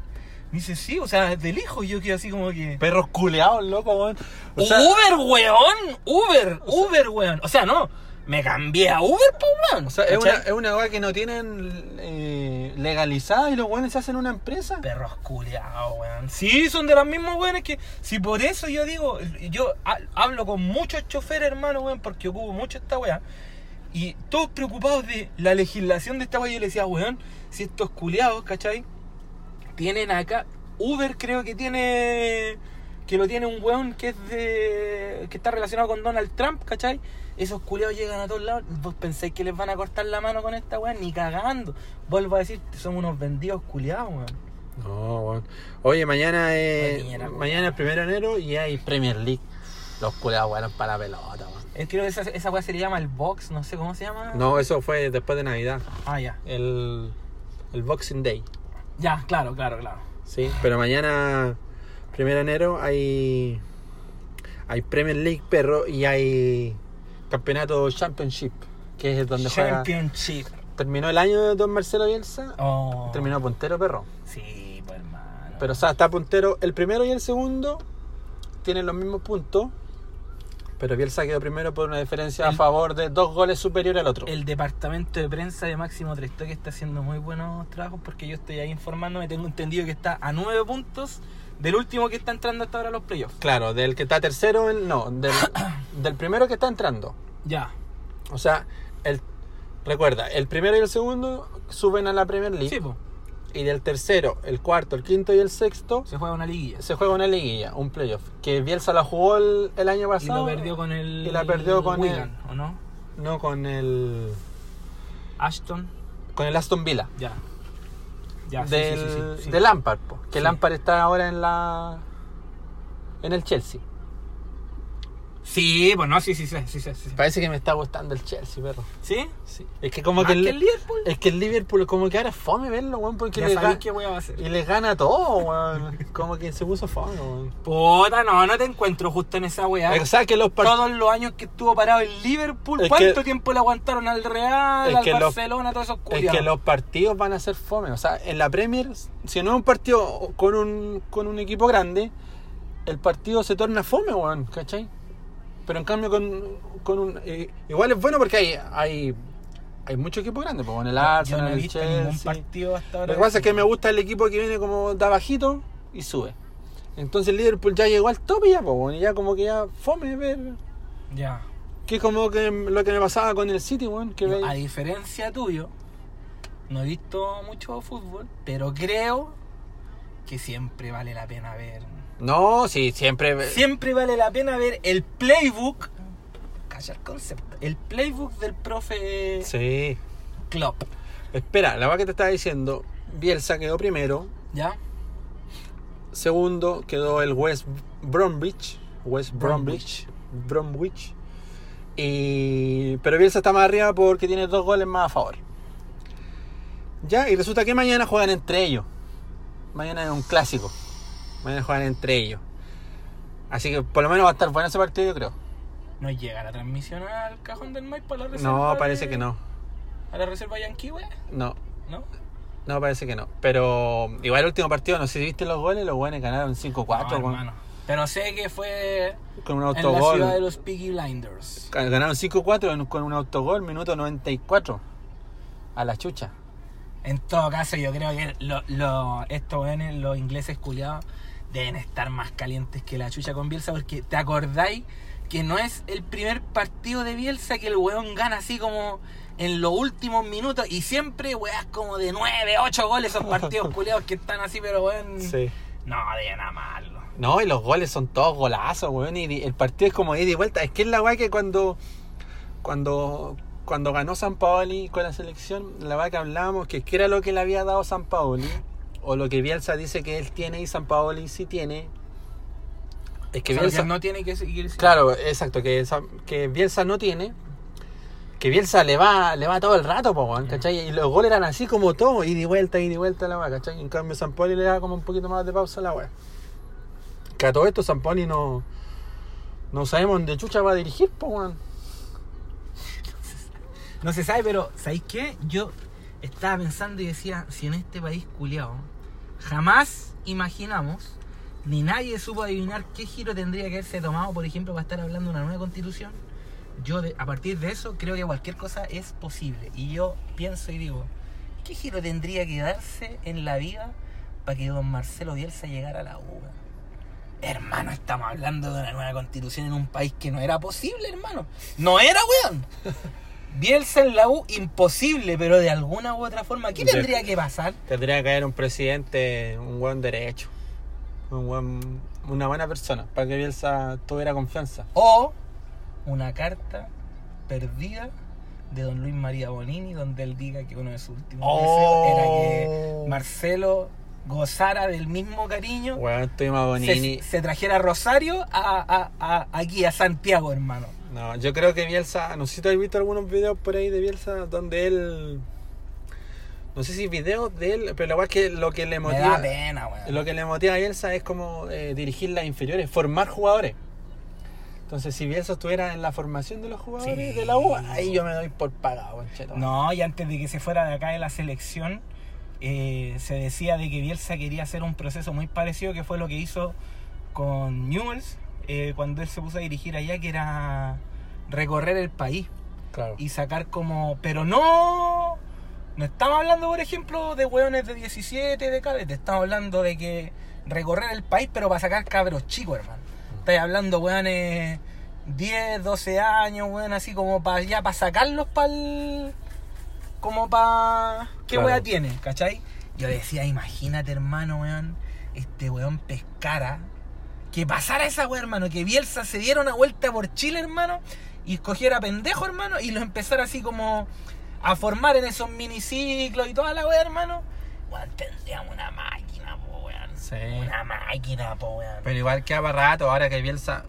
Speaker 1: Me dice, sí, o sea, es del hijo. Y yo quedo así como que.
Speaker 2: Perros culeados, loco, weón. O sea,
Speaker 1: Uber, weón, Uber, Uber, weón. O sea, no, me cambié a Uber, pues, weón.
Speaker 2: o sea, es una, es una weá que no tienen eh, legalizada y los weones se hacen una empresa.
Speaker 1: Perros culiados, weón. Sí, son de los mismos weones que. Si por eso yo digo, yo ha- hablo con muchos choferes, hermano, weón, porque ocupo mucho esta weá. Y todos preocupados de la legislación de esta weá. Yo le decía, weón, si estos culiados, ¿cachai? Tienen acá. Uber creo que tiene. Que lo tiene un weón que es de. que está relacionado con Donald Trump, ¿cachai? Esos culiados llegan a todos lados. ¿Vos pensáis que les van a cortar la mano con esta weá? Ni cagando. Vuelvo a decir, son unos vendidos culiados, weón.
Speaker 2: No, weón. Oye, mañana es.
Speaker 1: Weón.
Speaker 2: mañana es primero de enero y hay Premier League. Los culeados weón para la pelota, weón.
Speaker 1: Creo que esa, esa weá se le llama el box, no sé cómo se llama.
Speaker 2: No, eso fue después de Navidad.
Speaker 1: Ah, ya.
Speaker 2: El, el Boxing Day.
Speaker 1: Ya, claro, claro, claro.
Speaker 2: Sí, pero mañana, primero de enero, hay. Hay Premier League, perro, y hay Campeonato Championship, que es donde juega.
Speaker 1: Championship.
Speaker 2: Terminó el año de Don Marcelo Bielsa,
Speaker 1: Oh.
Speaker 2: terminó puntero, perro.
Speaker 1: Sí, pues hermano.
Speaker 2: Pero, o sea, está puntero el primero y el segundo, tienen los mismos puntos, pero Bielsa quedó primero por una diferencia a favor de dos goles superior al otro.
Speaker 1: El departamento de prensa de Máximo Trestoy está haciendo muy buenos trabajos porque yo estoy ahí informándome. Tengo entendido que está a nueve puntos del último que está entrando hasta ahora a los playoffs.
Speaker 2: Claro, del que está tercero, el- no, del, [COUGHS] del primero que está entrando.
Speaker 1: Ya.
Speaker 2: O sea, el, recuerda, el primero y el segundo suben a la Premier League.
Speaker 1: Sí, pues.
Speaker 2: Y del tercero, el cuarto, el quinto y el sexto
Speaker 1: Se juega una liguilla.
Speaker 2: se juega una liguilla, un playoff. Que Bielsa la jugó el, el año
Speaker 1: Y
Speaker 2: pasado.
Speaker 1: lo perdió con el.
Speaker 2: Y la perdió con
Speaker 1: Wigan, ¿o no?
Speaker 2: No, con el.
Speaker 1: Ashton.
Speaker 2: Con el Aston Villa.
Speaker 1: Ya. Ya,
Speaker 2: del,
Speaker 1: sí, sí, sí,
Speaker 2: de Lampard, po, que. Lampard está ahora en la en el Chelsea.
Speaker 1: Sí, pues no, sí, sí, sí, sí, sí, sí.
Speaker 2: Parece que me está gustando el Chelsea, perro.
Speaker 1: ¿Sí?
Speaker 2: Sí. Es que como
Speaker 1: ¿Más
Speaker 2: que el,
Speaker 1: que el Liverpool?
Speaker 2: es que el Liverpool como que ahora es fome verlo, weón, porque
Speaker 1: Ya
Speaker 2: le
Speaker 1: sabéis
Speaker 2: ga-
Speaker 1: qué va a hacer.
Speaker 2: y les gana todo, weón. Como que se puso fome, weón.
Speaker 1: Puta, no, no te encuentro justo en esa weá.
Speaker 2: O sea, que los
Speaker 1: Todos los años que estuvo parado el Liverpool,
Speaker 2: Es
Speaker 1: ¿cuánto
Speaker 2: que-
Speaker 1: tiempo le aguantaron al Real,
Speaker 2: Es
Speaker 1: al
Speaker 2: que los-
Speaker 1: Barcelona, todos esos
Speaker 2: Es
Speaker 1: culiados?
Speaker 2: que los partidos van a ser fome. O sea, en la Premier, si no es un partido con un, con un equipo grande, el partido se torna fome, weón, ¿cachai? Pero en cambio con, con un... eh, igual es bueno porque hay, hay, hay muchos equipos grandes, pues, en el Arsenal,
Speaker 1: no he
Speaker 2: el Chelsea.
Speaker 1: partido hasta ahora.
Speaker 2: Lo que pasa es que me gusta el equipo que viene como da bajito y sube. Entonces el Liverpool ya llegó al top y ya, pues, bueno, y ya como que ya fome ver...
Speaker 1: Ya.
Speaker 2: Que es como que lo que me pasaba con el City, weón,
Speaker 1: a diferencia tuyo, no he visto mucho fútbol, pero creo que siempre vale la pena ver.
Speaker 2: No, sí, siempre...
Speaker 1: Siempre vale la pena ver el playbook. Calla el concepto. El playbook del profe
Speaker 2: Sí.
Speaker 1: Klopp.
Speaker 2: Espera, la verdad que te estaba diciendo, Bielsa quedó primero,
Speaker 1: ¿Ya?
Speaker 2: segundo quedó el West Bromwich, West
Speaker 1: Bromwich.
Speaker 2: Bromwich, Bromwich, y pero Bielsa está más arriba porque tiene dos goles más a favor. Ya, y resulta que mañana juegan entre ellos. Mañana es un clásico. Mañana juegan entre ellos. Así que por lo menos va a estar bueno ese partido, yo creo.
Speaker 1: ¿No llega la transmisión al cajón del Maipo a la reserva?
Speaker 2: No,
Speaker 1: de-
Speaker 2: parece que no.
Speaker 1: ¿A la reserva Yankee, güey?
Speaker 2: No,
Speaker 1: ¿No?
Speaker 2: no parece que no. Pero igual el último partido, no sé si viste los goles, los buenos ganaron 5-4
Speaker 1: No,
Speaker 2: con.
Speaker 1: Pero sé que fue
Speaker 2: con un
Speaker 1: en la
Speaker 2: autogol.
Speaker 1: ciudad de los Peaky Blinders.
Speaker 2: Ganaron 5-4 en- con un autogol, minuto 94. A la chucha.
Speaker 1: En todo caso, yo creo que lo, lo- estos los ingleses culiados, deben estar más calientes que la chucha con Bielsa, porque te acordáis que no es el primer partido de Bielsa que el weón gana así como en los últimos minutos y siempre weas como de 9, 8 goles esos partidos [LAUGHS] culiados que están así, pero weón. No, deben amarlo.
Speaker 2: No, y los goles son todos golazos, weón. Y el partido es como ida y vuelta. Es que es la weá que cuando. Cuando. Cuando ganó San Paoli con la selección, la weá que hablábamos, que era lo que le había dado San Paoli, o lo que Bielsa dice que él tiene y San Paoli sí tiene. Es que
Speaker 1: O sea,
Speaker 2: Bielsa.
Speaker 1: que no tiene que seguir
Speaker 2: Claro, exacto, que, que Bielsa no tiene. Que Bielsa le va, le va todo el rato, po, ¿cachai? Y los goles eran así como todo, y vuelta, ida y vuelta la weá, ¿cachai? En cambio San Paoli le da como un poquito más de pausa a la weá. Que a todo esto San Paoli no. No sabemos dónde chucha va a dirigir, po, weón. [LAUGHS]
Speaker 1: No se sabe, pero ¿sabéis qué? Yo estaba pensando y decía, si en este país culiao jamás imaginamos, ni nadie supo adivinar qué giro tendría que haberse tomado, por ejemplo, para estar hablando de una nueva constitución, yo de- a partir de eso creo que cualquier cosa es posible. Y yo pienso y digo, ¿qué giro tendría que darse en la vida para que don Marcelo Bielsa llegara a la U? Hermano, estamos hablando de una nueva constitución en un país que no era posible, hermano. No era, weón. Bielsa en la U, imposible, pero de alguna u otra forma, ¿qué tendría que pasar?
Speaker 2: Tendría que haber un presidente, un buen derecho. Un buen, una buena persona, para que Bielsa tuviera confianza.
Speaker 1: O una carta perdida de don Luis María Bonini, donde él diga que uno de sus últimos
Speaker 2: Oh.
Speaker 1: deseos era que Marcelo gozara del mismo cariño,
Speaker 2: Weón, estoy más Bonini.
Speaker 1: se, se trajera Rosario a, a- a- aquí, a Santiago, hermano.
Speaker 2: No, yo creo que Bielsa, no sé si tú has visto algunos videos por ahí de Bielsa donde él, no sé si videos de él, pero la es que lo que le
Speaker 1: Me
Speaker 2: motiva,
Speaker 1: da pena, weón.
Speaker 2: lo que le motiva a Bielsa es como eh, dirigir las inferiores, formar jugadores. Entonces, si Bielsa estuviera en la formación de los jugadores
Speaker 1: Sí.
Speaker 2: de la U, ahí yo me doy por pagado, concheto.
Speaker 1: No, y antes de que se fuera de acá de la selección, eh, se decía de que Bielsa quería hacer un proceso muy parecido, que fue lo que hizo con Newells, eh, cuando él se puso a dirigir allá, que era recorrer el país
Speaker 2: claro.
Speaker 1: y sacar como... Pero no... No estamos hablando, por ejemplo, de hueones de 17, de cadete. Estamos hablando de que recorrer el país, pero para sacar cabros chicos, hermano. Estás hablando, hueones 10, 12 años, weón, así como para ya, para sacarlos para Como para... ¿Qué
Speaker 2: Claro.
Speaker 1: wea tiene? ¿Cachai? Yo decía, imagínate, hermano, weón, este weón pescara. Que pasara esa wea, hermano, que Bielsa se diera una vuelta por Chile, hermano, y escogiera pendejo, hermano, y lo empezara así como a formar en esos miniciclos y toda la wea, hermano. weón, tendríamos una máquina, po, weón.
Speaker 2: Sí.
Speaker 1: Una máquina, po, weón.
Speaker 2: Pero igual para rato ahora que Bielsa.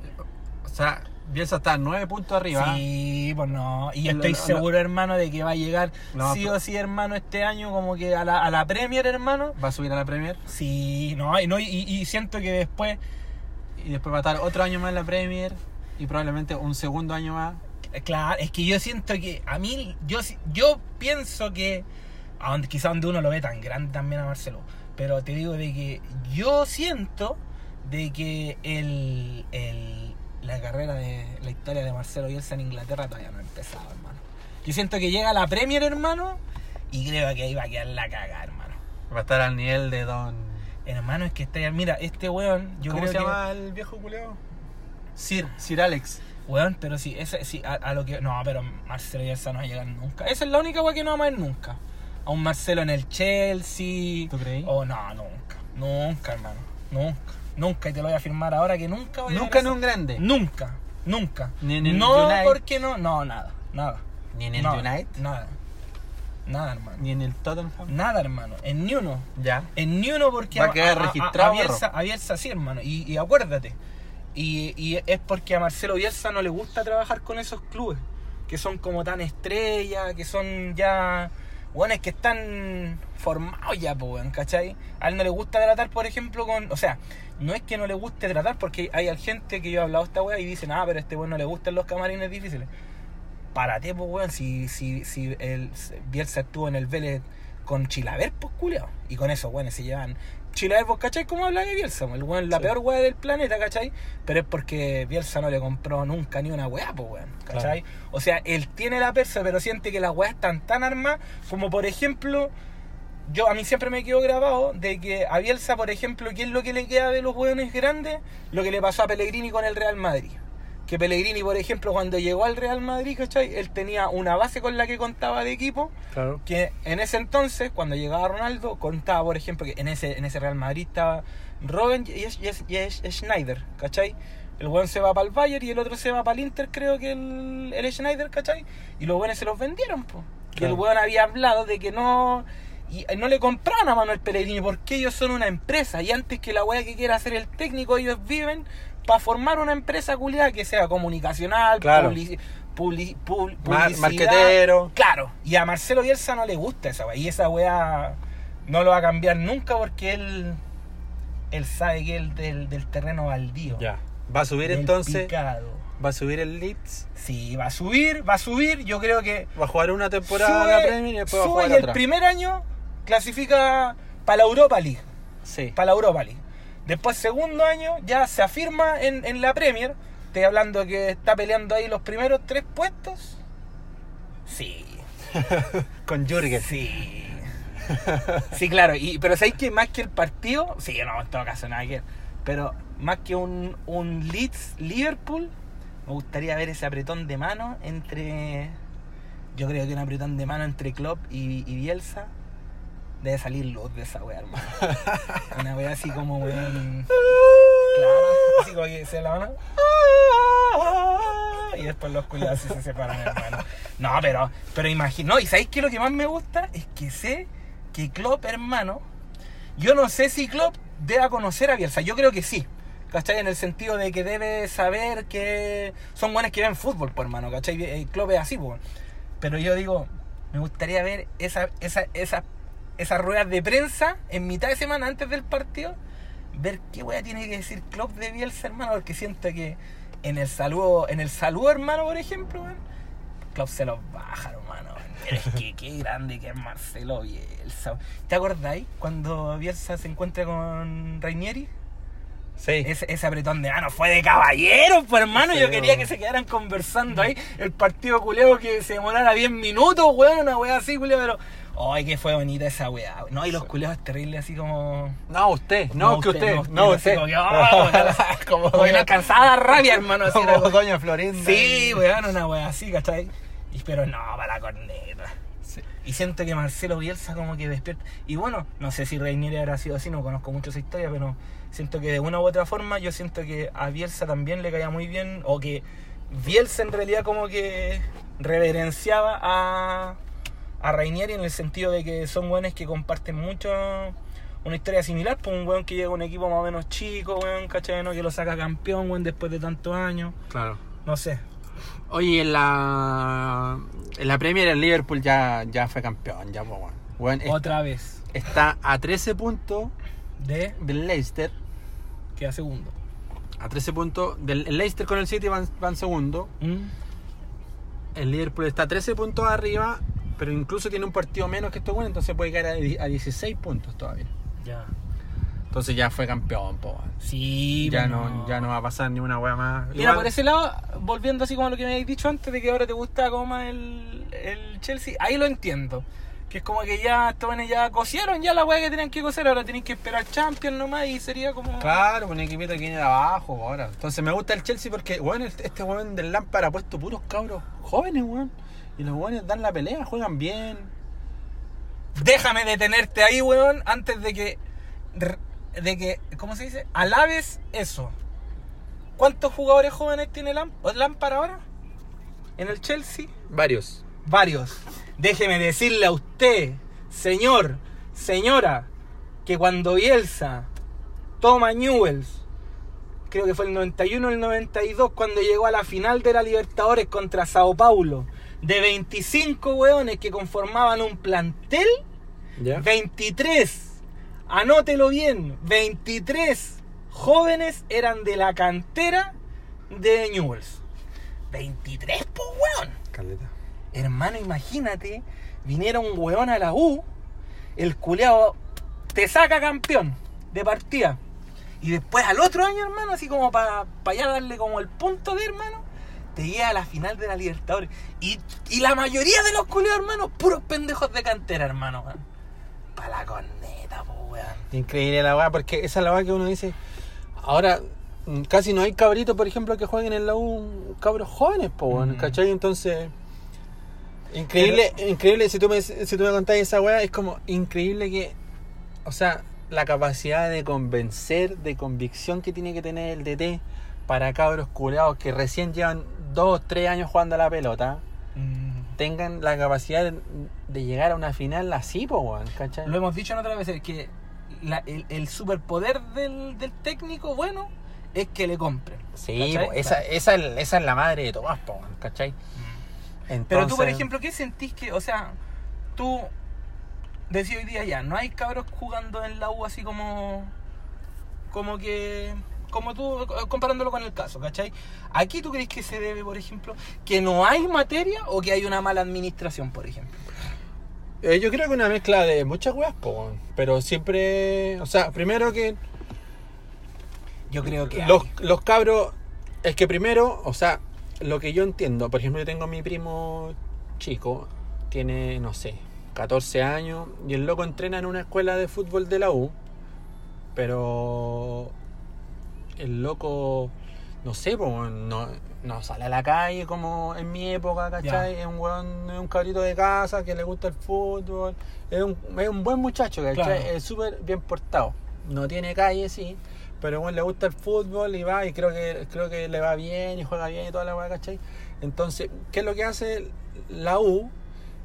Speaker 2: O sea, Bielsa está a nueve puntos arriba.
Speaker 1: Sí, pues no. Y yo estoy
Speaker 2: lo-
Speaker 1: seguro, hermano, de que va a llegar
Speaker 2: No,
Speaker 1: sí
Speaker 2: pero-
Speaker 1: o sí, hermano, este año como que a la, a la Premier, hermano.
Speaker 2: Va a subir a la Premier.
Speaker 1: Sí, no, y, no, y, y siento que después,
Speaker 2: Y después va a estar otro año más en la Premier. Y probablemente un segundo año más.
Speaker 1: eh, claro, es que yo siento que a mí, yo, yo pienso que, a donde, quizá donde uno lo ve tan grande también a Marcelo, pero te digo de que yo siento de que el, el- la carrera de la historia de Marcelo Bielsa en Inglaterra todavía no ha empezado, hermano. Yo siento que llega la Premier, hermano, y creo que ahí va a quedar la cagada, hermano.
Speaker 2: Va a estar al nivel de Don.
Speaker 1: Hermano, es que está ya, mira, este weón, yo
Speaker 2: ¿Cómo
Speaker 1: creo
Speaker 2: se
Speaker 1: que-
Speaker 2: llama el viejo culeo? Sir, Sir Alex.
Speaker 1: Weón, pero sí, ese, sí a, a lo que. No, pero Marcelo Bielsa no va a llegar nunca. Esa es la única weá que no vamos a ver nunca. A un Marcelo en el Chelsea.
Speaker 2: ¿Tú creí?
Speaker 1: Oh, no, nunca. Nunca, hermano. Nunca. Nunca. Y te lo voy a afirmar ahora que nunca voy a
Speaker 2: Nunca en un grande.
Speaker 1: Nunca. Nunca.
Speaker 2: Ni en el
Speaker 1: no,
Speaker 2: United.
Speaker 1: ¿por qué no? No, nada. Nada.
Speaker 2: Ni en el
Speaker 1: No,
Speaker 2: United.
Speaker 1: Nada. Nada, hermano.
Speaker 2: Ni en el Tottenham.
Speaker 1: Nada, hermano. En ni uno.
Speaker 2: Ya.
Speaker 1: En ni uno porque
Speaker 2: Va a quedar registrado,
Speaker 1: a, Bielsa, a Bielsa sí, hermano. Y, y acuérdate. Y, y es porque a Marcelo Bielsa no le gusta trabajar con esos clubes. Que son como tan estrellas, que son ya... Bueno, es que están formados ya, pues, ¿cachai? A él no le gusta tratar, por ejemplo, con... O sea, no es que no le guste tratar, porque hay gente que yo he hablado esta weá y dicen, ah, pero a este weón no le gustan los camarines difíciles. Párate, pues, weón, si, si, si el Bielsa estuvo en el Vélez con Chilaver, pues, culiao. Y con eso, weón, se llevan... Chilaver, ¿vos cachai cómo habla de Bielsa? El weón, la
Speaker 2: Sí.
Speaker 1: peor weá del planeta, ¿cachai? Pero es porque Bielsa no le compró nunca ni una weá, pues, weón, ¿cachai? O sea, él tiene la persa, pero siente que las weas están tan armadas como, por ejemplo... Yo a mí siempre me quedo grabado de que a Bielsa, por ejemplo, ¿qué es lo que le queda de los hueones grandes? Lo que le pasó a Pellegrini con el Real Madrid. Que Pellegrini, por ejemplo, cuando llegó al Real Madrid, ¿cachai? Él tenía una base con la que contaba de equipo,
Speaker 2: Claro.
Speaker 1: que en ese entonces, cuando llegaba Ronaldo, contaba, por ejemplo, que en ese, en ese Real Madrid estaba Robben y, es- y es- y es- y Schneider, ¿cachai? El weón se va para el Bayern y el otro se va para el Inter, creo que el, el Schneider, ¿cachai? Y los weones se los vendieron, po. Y el weón había hablado de que no... Y no le compraron a Manuel Pellegrini porque ellos son una empresa y antes que la weá que quiera hacer el técnico, ellos viven para formar una empresa culiada que sea comunicacional,
Speaker 2: Claro. Mar-
Speaker 1: publicidad.
Speaker 2: marquetero.
Speaker 1: Claro, y a Marcelo Bielsa no le gusta esa weá. Y esa weá no lo va a cambiar nunca porque él él sabe que es del, del terreno baldío.
Speaker 2: Ya. Va a subir
Speaker 1: del
Speaker 2: entonces.
Speaker 1: picado.
Speaker 2: Va a subir el Leeds.
Speaker 1: Sí, va a subir, va a subir. Yo creo que
Speaker 2: Va a jugar una temporada
Speaker 1: sube,
Speaker 2: la Premier y después va a
Speaker 1: sube
Speaker 2: jugar
Speaker 1: y el
Speaker 2: otra.
Speaker 1: primer año clasifica para la Europa League.
Speaker 2: Sí.
Speaker 1: Para la Europa League. Después, segundo año, ya se afirma en, en la Premier. Estoy hablando que está peleando ahí los primeros tres puestos. Sí. [LAUGHS]
Speaker 2: Con Jürgen.
Speaker 1: Sí. Sí, claro. Y, pero ¿sabéis que más que el partido? Sí, no, en todo caso nada que. Pero más que un, un Leeds Liverpool, me gustaría ver ese apretón de mano entre. Yo creo que un apretón de mano entre Klopp y, y Bielsa. Debe salir luz de esa wea, hermano. Una wea así como weón. Claro, así como que se la mano. Y después los culiados se separan, hermano. No, pero, pero imagino. ¿Y sabéis que lo que más me gusta? Es que sé que Klopp, hermano. Yo no sé si Klopp deba conocer a Bielsa. Yo creo que sí. ¿Cachai? En el sentido de que debe saber que son buenos que ven fútbol, pues, hermano. ¿Cachai? Eh, Klopp es así. Pero yo digo, me gustaría ver esa, esa, esa, esas ruedas de prensa en mitad de semana antes del partido. Ver qué wea tiene que decir Klopp de Bielsa, hermano. Porque siento que en el saludo, en el saludo, hermano, por ejemplo, weón, Klopp se los baja, hermano. weón. Pero es que qué grande que es Marcelo Bielsa. ¿Te acordáis cuando Bielsa se encuentra con Rainieri?
Speaker 2: Sí.
Speaker 1: Ese, ese apretón de mano fue de caballeros, pues hermano.
Speaker 2: Sí,
Speaker 1: Yo quería que se quedaran conversando ahí. El partido culeo que se demorara 10 minutos, weón, una weá así, culeo, pero. Ay, que fue bonita esa weá. No, y los culeos terribles así como.
Speaker 2: No, usted. No, que usted. No,
Speaker 1: así
Speaker 2: usted.
Speaker 1: Como que, [LAUGHS] oh,
Speaker 2: Como
Speaker 1: como que
Speaker 2: doña-
Speaker 1: no alcanzaba a dar rabia, hermano. Así
Speaker 2: Como
Speaker 1: como-
Speaker 2: Doña Florinda.
Speaker 1: Sí, weón, una weá así, ¿cachai? Y, pero no, para la corneta.
Speaker 2: Sí.
Speaker 1: Y siento que Marcelo Bielsa como que despierta. Y bueno, no sé si Reinieri habrá sido así, no conozco mucho esa historia, pero siento que de una u otra forma yo siento que a Bielsa también le caía muy bien, o que Bielsa en realidad como que reverenciaba a, a Rainieri en el sentido de que son weones que comparten mucho una historia similar, pues un weón que llega a un equipo más o menos chico, weón, ¿cachai? ¿no? Que lo saca campeón, weón, después de tantos años.
Speaker 2: Claro.
Speaker 1: No sé.
Speaker 2: Oye, en la, en la Premier el Liverpool ya, ya fue campeón, ya, pues, weón. Weón,
Speaker 1: Otra vez.
Speaker 2: está a 13 puntos
Speaker 1: De
Speaker 2: del Leicester.
Speaker 1: queda segundo.
Speaker 2: A 13 puntos del el Leicester con el City van, van segundo.
Speaker 1: ¿Mm?
Speaker 2: El Liverpool está a 13 puntos arriba, pero incluso tiene un partido menos que estos buenos, entonces puede caer a, a 16 puntos todavía.
Speaker 1: Ya.
Speaker 2: Entonces ya fue campeón, po.
Speaker 1: Sí,
Speaker 2: ya no, ya no va a pasar ni una wea más.
Speaker 1: Mira,
Speaker 2: Igual-
Speaker 1: por ese lado, volviendo así como a lo que me habéis dicho antes de que ahora te gusta como más el, el Chelsea, ahí lo entiendo. Que es como que ya estos buenos ya cosieron ya la weá que tenían que coser, ahora tienen que esperar Champions nomás y sería como.
Speaker 2: Claro, un equipito que viene de abajo ahora. Entonces me gusta el Chelsea porque, bueno, este weón del Lampard ha puesto puros cabros jóvenes, weón. Y los weones dan la pelea, juegan bien.
Speaker 1: Déjame detenerte ahí, weón, antes de que. de que. ¿Cómo se dice? Alabes eso. ¿Cuántos jugadores jóvenes tiene Lamp Lampard ahora? ¿En el Chelsea?
Speaker 2: Varios.
Speaker 1: Varios. Déjeme decirle a usted, señor, señora, que cuando Bielsa toma Newells, creo que fue el 91 o el 92, cuando llegó a la final de la Libertadores contra Sao Paulo, de 25 hueones que conformaban un plantel,
Speaker 2: ¿Ya?
Speaker 1: 23, anótelo bien, 23 jóvenes eran de la cantera de Newells. 23, po hueón.
Speaker 2: Caleta.
Speaker 1: Hermano, imagínate, viniera un weón a la U, el culeado te saca campeón de partida. Y después al otro año, hermano, así como para ya darle como el punto de hermano, te llega a la final de la Libertadores. Y, y la mayoría de los culeados, hermano, puros pendejos de cantera, hermano. Para la corneta, po, weón.
Speaker 2: Increíble la weá, porque esa es la weá que uno dice. Ahora, mm, casi no hay cabritos, por ejemplo, que jueguen en la U, cabros jóvenes, po, weón,
Speaker 1: Mm.
Speaker 2: ¿cachai? Entonces. Increíble, increíble, si tú, me, si tú me contás esa weá, es como increíble que. O sea, la capacidad de convencer, de convicción que tiene que tener el DT para cabros culeados que recién llevan dos, tres años jugando a la pelota,
Speaker 1: Mm.
Speaker 2: tengan la capacidad de, de llegar a una final así, po, weón, ¿cachai?
Speaker 1: Lo hemos dicho en otras veces, que la- el, el superpoder del, del técnico bueno es que le compren.
Speaker 2: Sí, esa, esa, es- esa es la madre de todas, po, ¿cachai?
Speaker 1: Pero tú, por
Speaker 2: Entonces-
Speaker 1: ejemplo, ¿qué sentís que, o sea, tú decís hoy día ya, no hay cabros jugando en la U así como, como que, como tú, comparándolo con el caso, ¿cachai? Aquí tú crees que se debe, por ejemplo, que no hay materia o que hay una mala administración, por ejemplo.
Speaker 2: Eh, yo creo que una mezcla de muchas weas, pero siempre, o sea, primero que
Speaker 1: Yo creo que
Speaker 2: los,
Speaker 1: hay.
Speaker 2: los cabros, es que primero, o sea, lo que yo entiendo, por ejemplo, yo tengo a mi primo chico, tiene, no sé, 14 años, y el loco entrena en una escuela de fútbol de la U, pero el loco, no sé, no, no sale a la calle como en mi época, ¿cachai? Es un weón, es un cabrito de casa que le gusta el fútbol, es un, es un buen muchacho, ¿cachai?
Speaker 1: Claro.
Speaker 2: Es súper bien portado, no tiene calle, sí, pero bueno, le gusta el fútbol y va, y creo que, creo que le va bien y juega bien y toda la weá, ¿cachai? Entonces, ¿qué es lo que hace la U?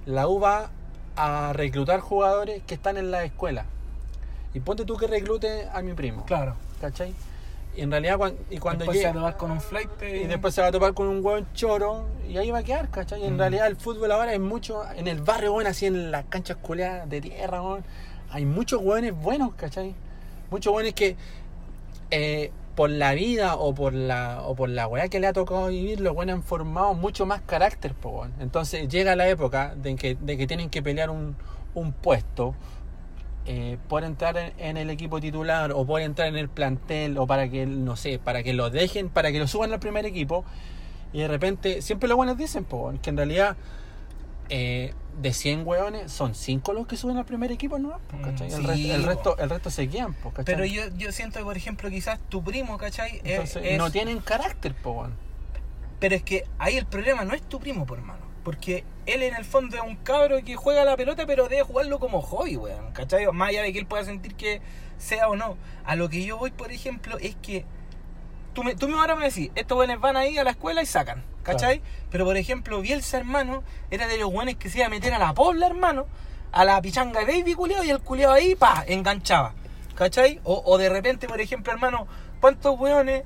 Speaker 2: La U va a reclutar jugadores que están en la escuela. Y ponte tú que reclute a mi primo,
Speaker 1: Claro.
Speaker 2: ¿cachai? Y en realidad, cuan- y cuando
Speaker 1: Después se va a tomar con un flight
Speaker 2: y después se va a topar con un hueón choro y ahí va a quedar, ¿cachai? Y en
Speaker 1: Mm.
Speaker 2: realidad el fútbol ahora es mucho, en el barrio, bueno, así en las canchas culeadas de tierra, hay muchos hueones buenos, ¿cachai? Muchos hueones que eh, por la vida o por la o por la weá que le ha tocado vivir, los buenos han formado mucho más carácter, weón. Entonces llega la época de que, de que tienen que pelear un, un puesto eh, por entrar en, en el equipo titular o por entrar en el plantel o para que, no sé, para que lo dejen, para que lo suban al primer equipo. Y de repente, siempre los buenos dicen, po, que en realidad eh, de 100 hueones son 5 los que suben al primer equipo, ¿no? El,
Speaker 1: Mm,
Speaker 2: el,
Speaker 1: po.
Speaker 2: resto, el resto se quedan, po, ¿cachai?
Speaker 1: Pero yo, yo siento que, por ejemplo, quizás tu primo, ¿cachai?
Speaker 2: Entonces,
Speaker 1: es-
Speaker 2: no tienen carácter, po.
Speaker 1: Pero es que ahí el problema no es tu primo, por hermano. Porque él en el fondo es un cabro que juega la pelota, pero debe jugarlo como hobby, weón. ¿Cachai? Más allá de que él pueda sentir que sea o no. A lo que yo voy, por ejemplo, es que tú, me, tú mismo ahora me decís, estos buenos van ahí a la escuela y sacan, ¿cachai? Pero por ejemplo, Bielsa, hermano, era de los buenos que se iba a meter a la pobla, hermano, a la pichanga de baby culiao y el culiao ahí, pa, enganchaba, ¿cachai? O, o de repente, por ejemplo, hermano, ¿cuántos weones?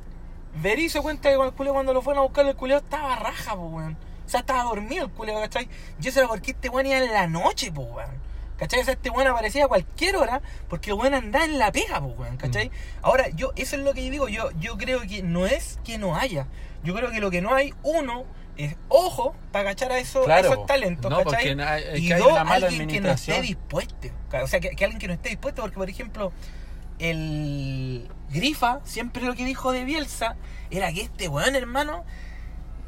Speaker 1: Berizzo cuenta que con el culiao cuando lo fueron a buscar, el culiao estaba raja, pues, weón. O sea, estaba dormido el culiao, ¿cachai? Y eso era porque este weón iba en la noche, pues, weón. ¿Cachai? O sea, este weón aparecía a cualquier hora porque el weón andaba en la pega, pues, weón, ¿cachai? Ahora, yo, eso es lo que yo digo, yo, yo creo que no es que no haya. Yo creo que lo que no hay, uno, es ojo para cachar a, eso, a
Speaker 2: Claro,
Speaker 1: esos
Speaker 2: po.
Speaker 1: talentos,
Speaker 2: No,
Speaker 1: ¿cachai?
Speaker 2: hay- es
Speaker 1: y
Speaker 2: que
Speaker 1: dos, alguien que no esté dispuesto. O sea, que, que alguien que no esté dispuesto, porque por ejemplo, el Grifa siempre lo que dijo de Bielsa era que este weón, hermano,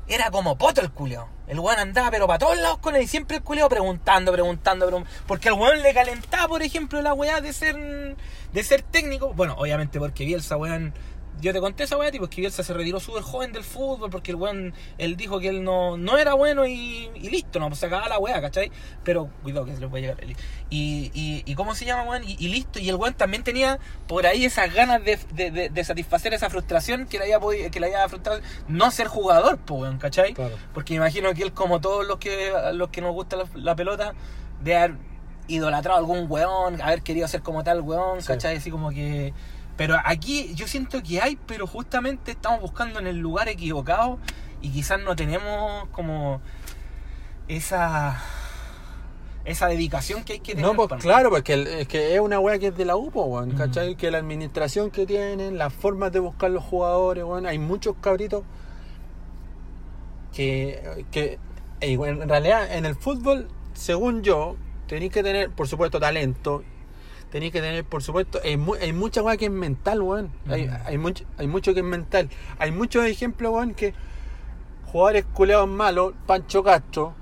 Speaker 1: era como poto el culeo. El weón andaba pero para todos lados con él y siempre el culeo preguntando, preguntando, pregun- porque al weón le calentaba, por ejemplo, la weá de ser de ser técnico. Bueno, obviamente porque Bielsa, weón, yo te conté esa weá, tipo, es que Bielsa se retiró súper joven del fútbol porque el weón, él dijo que él no, no era bueno y, y listo, no, pues se acababa la weá, ¿cachai? Pero, cuidado que se le puede llegar. el- Y, y, y ¿cómo se llama, weón? Y, y listo, y el weón también tenía por ahí esas ganas de, de, de- de satisfacer esa frustración que le había, podi- que le había frustrado no ser jugador, pues, weón, ¿cachai?
Speaker 2: Claro.
Speaker 1: Porque me imagino que él, como todos los que, los que nos gusta la, la pelota, de haber idolatrado a algún weón, haber querido ser como tal weón,
Speaker 2: Sí.
Speaker 1: ¿cachai? Así como que... Pero aquí yo siento que hay, pero justamente estamos buscando en el lugar equivocado y quizás no tenemos como esa esa dedicación que hay que tener.
Speaker 2: No, pues claro, porque el- es que es una weá que es de la UPO, weón,
Speaker 1: Ujú.
Speaker 2: ¿cachai? Que la administración que tienen, las formas de buscar los jugadores, weón, hay muchos cabritos que, que en realidad en el fútbol, según yo, tenéis que tener, por supuesto, talento, tenéis que tener, por supuesto, hay, mu- hay mucha weá que es mental, weón, hay,
Speaker 1: Ujú.
Speaker 2: hay, mucho, hay mucho que es mental, hay muchos ejemplos, weón, que jugadores culeados malos, Pancho Castro,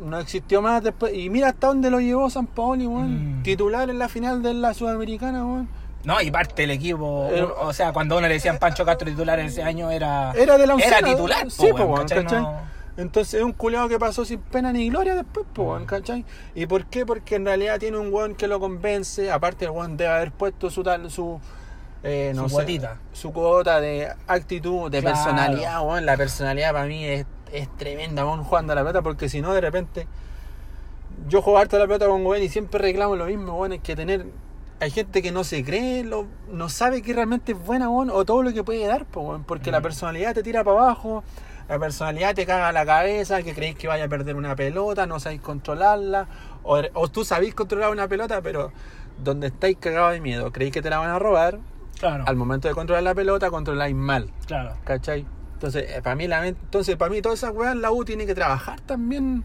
Speaker 2: no existió más después. Y mira hasta dónde lo llevó San Paoli, weón.
Speaker 1: Mm.
Speaker 2: Titular en la final de la Sudamericana, weón.
Speaker 1: No, y parte del equipo,
Speaker 2: Eh,
Speaker 1: o sea, cuando uno le decían Pancho Castro titular ese año era...
Speaker 2: Era de la
Speaker 1: Era
Speaker 2: oncena,
Speaker 1: titular, po,
Speaker 2: Sí, po,
Speaker 1: weón,
Speaker 2: weón,
Speaker 1: ¿cachai?
Speaker 2: ¿cachai?
Speaker 1: No-
Speaker 2: Entonces es un culeado que pasó sin pena ni gloria después,
Speaker 1: Mm.
Speaker 2: ¿cachai? ¿Y por qué? Porque en realidad tiene un weón que lo convence. Aparte, el weón debe haber puesto su tal, su. eh, no
Speaker 1: Su
Speaker 2: sé,
Speaker 1: cuotita.
Speaker 2: su cuota de actitud, de
Speaker 1: Claro.
Speaker 2: personalidad, weón. La personalidad para mí es, es tremenda, weón, jugando a la pelota, porque si no, de repente. Yo juego harto a la pelota con weón y siempre reclamo lo mismo, weón. Es que tener. Hay gente que no se cree, lo, no sabe que realmente es buena, weón, o todo lo que puede dar, po, weón, porque la personalidad te tira para abajo, la personalidad te caga la cabeza, que creéis que vaya a perder una pelota, no sabéis controlarla, o, o tú sabéis controlar una pelota, pero donde estáis cagados de miedo, creéis que te la van a robar,
Speaker 1: Claro,
Speaker 2: al momento de controlar la pelota, controláis mal,
Speaker 1: claro.
Speaker 2: ¿cachai? Entonces, eh, para mí, la, entonces, para mí, toda esa weá, la U tiene que trabajar también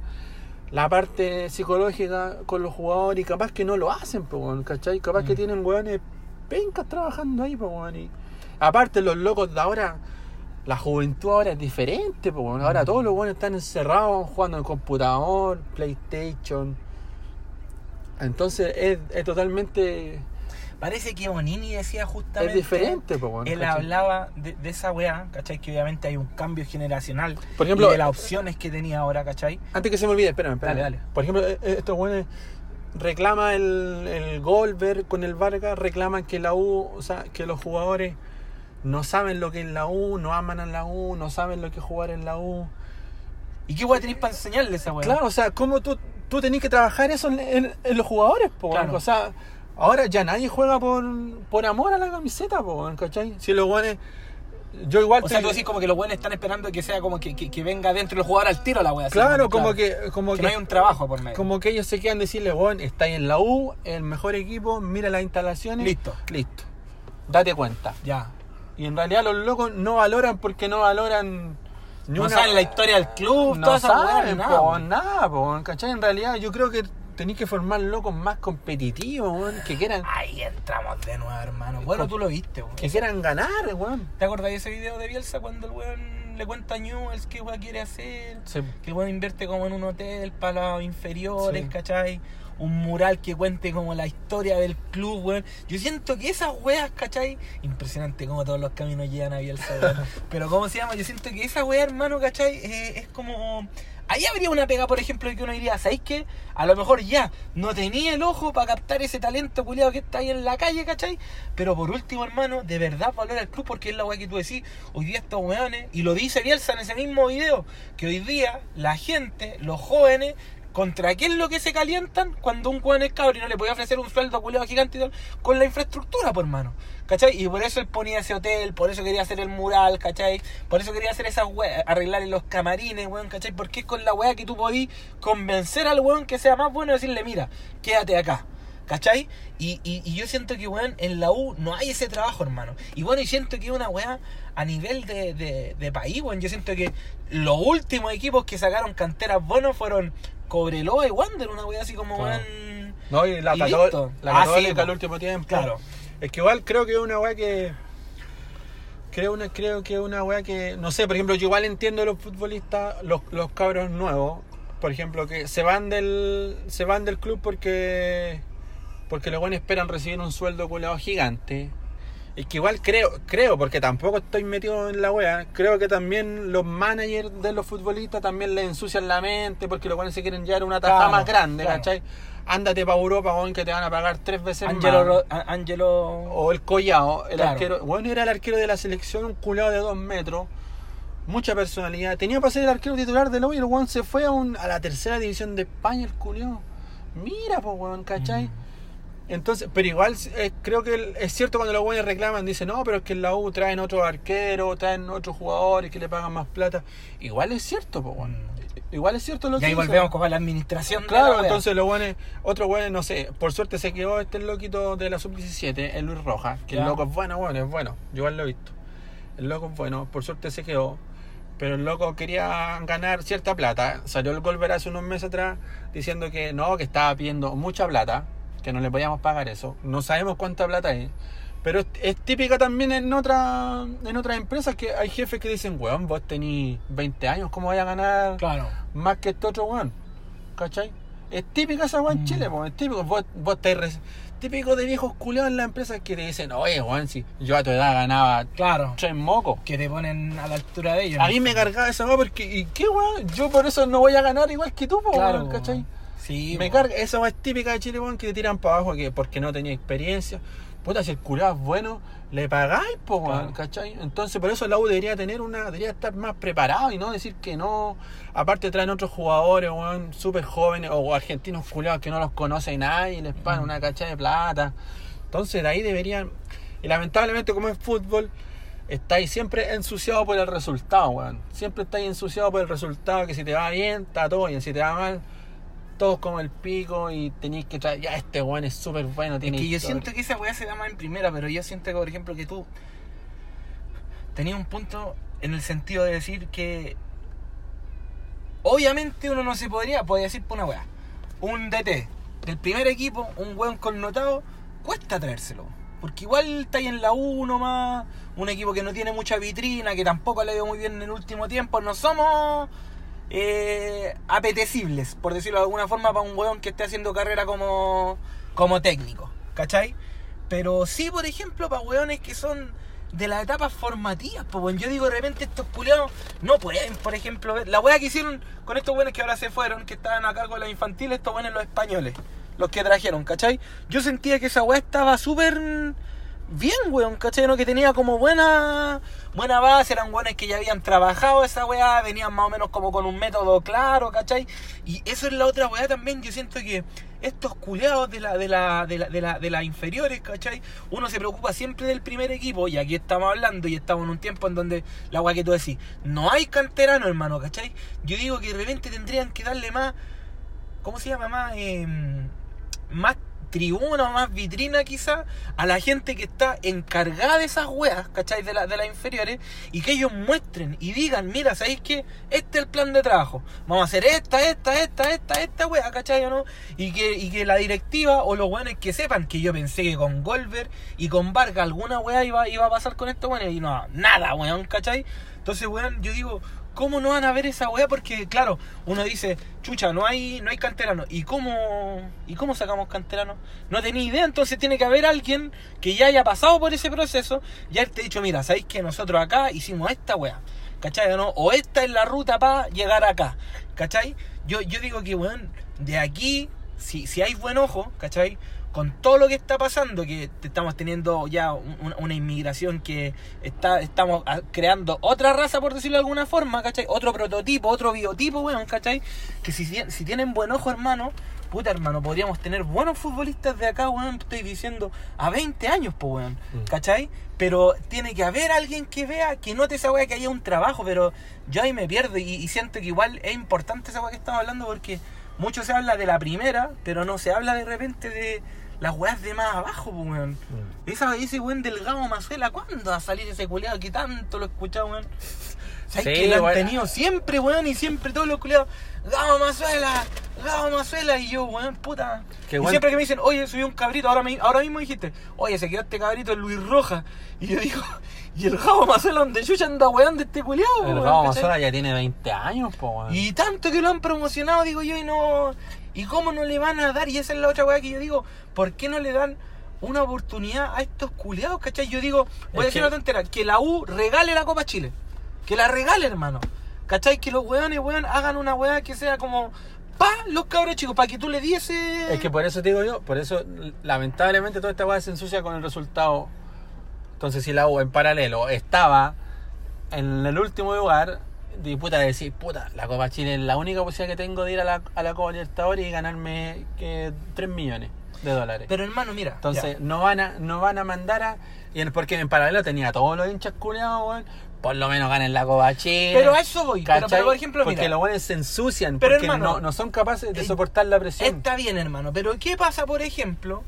Speaker 2: la parte psicológica con los jugadores y capaz que no lo hacen, po, ¿cachai? Capaz que
Speaker 1: Mm.
Speaker 2: tienen weones pencas trabajando ahí, po, y aparte los locos de ahora, la juventud ahora es diferente, po, ahora
Speaker 1: Mm.
Speaker 2: todos los weones están encerrados jugando en computador, PlayStation. Entonces es, es totalmente
Speaker 1: Parece que Bonini decía justamente...
Speaker 2: es diferente, po,
Speaker 1: Él
Speaker 2: ¿cachai?
Speaker 1: hablaba de, de esa weá, ¿cachai? Que obviamente hay un cambio generacional
Speaker 2: Por ejemplo,
Speaker 1: y de las opciones que tenía ahora, ¿cachai?
Speaker 2: Antes que se me olvide, espérame, espérame.
Speaker 1: Dale, dale.
Speaker 2: Por ejemplo, eh, eh, estos güeyes reclama el, el Goldberg con el Vargas, reclaman que la U, o sea, que los jugadores no saben lo que es la U, no aman a la U, no saben lo que es jugar en la U.
Speaker 1: ¿Y qué weá tenéis para enseñarle a esa weá?
Speaker 2: Claro, o sea, ¿cómo tú, tú tenés que trabajar eso en, en- en los jugadores, po,
Speaker 1: Claro.
Speaker 2: O sea, ahora ya nadie juega por, por amor a la camiseta, po, ¿cachai? Si los güeyes... Yo igual
Speaker 1: O sea, tú decís como que los buenos están esperando que sea como que, que, que venga dentro del jugador al tiro la weá. así
Speaker 2: Claro, como que... Como
Speaker 1: que
Speaker 2: que,
Speaker 1: no hay un trabajo por medio.
Speaker 2: Como que ellos se quedan decirle, bueno, estáis en la U, el mejor equipo, mira las instalaciones.
Speaker 1: Listo.
Speaker 2: Listo. Date cuenta.
Speaker 1: Ya.
Speaker 2: Y en realidad los locos no valoran porque no valoran ni
Speaker 1: No
Speaker 2: una-
Speaker 1: saben la historia del club,
Speaker 2: no saben,
Speaker 1: nada,
Speaker 2: po,
Speaker 1: weón.
Speaker 2: nada, po, ¿cachai? En realidad yo creo que tenéis que formar locos más competitivos, weón, que quieran,
Speaker 1: Ahí entramos de nuevo, hermano. Bueno, tú lo viste, weón.
Speaker 2: que quieran ganar, weón.
Speaker 1: ¿Te acordás de ese video de Bielsa cuando el weón le cuenta a Newells qué weá quiere hacer?
Speaker 2: Sí.
Speaker 1: Que el weón invierte como en un hotel para los inferiores,
Speaker 2: Sí.
Speaker 1: ¿cachai? Un mural que cuente como la historia del club, weón. Yo siento que esas weas, ¿cachai? Impresionante como todos los caminos llegan a Bielsa, weón. [LAUGHS] Pero ¿cómo se llama? Yo siento que esa wea, hermano, ¿cachai? Eh, es como... Ahí habría una pega, por ejemplo, de que uno diría, ¿sabéis qué? A lo mejor ya no tenía el ojo para captar ese talento culiado que está ahí en la calle, ¿cachai? Pero por último, hermano, de verdad valora el club porque es la weá que tú decís, hoy día estos weones, y lo dice Bielsa en ese mismo video, que hoy día la gente, los jóvenes, ¿Contra qué es lo que se calientan cuando un weón es cabro y no le podía ofrecer un sueldo culiado gigante y tal? Con la infraestructura, por mano. ¿Cachai? Y por eso él ponía ese hotel, por eso quería hacer el mural, ¿cachai? Por eso quería hacer esas weas, arreglar los camarines, weón, ¿cachai? Porque es con la wea que tú podís convencer al weón que sea más bueno y decirle, mira, quédate acá. ¿Cachai? Y, y, yo siento que, weón, en la U no hay ese trabajo, hermano. Y bueno, y siento que una weá a nivel de, de, de país, weón. Yo siento que los últimos equipos que sacaron canteras buenos fueron Cobreloa y Wander, una weá así como,
Speaker 2: Claro.
Speaker 1: weón.
Speaker 2: No, y la,
Speaker 1: Y
Speaker 2: Cató- la
Speaker 1: Ah,
Speaker 2: Católica
Speaker 1: sí,
Speaker 2: al último tiempo.
Speaker 1: Claro.
Speaker 2: Es que igual creo que es una weá que. Creo, una, creo que es una weá que. No sé, por ejemplo, yo igual entiendo a los futbolistas, los, los cabros nuevos, por ejemplo, que se van del. Se van del club porque. Porque los buenos esperan recibir un sueldo culeado gigante. Y que igual creo, creo, porque tampoco estoy metido en la wea, creo que también los managers de los futbolistas también les ensucian la mente porque los buenos se quieren llevar una taja
Speaker 1: Claro,
Speaker 2: más grande,
Speaker 1: claro.
Speaker 2: ¿cachai? Ándate para Europa, weón, que te van a pagar tres veces
Speaker 1: Angelo,
Speaker 2: más.
Speaker 1: Angelo
Speaker 2: O el Collao, el
Speaker 1: Claro.
Speaker 2: arquero. Bueno, era el arquero de la selección, un culeado de dos metros. Mucha personalidad. Tenía para ser el arquero titular de hoy y el weón se fue a, un, a la tercera división de España, el culeado. Mira, pues, weón, ¿cachai?
Speaker 1: Mm.
Speaker 2: Entonces, pero igual eh, creo que es cierto cuando los buenos reclaman, dicen, no, pero es que en la U traen otros arqueros, traen otros jugadores que le pagan más plata. Igual es cierto, pues, weón. Igual es cierto lo
Speaker 1: Y
Speaker 2: que
Speaker 1: ahí
Speaker 2: dicen.
Speaker 1: volvemos con la administración de la
Speaker 2: Claro,
Speaker 1: wea.
Speaker 2: entonces los buenos, otros buenos, no sé, por suerte se quedó este loquito de la sub-17, el Luis Rojas, que el loco es bueno, bueno, es bueno, yo igual lo he visto. El loco es bueno, por suerte se quedó, pero el loco quería ganar cierta plata. Salió el Golver hace unos meses atrás diciendo que no, que estaba pidiendo mucha plata, que no le podíamos pagar eso. No sabemos cuánta plata es. Pero es, es típica también en otra, en otras empresas que hay jefes que dicen, weón, vos tenés 20 años, ¿cómo vais a ganar
Speaker 1: Claro.
Speaker 2: más que este otro weón. ¿Cachai? Es típica esa weón en
Speaker 1: Mm.
Speaker 2: Chile, po, es típico. Vos, vos estáis res- típico de viejos culeados en la empresa que te dicen, oye, weón, si yo a tu edad ganaba
Speaker 1: Claro.
Speaker 2: tres mocos.
Speaker 1: Que te ponen a la altura de ellos.
Speaker 2: A mí me cargaba esa weón porque, ¿y qué weón? Yo por eso no voy a ganar igual que tú,
Speaker 1: Claro,
Speaker 2: weón, ¿cachai?
Speaker 1: Sí,
Speaker 2: me carga, esa es típica de Chile, weón, que te tiran para abajo que porque no tenía experiencia. Puta, si el culiado es bueno, le pagáis, po, weón. ¿cachai? Entonces, por eso la U debería tener una, debería estar más preparado y no decir que no. Aparte traen otros jugadores, weón, súper jóvenes o argentinos culiados que no los conoce nadie les pagan
Speaker 1: Mm.
Speaker 2: una cacha de plata. Entonces, de ahí deberían. Y lamentablemente, como es fútbol, estáis siempre ensuciado por el resultado, weón. Siempre estáis ensuciado por el resultado, que si te va bien, está todo bien. Si te va mal, todos como el pico y tenéis que traer, ya este weón es súper bueno,
Speaker 1: Es
Speaker 2: tiene
Speaker 1: que yo
Speaker 2: historia".
Speaker 1: siento que esa weá se da más en primera, pero yo siento que, por ejemplo, que tú tenías un punto en el sentido de decir que obviamente uno no se podría, podría decir por una weá. Un DT del primer equipo, un weón connotado, cuesta traérselo. Porque igual está ahí en la 1 más, un equipo que no tiene mucha vitrina, que tampoco le ha ido muy bien en el último tiempo. No somos eh, apetecibles, por decirlo de alguna forma, para un weón que esté haciendo carrera como, como técnico, ¿cachai? Pero sí, por ejemplo, para weones que son de las etapas formativas, pues weón. yo digo de repente estos culiados no pueden, por ejemplo, ver la weá que hicieron con estos weones que ahora se fueron, que estaban a cargo de la infantil, estos weones los españoles, los que trajeron, ¿cachai? Yo sentía que esa weá estaba súper bien, weón, ¿cachai? ¿no? Que tenía como buena buena base, eran weones que ya habían trabajado esa weá, venían más o menos como con un método claro, ¿cachai? Y eso es la otra weá también, yo siento que estos culeados de la, de la, de la, de la, de las inferiores, ¿cachai? Uno se preocupa siempre del primer equipo, y aquí estamos hablando, y estamos en un tiempo en donde la weá que tú decís, no hay canterano, hermano, ¿cachai? Yo digo que de repente tendrían que darle más, ¿cómo se llama? Más, eh, más tribuna más vitrina quizá a la gente que está encargada de esas weas, ¿cachai? De, la- de las inferiores y que ellos muestren y digan, mira, ¿sabéis qué? Este es el plan de trabajo. Vamos a hacer esta, esta, esta, esta, esta wea, ¿cachai o no? Y que, y que la directiva o los weones que sepan que yo pensé que con Golver y con Vargas alguna wea iba, iba a pasar con estos weones y no, nada, weón, ¿cachai? Entonces, weón, yo digo, ¿Cómo no van a ver esa weá? Porque, claro, uno dice, chucha, no hay, no hay canterano. ¿Y cómo, ¿Y cómo sacamos canterano? No tenía idea, entonces tiene que haber alguien que ya haya pasado por ese proceso y te ha dicho, mira, ¿sabéis que nosotros acá hicimos esta weá? ¿Cachai? ¿No? O esta es la ruta para llegar acá. ¿Cachai? Yo, yo digo que, weón, de aquí, si, si hay buen ojo, ¿cachai? Con todo lo que está pasando, que estamos teniendo ya una, inmigración que está, estamos creando otra raza, por decirlo de alguna forma, ¿cachai? Otro prototipo, otro biotipo, weón, ¿cachai? Que si, si tienen buen ojo, hermano, puta, hermano, podríamos tener buenos futbolistas de acá, weón, estoy diciendo, a 20 años, pues, weón, mm. ¿cachai? Pero tiene que haber alguien que vea, que note esa weá, que haya un trabajo, pero yo ahí me pierdo y, y siento que igual es importante esa weá que estamos hablando porque mucho se habla de la primera, pero no se habla de repente de las weas de más abajo, pues, weón. Mm. Esa, ese weón delgado Mazuela, ¿cuándo va a salir ese culeado que tanto lo he escuchado, weón? ¿Sabes que lo han tenido siempre, weón? Y siempre todos los culeados, Gamo Mazuela, Gamo Mazuela. Y yo, weón, puta. y siempre que me dicen, oye, soy un cabrito, ahora, me, ahora mismo dijiste, oye, se quedó este cabrito en Luis Roja. Y yo digo, [LAUGHS] ¿y el Gamo Mazuela donde chucha anda weón de este culeado,
Speaker 2: El Gamo Mazuela ya tiene 20 años, po, weón.
Speaker 1: Y tanto que lo han promocionado, digo yo, y no. ¿Y cómo no le van a dar? Y esa es la otra weá que yo digo, ¿por qué no le dan una oportunidad a estos culiados, cachai? Yo digo, voy a decir una tontera, que la U regale la Copa Chile. Que la regale, hermano. ¿Cachai? Que los weones, weón, hagan una weá que sea como pa los cabros chicos, para que tú le diese.
Speaker 2: Es que por eso te digo yo, por eso lamentablemente toda esta weá se ensucia con el resultado. Entonces si la U en paralelo estaba en el último lugar, de puta decir, puta, la Copa Chile es la única posibilidad que tengo de ir a la, a la Copa Libertadores y ganarme que 3 millones de dólares.
Speaker 1: Pero hermano, mira.
Speaker 2: Entonces, no van a, no van a mandar a. Y porque en paralelo tenía todos los hinchas culiados, weón. Por lo menos ganen la Copa Chile.
Speaker 1: Pero a eso voy. Pero, por ejemplo,
Speaker 2: porque los buenos se ensucian. Pero porque no, no son capaces de eh, soportar la presión.
Speaker 1: Está bien, hermano. Pero ¿qué pasa, por ejemplo?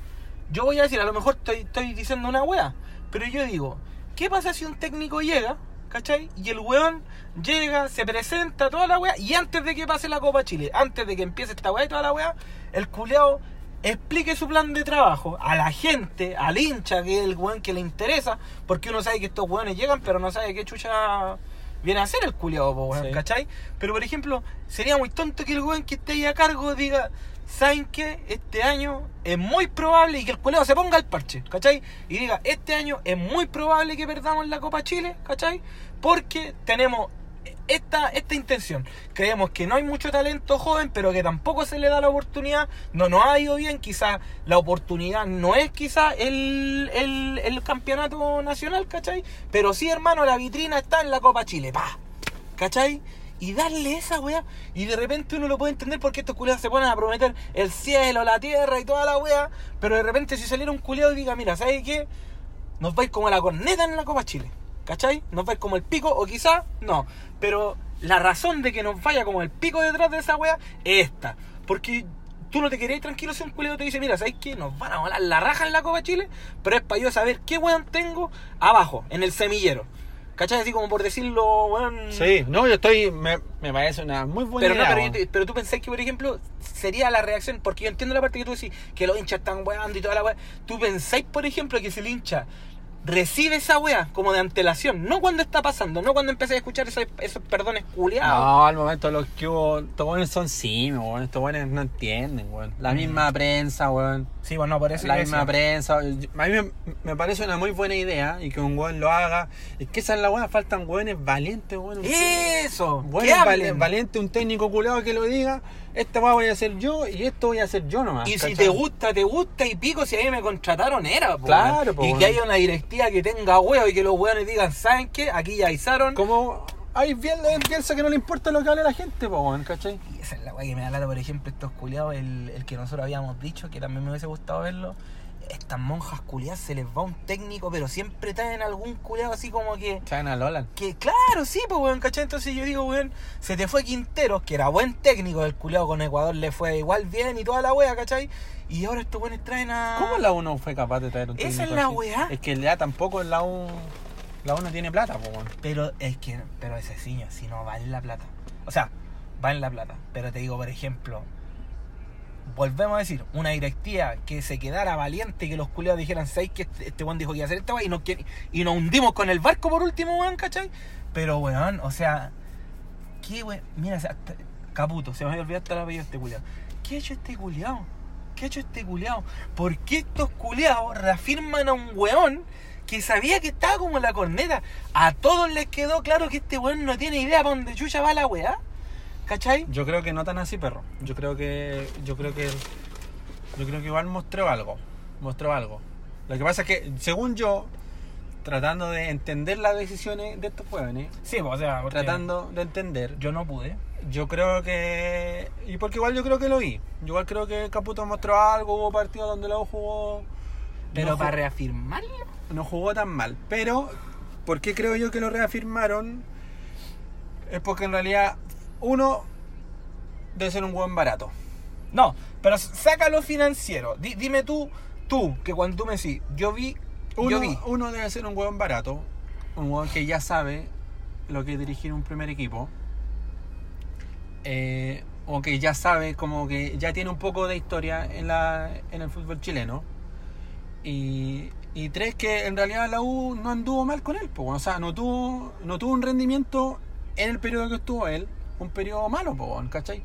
Speaker 1: Yo voy a decir, a lo mejor estoy, estoy diciendo una wea. Pero yo digo, ¿qué pasa si un técnico llega ¿cachai? Y el weón llega, se presenta, toda la weá, y antes de que pase la Copa Chile, antes de que empiece esta weá y toda la weá, el culeado explique su plan de trabajo a la gente, al hincha, que es el weón que le interesa, porque uno sabe que estos weones llegan, pero no sabe qué chucha viene a hacer el culiado, weón, ¿cachai? Pero por ejemplo, sería muy tonto que el weón que esté ahí a cargo diga, ¿saben qué? Este año es muy probable y que el culeado se ponga el parche, ¿cachai? Y diga, este año es muy probable que perdamos la Copa Chile, ¿cachai? Porque tenemos esta, esta intención. Creemos que no hay mucho talento joven, pero que tampoco se le da la oportunidad. No nos ha ido bien, quizás la oportunidad no es quizás el, el, campeonato nacional, ¿cachai? Pero sí, hermano, la vitrina está en la Copa Chile, pa. ¿Cachai? Y darle esa weá. Y de repente uno lo puede entender porque estos culiados se ponen a prometer el cielo, la tierra y toda la weá. Pero de repente si saliera un culiado y diga, mira, ¿sabes qué? Nos vais como la corneta en la Copa Chile. ¿Cachai? Nos vais como el pico o quizás no. Pero la razón de que nos vaya como el pico detrás de esa wea es esta. Porque tú no te querías tranquilo si un culero te dice, mira, ¿sabes qué? Nos van a volar la raja en la Copa Chile, pero es para yo saber qué weón tengo abajo, en el semillero. ¿Cachai? Así como por decirlo, weón.
Speaker 2: Sí, no, yo estoy. Me, parece una muy buena
Speaker 1: pero
Speaker 2: idea.
Speaker 1: No, pero, pero, tú pensás que, por ejemplo, sería la reacción, porque yo entiendo la parte que tú decís, que los hinchas están weando y toda la weá. Tú pensáis, por ejemplo, que si el hincha recibe esa wea como de antelación, no cuando está pasando, no cuando empecé a escuchar esos, esos perdones culiados.
Speaker 2: No, al momento los que hubo, estos buenos son sí, weón, estos buenos no entienden, weón. La mm. misma prensa, weón.
Speaker 1: Sí, bueno, por eso.
Speaker 2: La misma prensa. A mí me, parece una muy buena idea y que un weón lo haga. Es que esa es la weá, faltan weones valientes, weón.
Speaker 1: Eso,
Speaker 2: weones valientes, un técnico culiado que lo diga esta voy a hacer yo y esto voy a hacer yo nomás.
Speaker 1: Y si te gusta, te gusta y pico, si a mí me contrataron era,
Speaker 2: Claro,
Speaker 1: Y que haya una directiva que tenga huevo y que los hueones digan, ¿saben qué? Aquí ya avisaron.
Speaker 2: Como hay bien piensa que no le importa lo que hable la gente, po, ¿cachai?
Speaker 1: Y esa es la weá que me da lata, por ejemplo, estos culiados, el, el que nosotros habíamos dicho, que también me hubiese gustado verlo estas monjas culiadas se les va un técnico, pero siempre traen algún culiado así como que.
Speaker 2: Traen a Lola.
Speaker 1: Que claro, sí, pues weón, ¿cachai? Entonces yo digo, weón, se te fue Quinteros, que era buen técnico, el culiado con Ecuador le fue igual bien y toda la wea, ¿cachai? Y ahora estos weones traen a.
Speaker 2: ¿Cómo la U fue capaz de traer un
Speaker 1: técnico? Esa es la wea.
Speaker 2: Es que ya tampoco la U. La U no tiene plata, pues weón.
Speaker 1: Pero es que. Pero ese ciño, si no vale la plata. O sea, vale la plata. Pero te digo, por ejemplo, volvemos a decir, una directiva que se quedara valiente que los culeados dijeran, ¿sabes que este, este dijo que iba a hacer esta weá? Y nos, y nos hundimos con el barco por último, weón, ¿cachai? Pero, weón, o sea, qué, weón? Mira, Caputo, se me había olvidado hasta el apellido de este culiao. ¿Qué ha hecho este culiao? ¿Qué ha hecho este culiao? ¿Por qué estos culiados reafirman a un weón que sabía que estaba como la corneta? A todos les quedó claro que este weón no tiene idea para dónde chucha va la weá. ¿Cachai?
Speaker 2: Yo creo que no tan así, perro. Yo creo que. Yo creo que. Yo creo que igual mostró algo. Mostró algo. Lo que pasa es que, según yo, tratando de entender las decisiones de estos jóvenes,
Speaker 1: Sí, o sea,
Speaker 2: tratando de entender,
Speaker 1: yo no pude.
Speaker 2: yo creo que. Y porque igual yo creo que lo vi. Yo igual creo que Caputo mostró algo. Hubo partidos donde luego jugó.
Speaker 1: Pero
Speaker 2: no
Speaker 1: para reafirmarlo.
Speaker 2: no jugó tan mal. Pero, ¿por qué creo yo que lo reafirmaron? Es porque en realidad, uno debe ser un buen barato.
Speaker 1: No, pero saca lo financiero. Di- dime tú, tú, que cuando tú me decís, yo vi,
Speaker 2: Uno,
Speaker 1: yo vi.
Speaker 2: uno debe ser un hueón barato, un hueón que ya sabe lo que es dirigir un primer equipo, eh, o que ya sabe, como que ya tiene un poco de historia en, la, en el fútbol chileno. Y, y tres, que en realidad la U no anduvo mal con él, po, o sea, no tuvo, no tuvo un rendimiento en el periodo que estuvo él, un periodo malo, ¿cachai?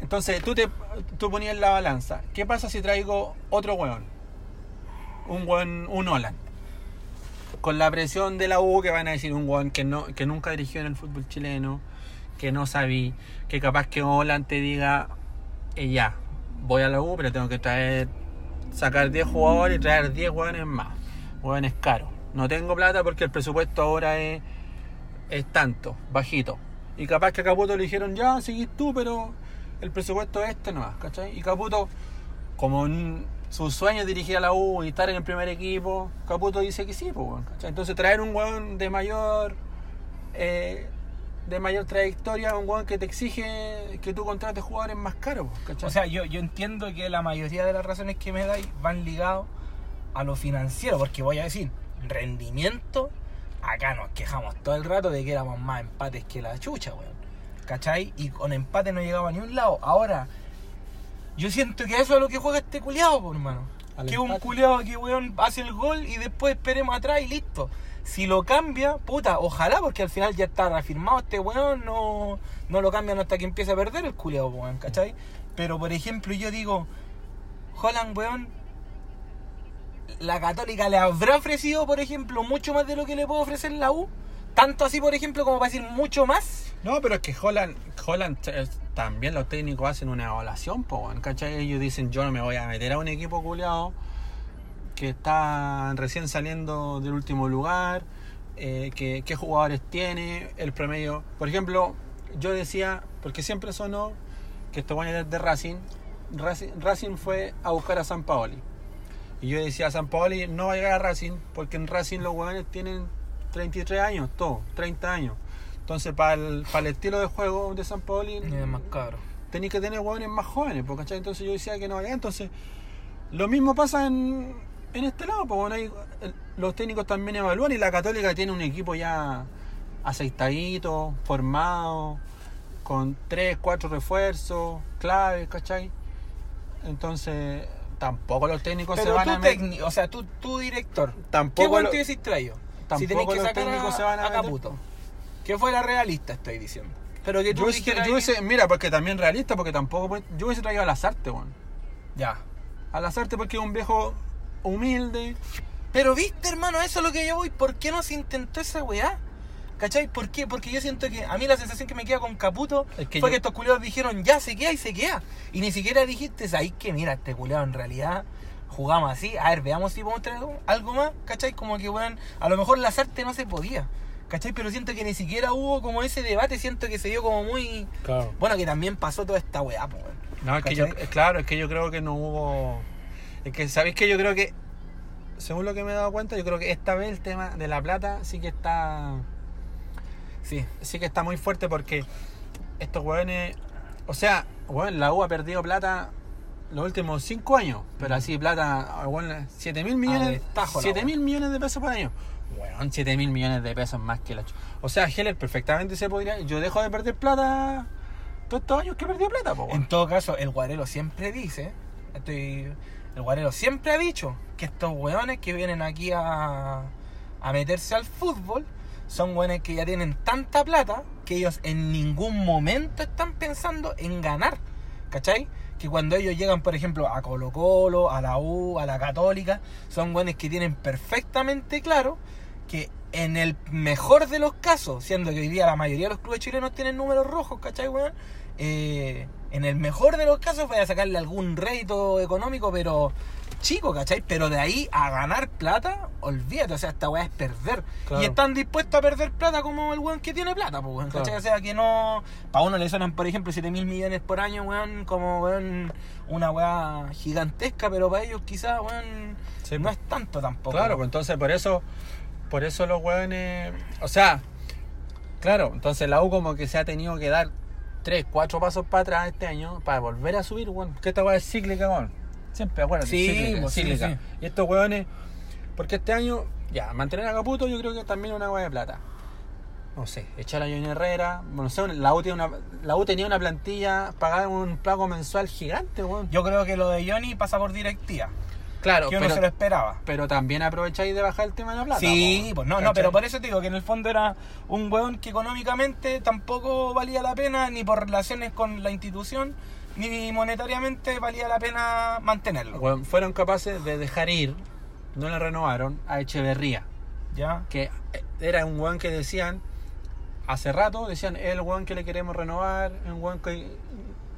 Speaker 2: Entonces tú, te, tú ponías la balanza. ¿Qué pasa si traigo otro hueón? Un hueón, un Holland. Con la presión de la U que van a decir un hueón que, no, que nunca dirigió en el fútbol chileno, que no sabí, que capaz que Holland te diga, eh, ya, voy a la U, pero tengo que traer, sacar 10 jugadores y traer 10 hueones más. Hueones caros. No tengo plata porque el presupuesto ahora es, es tanto, bajito. Y capaz que a Caputo le dijeron, ya, seguís tú, pero el presupuesto es este nomás, ¿cachai? Y Caputo, como su sueño es dirigir a la U y estar en el primer equipo, Caputo dice que sí, pues, ¿cachai? Entonces traer un weón de mayor eh, de mayor trayectoria, un weón que te exige que tú contrates jugadores más caros, ¿cachai?
Speaker 1: O sea, yo, yo entiendo que la mayoría de las razones que me dais van ligados a lo financiero, porque voy a decir, rendimiento, acá nos quejamos todo el rato de que éramos más empates que la chucha, weón. ¿Cachai? Y con empate no llegaba a ni un lado. Ahora, yo siento que eso es lo que juega este culiado, por hermano.
Speaker 2: Al
Speaker 1: Que un culiado que weón hace el gol y después esperemos atrás y listo. Si lo cambia, puta, ojalá, porque al final ya está reafirmado este weón, no, no lo cambian hasta que empiece a perder el culiado, weón, ¿cachai? Pero por ejemplo, yo digo, Holland, weón, la Católica le habrá ofrecido, por ejemplo, mucho más de lo que le puede ofrecer la U. Tanto así, por ejemplo, como para decir mucho más.
Speaker 2: No, pero es que Holland, Holland eh, también los técnicos hacen una evaluación, po, ¿cachai? Ellos dicen, yo no me voy a meter a un equipo culiado que está recién saliendo del último lugar, eh, que, qué jugadores tiene, el promedio. Por ejemplo, yo decía, porque siempre sonó que esto bueno de Racing, Racing, Racing fue a buscar a San Paoli. Y yo decía, San Paoli no va a llegar a Racing, porque en Racing los hueones tienen 33 años, todos, 30 años. Entonces, para el, para el estilo de juego de San Paoli,
Speaker 1: Es más caro.
Speaker 2: tenéis que tener hueones más jóvenes, porque ¿cachai? Entonces yo decía que no vaya. Entonces, lo mismo pasa en, en este lado, porque bueno, eh, los técnicos también evalúan y la Católica tiene un equipo ya aceitadito, formado, con 3, 4 refuerzos, claves, ¿cachai? Entonces, tampoco los técnicos se van
Speaker 1: tú,
Speaker 2: a meter.
Speaker 1: técnico, o sea, tú, tú director, ¿qué
Speaker 2: Tampoco
Speaker 1: weón
Speaker 2: lo-
Speaker 1: te hubieses traído?
Speaker 2: tampoco
Speaker 1: Si tenés que
Speaker 2: los
Speaker 1: sacar
Speaker 2: técnicos
Speaker 1: a,
Speaker 2: se van a
Speaker 1: a. Caputo. Que fuera realista, estoy diciendo. Pero que tú
Speaker 2: Yo hubiese, yo hubiese- mira, porque también realista, porque tampoco. Yo hubiese traído a Lazarte, weón.
Speaker 1: Ya.
Speaker 2: A Lazarte porque es un viejo humilde.
Speaker 1: Pero viste, hermano, eso es lo que yo voy. ¿Por qué no se intentó esa weá? ¿Cachai? ¿Por qué? Porque yo siento que a mí la sensación que me queda con Caputo
Speaker 2: Es que
Speaker 1: fue
Speaker 2: yo-
Speaker 1: que estos culeados dijeron ya se queda y se queda. Y ni siquiera dijiste ahí que mira, este culeado en realidad jugamos así. A ver, veamos si podemos traer algo, algo más. ¿Cachai? Como que weón, a lo mejor las artes no se podía. ¿Cachai? Pero siento que ni siquiera hubo como ese debate. Siento que se dio como muy.
Speaker 2: Claro.
Speaker 1: Bueno, que también pasó toda esta weá, pues.
Speaker 2: No, es que yo, claro, es que yo creo que no hubo. Es que, ¿sabéis que Yo creo que, según lo que me he dado cuenta, yo creo que esta vez el tema de la plata sí que está.
Speaker 1: Sí.
Speaker 2: Sí que está muy fuerte porque estos hueones. O sea, bueno, la U ha perdido plata los últimos 5 años, pero así plata, bueno, 7 mil millones,
Speaker 1: destajo la
Speaker 2: 7
Speaker 1: wea.
Speaker 2: mil millones de pesos por año. Weón, 7 mil millones de pesos más que la ch- O sea, Heller perfectamente se podría. Yo dejo de perder plata todos estos años que he perdido plata, po.
Speaker 1: En todo caso, el Guarelo siempre dice, estoy, el Guarelo siempre ha dicho que estos weones que vienen aquí a, a meterse al fútbol son weones que ya tienen tanta plata que ellos en ningún momento están pensando en ganar. ¿Cachai? Que cuando ellos llegan, por ejemplo, a Colo Colo, a la U, a la Católica, son buenos que tienen perfectamente claro que en el mejor de los casos, siendo que hoy día la mayoría de los clubes chilenos tienen números rojos, ¿cachai, weón? Eh, en el mejor de los casos voy a sacarle algún rédito económico, pero chico, ¿cachai? Pero de ahí a ganar plata, olvídate, o sea, esta weá es perder.
Speaker 2: Claro.
Speaker 1: Y están dispuestos a perder plata como el weón que tiene plata, pues, weón, ¿cachai?
Speaker 2: Claro.
Speaker 1: O sea, que no... Para uno le suenan, por ejemplo, 7 mil millones por año, weón, como, weón, una weá gigantesca, pero para ellos quizás, weón,
Speaker 2: Sí,
Speaker 1: no
Speaker 2: pues.
Speaker 1: es tanto tampoco.
Speaker 2: Claro, pues entonces por eso, por eso los hueones, o sea, claro, entonces la U como que se ha tenido que dar tres, cuatro pasos para atrás este año para volver a subir, weón. Que esta weá es cíclica, weón. Siempre, acuérdate,
Speaker 1: Sí,
Speaker 2: cíclica,
Speaker 1: pues, sí,
Speaker 2: cíclica.
Speaker 1: sí.
Speaker 2: Y estos hueones, porque este año, ya, mantener a Caputo yo creo que también es una weá de plata. No sé, echar a Johnny Herrera, no sé, la U, una, la U tenía una plantilla, pagar un pago mensual gigante, weón.
Speaker 1: Yo creo que lo de Johnny pasa por directiva,
Speaker 2: Claro,
Speaker 1: que uno
Speaker 2: pero,
Speaker 1: se lo esperaba.
Speaker 2: pero también aprovecháis de bajar el tema de la plata.
Speaker 1: Sí,
Speaker 2: po,
Speaker 1: pues no, no, pero por eso te digo que en el fondo era un weón que económicamente tampoco valía la pena, ni por relaciones con la institución, ni monetariamente valía la pena mantenerlo.
Speaker 2: Bueno, fueron capaces de dejar ir, no le renovaron, a Echeverría.
Speaker 1: ¿Ya?
Speaker 2: Que era un weón que decían, hace rato, decían, es el weón que le queremos renovar, es un weón que,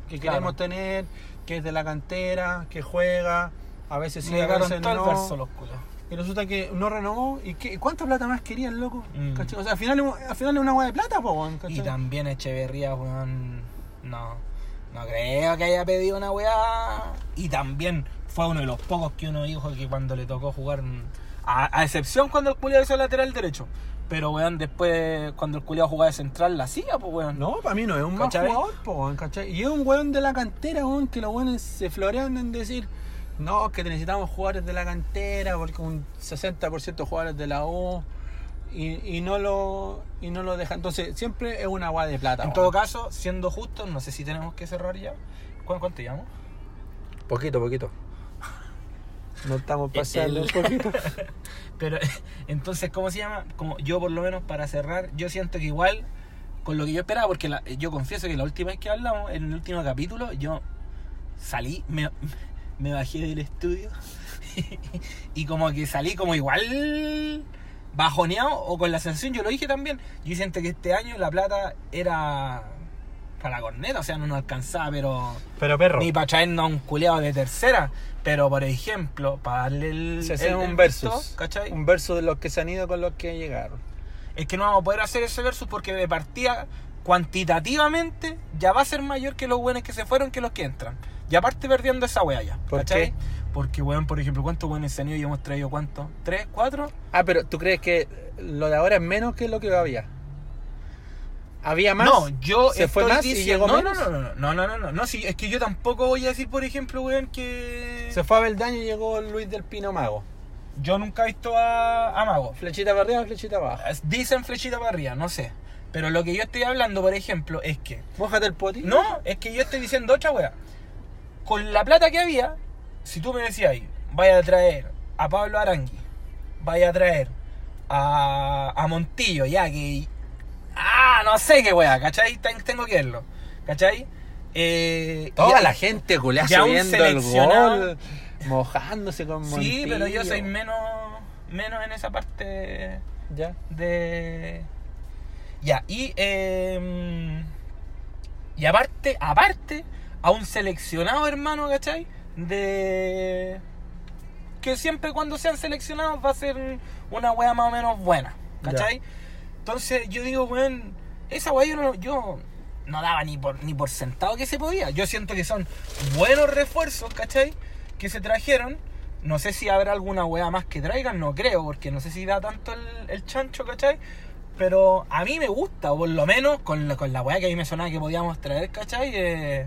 Speaker 2: que
Speaker 1: Claro.
Speaker 2: queremos tener, que es de la cantera, que juega, a veces sí, a veces
Speaker 1: el
Speaker 2: no.
Speaker 1: verso los culos.
Speaker 2: Y resulta que no renovó. ¿Y qué, cuánta plata más querían, loco?
Speaker 1: Mm.
Speaker 2: O sea, al final, al final es una weá de plata, po, weón.
Speaker 1: Y también Echeverría, weón, no, no creo que haya pedido una weá. Y también fue uno de los pocos que uno dijo que cuando le tocó jugar, a, a excepción cuando el culiado hizo lateral derecho. Pero, weón, después, cuando el culiado jugaba de central, la hacía, pues, weón.
Speaker 2: No, para mí no es un mal jugador, po, weón, ¿cachai? Y es un weón de la cantera, weón, que los weones se florean en decir, no, que necesitamos jugadores de la cantera, porque un 60% de jugadores de la U, y, y no lo y no lo dejan. Entonces, siempre es una guay de plata.
Speaker 1: En todo caso, siendo justos, no sé si tenemos que cerrar ya. ¿Cuánto, cuánto llevamos?
Speaker 2: Poquito, poquito. No estamos
Speaker 1: pasando un
Speaker 2: un poquito. [LAUGHS]
Speaker 1: Pero entonces, ¿cómo se llama? Como yo por lo menos para cerrar, yo siento que igual con lo que yo esperaba, porque la- yo confieso que la última vez que hablamos, en el último capítulo, yo salí, me, me bajé del estudio [LAUGHS] y como que salí como igual bajoneado o con la sensación, yo lo dije también, yo siento que este año la plata era para la corneta, o sea, no nos alcanzaba, pero
Speaker 2: Pero perro,
Speaker 1: ni para traernos a un culeado de tercera. Pero, por ejemplo, para darle el.
Speaker 2: se
Speaker 1: el-
Speaker 2: un
Speaker 1: ¿cachai?
Speaker 2: Un versus de los que se han ido con los que llegaron.
Speaker 1: Es que no vamos a poder hacer ese versus porque de partida, cuantitativamente ya va a ser mayor que los buenos que se fueron que los que entran. Y aparte perdiendo esa wea ya.
Speaker 2: ¿Por.
Speaker 1: Porque, weón, por ejemplo, ¿cuántos buenos se han ido y hemos traído cuántos? ¿Tres? ¿Cuatro?
Speaker 2: Ah, pero ¿tú crees que lo de ahora es menos que lo que había? ¿Había más?
Speaker 1: No, yo
Speaker 2: se fue más y llegó
Speaker 1: no, No, no, no, no, no, no, no, no, es que yo tampoco voy a decir, por ejemplo, weón, que...
Speaker 2: Se fue a Beldaño y llegó Luis del Pino Mago.
Speaker 1: Yo nunca he visto a, a Mago.
Speaker 2: Flechita para arriba, flechita para abajo.
Speaker 1: Dicen flechita para arriba, no sé. Pero lo que yo estoy hablando, por ejemplo, es que.
Speaker 2: Mójate el poti.
Speaker 1: No, es que yo estoy diciendo otra wea. Con la plata que había, si tú me decías, vaya a traer a Pablo Arangui, vaya a traer a, a Montillo, ya que. Ah, no sé qué wea, ¿cachai? Ten- Tengo que verlo, ¿cachai? Eh,
Speaker 2: Toda
Speaker 1: y-
Speaker 2: la gente culea subiendo el gol, mojándose con
Speaker 1: Sí, pero yo
Speaker 2: Montillo.
Speaker 1: soy menos, menos en esa parte.
Speaker 2: Ya.
Speaker 1: de ya y eh, y aparte aparte a un seleccionado hermano ¿cachai? de que siempre cuando sean seleccionados va a ser una wea más o menos buena ¿cachai? entonces yo digo weón esa wea yo no, yo no daba ni por ni por sentado que se podía yo siento que son buenos refuerzos ¿cachai? que se trajeron no sé si habrá alguna weá más que traigan, no creo, porque no sé si da tanto el, el chancho, ¿cachai? Pero a mí me gusta, o por lo menos con la, con la weá que a mí me sonaba que podíamos traer, ¿cachai? Eh,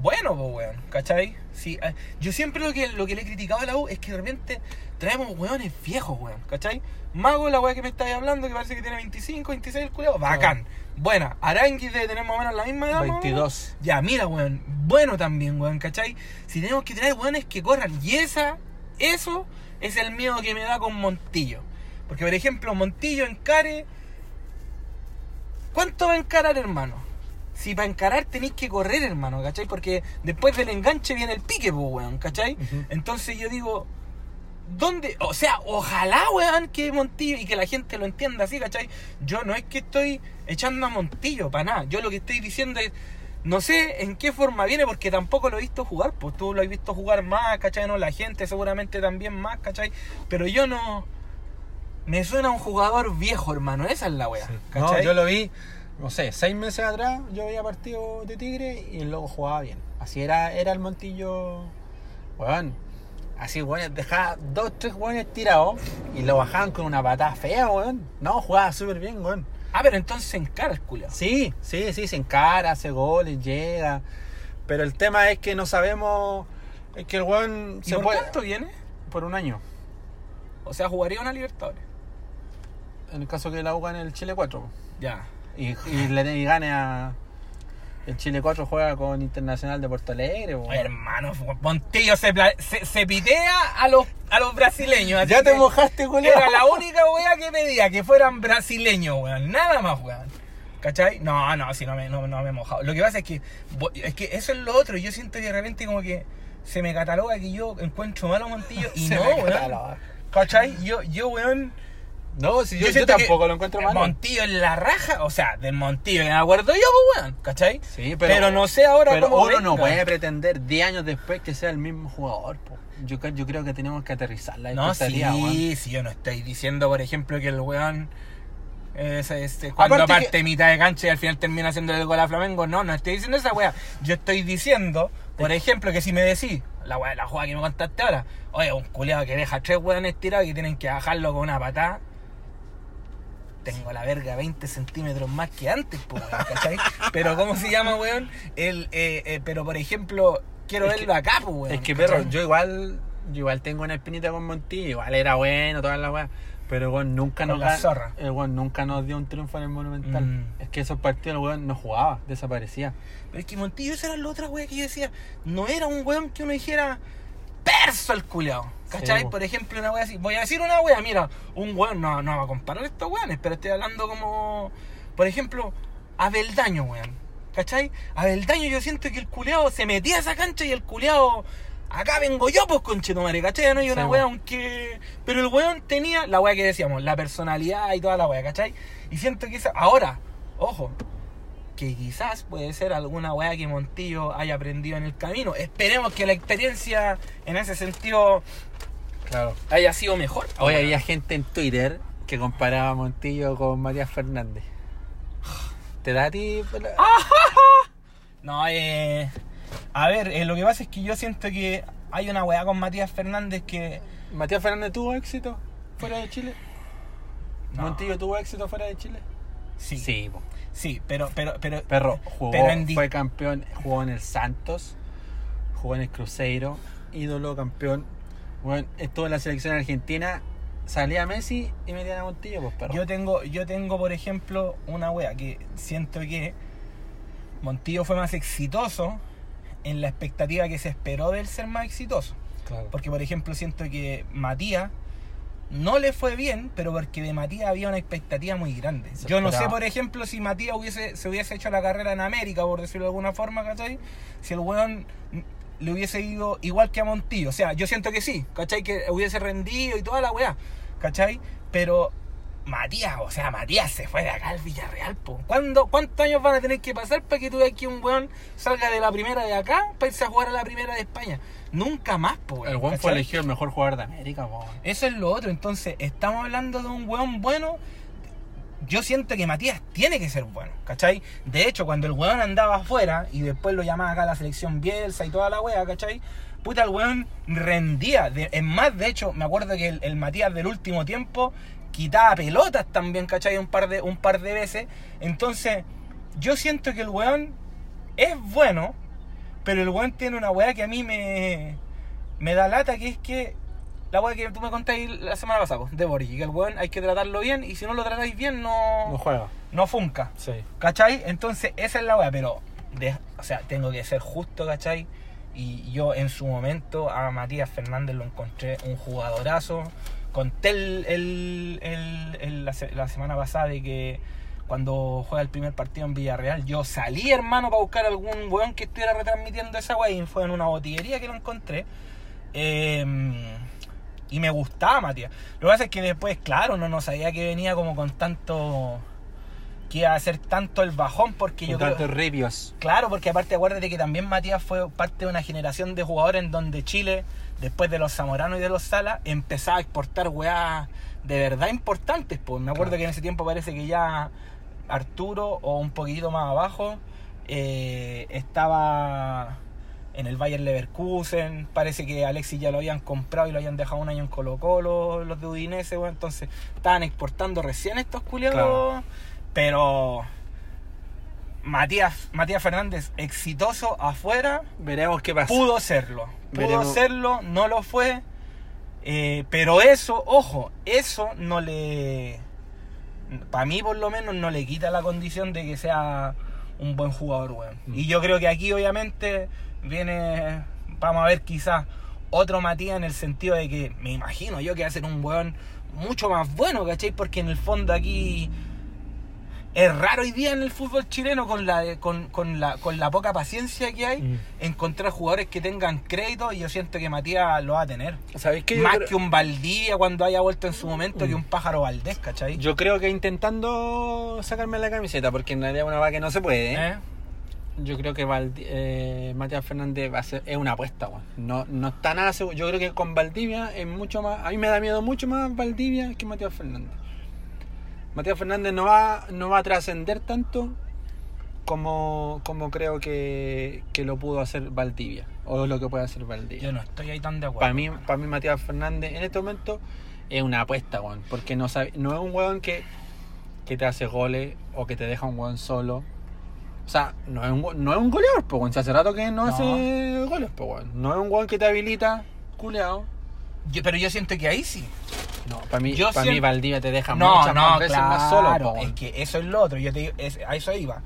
Speaker 1: bueno, pues weón, ¿cachai? Sí, eh, yo siempre lo que, lo que le he criticado a la U es que de repente traemos weones viejos, weón, ¿cachai? Mago, la weá que me estáis hablando, que parece que tiene 25, 26 el culiao, bacán. Buena, Arangui debe tener más o menos la misma edad. más o menos.
Speaker 2: 22.
Speaker 1: Ya, mira, weón. Bueno también, weón, ¿cachai? Si tenemos que traer weones que corran. Y esa, eso es el miedo que me da con Montillo. Porque, por ejemplo, Montillo en Care ¿Cuánto va a encarar, hermano? Si para encarar tenéis que correr, hermano, ¿cachai? Porque después del enganche viene el pique, pues, weón, ¿cachai? Entonces yo digo, ¿dónde? O sea, ojalá, weón, que Montillo y que la gente lo entienda así, ¿cachai? Yo no es que estoy echando a Montillo, para nada. Yo lo que estoy diciendo es, no sé en qué forma viene, porque tampoco lo he visto jugar, pues tú lo has visto jugar más, ¿cachai? No, la gente seguramente también más, ¿cachai? Pero yo no... Me suena a un jugador viejo, hermano, esa es la weá,
Speaker 2: No, yo lo vi, no sé, seis meses atrás, yo veía partidos de Tigre y loco jugaba bien. Así era, era el Montillo, weón. Así, weón, dejaba dos, tres weones tirados y lo bajaban con una patada fea, weón. No, jugaba súper bien, weón.
Speaker 1: Ah, pero entonces encara el culiao.
Speaker 2: Sí, sí, sí, se encara, hace goles, llega. Pero el tema es que no sabemos, es que el weón
Speaker 1: ¿Y
Speaker 2: se
Speaker 1: por
Speaker 2: puede...
Speaker 1: cuánto viene?
Speaker 2: Por un año.
Speaker 1: O sea, jugaría una Libertadores.
Speaker 2: En el caso que la U gane el Chile 4. po.
Speaker 1: Ya.
Speaker 2: Y, y, le, y gane a... El Chile 4 juega con Internacional de Porto Alegre.
Speaker 1: Oye, hermano, Montillo se, se, se pitea a los, a los brasileños.
Speaker 2: Ya te mojaste, Julio.
Speaker 1: Era la única weá que pedía, que fueran brasileños, weón. Nada más, weón. ¿Cachai? No, no, si no me, no, no me he mojado. Lo que pasa es que, es que eso es lo otro. Yo siento que de repente como que se me cataloga que yo encuentro malo Montillo y
Speaker 2: Se
Speaker 1: no, weón.
Speaker 2: cataloga.
Speaker 1: ¿Cachai? Yo, yo, weón.
Speaker 2: No, si yo, tampoco lo encuentro malo.
Speaker 1: Montillo en la raja, o sea, del Montillo acuerdo yo, pues, weón. ¿Cachai?
Speaker 2: Sí,
Speaker 1: pero, no sé ahora
Speaker 2: pero
Speaker 1: cómo
Speaker 2: uno no puede pretender 10 años después que sea el mismo jugador. po. Yo, yo creo que tenemos que aterrizar la
Speaker 1: No, sí,
Speaker 2: weón.
Speaker 1: sí, yo no estoy diciendo, por ejemplo, que el weón. Es, este, cuando
Speaker 2: Aparte
Speaker 1: parte
Speaker 2: que-
Speaker 1: mitad de cancha y al final termina haciendo el gol a Flamengo, no, no estoy diciendo esa weá. Yo estoy diciendo, por ejemplo, que si me decís, la weá, la jugada que me contaste ahora, oye, un culiado que deja tres weones tirados y tienen que bajarlo con una patada. Tengo la verga 20 centímetros más que antes, po, weón, ¿cachai? [LAUGHS] Pero, ¿cómo se llama, weón? El, eh, eh, pero, por ejemplo, quiero
Speaker 2: Es
Speaker 1: verlo
Speaker 2: que-
Speaker 1: acá, po, weón.
Speaker 2: Es que, perro, yo igual yo igual tengo una espinita con Montillo. Igual era bueno, toda la weá. Pero weón nunca
Speaker 1: Con
Speaker 2: nos
Speaker 1: la zorra.
Speaker 2: El weón nunca nos dio un triunfo en el Monumental.
Speaker 1: Mm.
Speaker 2: Es que esos partidos el weón no jugaba, desaparecía.
Speaker 1: Pero es que Montillo, esa era la otra wea que yo decía. No era un weón que uno dijera perso el culeado. ¿Cachai?
Speaker 2: Sí.
Speaker 1: Por ejemplo, una wea así. Voy a decir una wea, mira, un weón, no, no va a comparar estos weones, pero estoy hablando como. Por ejemplo, Abeldaño, weón. ¿Cachai? Abeldaño, yo siento que el culeado se metía a esa cancha y el culeado. Acá vengo yo, pues, conchetumare, ¿cachai? No hay una
Speaker 2: Sí,
Speaker 1: wea, aunque. Pero el weón tenía la wea que decíamos, la personalidad y toda la wea, ¿cachai? Y siento que esa. Ahora, ojo, que quizás puede ser alguna weá que Montillo haya aprendido en el camino. Esperemos que la experiencia en ese sentido
Speaker 2: Claro.
Speaker 1: haya sido mejor.
Speaker 2: Hoy había gente en Twitter que comparaba a Montillo con Matías Fernández. ¿Te da a ti? [LAUGHS]
Speaker 1: No, eh. A ver, eh, lo que pasa es que yo siento que hay una weá con Matías Fernández que.
Speaker 2: ¿Matías Fernández tuvo éxito fuera de Chile?
Speaker 1: No.
Speaker 2: ¿Montillo tuvo éxito fuera de Chile?
Speaker 1: Sí. Sí,
Speaker 2: Sí,
Speaker 1: pero, pero, pero.
Speaker 2: Perro jugó,
Speaker 1: Pero en
Speaker 2: fue campeón, jugó en el Santos, jugó en el Cruzeiro, ídolo, campeón. Bueno, estuvo en la selección argentina, salía Messi y metían a Montillo, pues perro.
Speaker 1: Yo tengo, yo tengo, por ejemplo, una wea que siento que Montillo fue más exitoso en la expectativa que se esperó de él ser más exitoso.
Speaker 2: Claro.
Speaker 1: Porque, por ejemplo, siento que Matías no le fue bien, pero porque de Matías había una expectativa muy grande.
Speaker 2: Se
Speaker 1: Yo no sé, por ejemplo, si Matías hubiese, se hubiese hecho la carrera en América, por decirlo de alguna forma, ¿cachai? Si el weón le hubiese ido igual que a Montillo. O sea, yo siento que sí, ¿cachai? Que hubiese rendido y toda la weá, ¿cachai? Pero Matías, o sea, Matías se fue de acá al Villarreal, po. ¿Cuándo, ¿Cuántos años van a tener que pasar para que tú veas que un weón salga de la primera de acá para irse a jugar a la primera de España? Nunca más, po, weón,
Speaker 2: el
Speaker 1: ¿cachai?
Speaker 2: fue elegido el mejor jugador de América, po.
Speaker 1: Eso es lo otro. Entonces, estamos hablando de un weón bueno. Yo siento que Matías tiene que ser bueno, ¿cachai? De hecho, cuando el weón andaba afuera y después lo llamaba acá a la selección Bielsa y toda la wea, ¿cachai? Puta, el weón rendía. De, es más, de hecho, me acuerdo que el, el Matías del último tiempo quitaba pelotas también, ¿cachai? Un par, de, un par de veces. Entonces, yo siento que el weón es bueno, pero el weón tiene una weá que a mí me, me da lata, que es que la weá que tú me contaste la semana pasada, de Borgi, que el weón hay que tratarlo bien y si no lo tratáis bien no,
Speaker 2: No juega.
Speaker 1: no funca.
Speaker 2: Sí.
Speaker 1: ¿Cachai? Entonces, esa es la weá, pero, de- o sea, tengo que ser justo, ¿cachai? Y yo en su momento a Matías Fernández lo encontré un jugadorazo. Conté el, el- el- el- la, la semana pasada de que cuando juega el primer partido en Villarreal, yo salí, hermano, para buscar algún weón que estuviera retransmitiendo esa weá y fue en una botillería que lo encontré. Eh, y me gustaba, Matías. Lo que pasa es que después, claro, no, no sabía que venía como con tanto. que iba a hacer tanto el bajón, porque yo
Speaker 2: Con
Speaker 1: creo.
Speaker 2: tantos ripios.
Speaker 1: Claro, porque aparte acuérdate que también Matías fue parte de una generación de jugadores en donde Chile, después de los Zamoranos y de los Salas, empezaba a exportar weá de verdad importantes. Pues me acuerdo
Speaker 2: Claro.
Speaker 1: que en ese tiempo parece que ya Arturo, o un poquitito más abajo, eh, estaba en el Bayern Leverkusen. Parece que Alexis ya lo habían comprado y lo habían dejado un año en Colo Colo, los de Udinese, weón. Entonces estaban exportando recién estos culiados.
Speaker 2: Claro.
Speaker 1: Pero Matías, Matías Fernández, exitoso afuera,
Speaker 2: Veremos qué pasa.
Speaker 1: pudo serlo. Pudo
Speaker 2: Veremos.
Speaker 1: serlo, no lo fue. eh, pero eso, ojo, eso no le. Para mí, por lo menos, no le quita la condición de que sea un buen jugador, weón.
Speaker 2: Mm.
Speaker 1: Y yo creo que aquí, obviamente, viene. Vamos a ver, quizás otro Matías en el sentido de que me imagino yo que va a ser un weón mucho más bueno, ¿cachai? Porque en el fondo aquí es raro hoy día en el fútbol chileno con la, con, con la, con la poca paciencia que hay
Speaker 2: Mm.
Speaker 1: encontrar jugadores que tengan crédito y yo siento que Matías lo va a tener. Más
Speaker 2: creo-
Speaker 1: que un Valdivia cuando haya vuelto en su momento
Speaker 2: Mm.
Speaker 1: que un pájaro Valdés, ¿cachai?
Speaker 2: Yo creo que intentando sacarme la camiseta, porque en realidad una va que no se puede. ¿eh?
Speaker 1: ¿Eh?
Speaker 2: Yo creo que eh, Matías Fernández va a ser, es una apuesta. No, no está nada seguro. Yo creo que con Valdivia es mucho más. A mí me da miedo mucho más Valdivia que Matías Fernández. Matías Fernández no va, no va a trascender tanto como, como creo que, que lo pudo hacer Valdivia. O lo que puede hacer Valdivia.
Speaker 1: Yo no estoy ahí tan de acuerdo.
Speaker 2: Para mí, para mí Matías Fernández en este momento es una apuesta, weón. Porque no, sabe, no es un weón que, que te hace goles o que te deja un weón solo. O sea, no es un, no es un goleador, pues, weón. Si hace rato que no,
Speaker 1: No.
Speaker 2: hace goles, pues, weón. No es un weón que te habilita, culeado.
Speaker 1: Yo- pero yo siento que ahí sí.
Speaker 2: No, para mí,
Speaker 1: Yo
Speaker 2: para mí
Speaker 1: siento-
Speaker 2: Valdivia te deja
Speaker 1: No,
Speaker 2: muchas
Speaker 1: no,
Speaker 2: más veces
Speaker 1: claro.
Speaker 2: más solo, po,
Speaker 1: es que eso es lo otro. Yo te digo, es- a eso iba.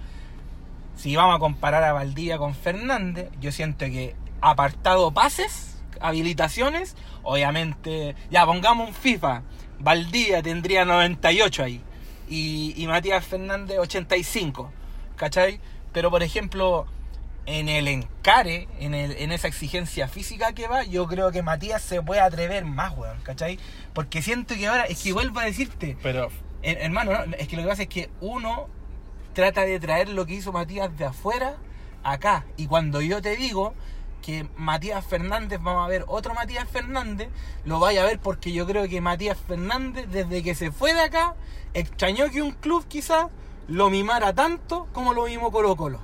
Speaker 1: Si vamos a comparar a Valdivia con Fernández, yo siento que apartado pases, habilitaciones, obviamente, ya pongamos un FIFA, Valdivia tendría 98 ahí y, y Matías Fernández 85, ¿cachai? Pero por ejemplo, en el encare, en, el, en esa exigencia física que va, yo creo que Matías se puede atrever más, weón, ¿cachai? Porque siento que ahora, es que vuelvo a decirte,
Speaker 2: Pero,
Speaker 1: Her- Hermano, no, es que lo que pasa es que uno trata de traer lo que hizo Matías de afuera acá. Y cuando yo te digo que Matías Fernández, vamos a ver otro Matías Fernández, lo vaya a ver porque yo creo que Matías Fernández, desde que se fue de acá, extrañó que un club quizás lo mimara tanto como lo mismo Colo Colo.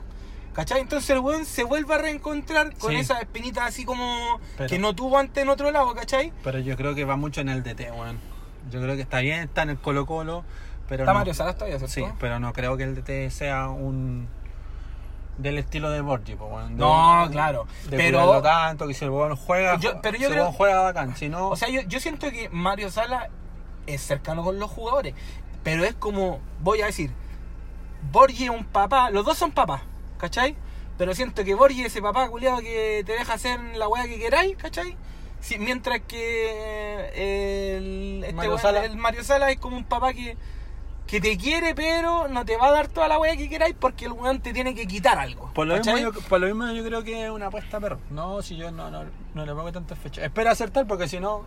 Speaker 1: ¿Cachai? Entonces el weón se vuelve a reencontrar con
Speaker 2: Sí.
Speaker 1: esas espinitas así como
Speaker 2: Pero-
Speaker 1: que no tuvo antes en otro lado, ¿cachai?
Speaker 2: pero yo creo que va mucho en el DT, weón. Yo creo que está bien, está en el Colo Colo, pero
Speaker 1: Está
Speaker 2: no-
Speaker 1: Mario Salas todavía, ¿cierto?
Speaker 2: Sí, pero no creo que el DT sea un del estilo de Borgi, pues. De-
Speaker 1: No, claro.
Speaker 2: De
Speaker 1: Pero-
Speaker 2: tanto que si el weón juega,
Speaker 1: Yo- pero yo
Speaker 2: si el
Speaker 1: creo-
Speaker 2: weón juega bacán, si no
Speaker 1: O sea, yo, yo siento que Mario Sala es cercano con los jugadores, pero es como, voy a decir, Borgi es un papá, los dos son papás, ¿cachai? Pero siento que Borgi es ese papá culiado que te deja hacer la weá que queráis, ¿cachai? Si- mientras que el, este
Speaker 2: Mario
Speaker 1: weón,
Speaker 2: Sala.
Speaker 1: el Mario Sala es como un papá que, que te quiere, pero no te va a dar toda la weá que queráis porque el weón te tiene que quitar algo.
Speaker 2: por lo, mismo yo, por lo mismo yo creo que es una apuesta perro. No, si yo no, no, no le pongo tantas fechas. Espera acertar porque si no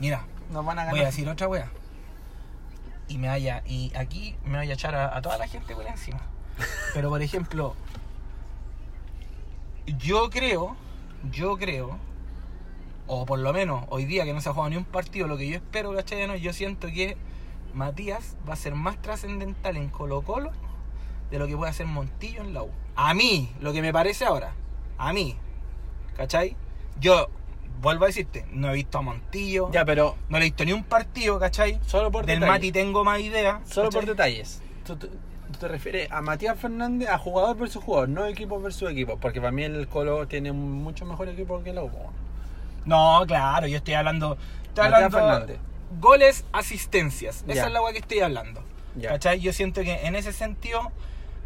Speaker 1: Mira,
Speaker 2: nos van a ganar.
Speaker 1: Voy a decir otra wea. Y me vaya, y aquí me voy a echar a, a toda la gente por encima. Pero por ejemplo, yo creo, yo creo, o por lo menos hoy día que no se ha jugado ni un partido, lo que yo espero, ¿cachai? No, yo siento que Matías va a ser más trascendental en Colo Colo de lo que puede hacer Montillo en la U. A mí, lo que me parece ahora, a mí, ¿cachai? Yo, vuelvo a decirte, no he visto a Montillo,
Speaker 2: Ya, pero
Speaker 1: no le he visto ni un partido, ¿cachai?
Speaker 2: solo por
Speaker 1: Del
Speaker 2: detalles.
Speaker 1: Mati tengo más idea.
Speaker 2: Solo por detalles. Tú, tú- tú te refieres a Matías Fernández, a jugador versus jugador, no equipo versus equipo. Porque para mí el Colo tiene un mucho mejor equipo que la U.
Speaker 1: No, claro, yo estoy hablando. Estoy
Speaker 2: Matías
Speaker 1: hablando
Speaker 2: Fernández.
Speaker 1: goles, asistencias. Esa es la weá que estoy hablando.
Speaker 2: Ya.
Speaker 1: ¿Cachai? Yo siento que en ese sentido,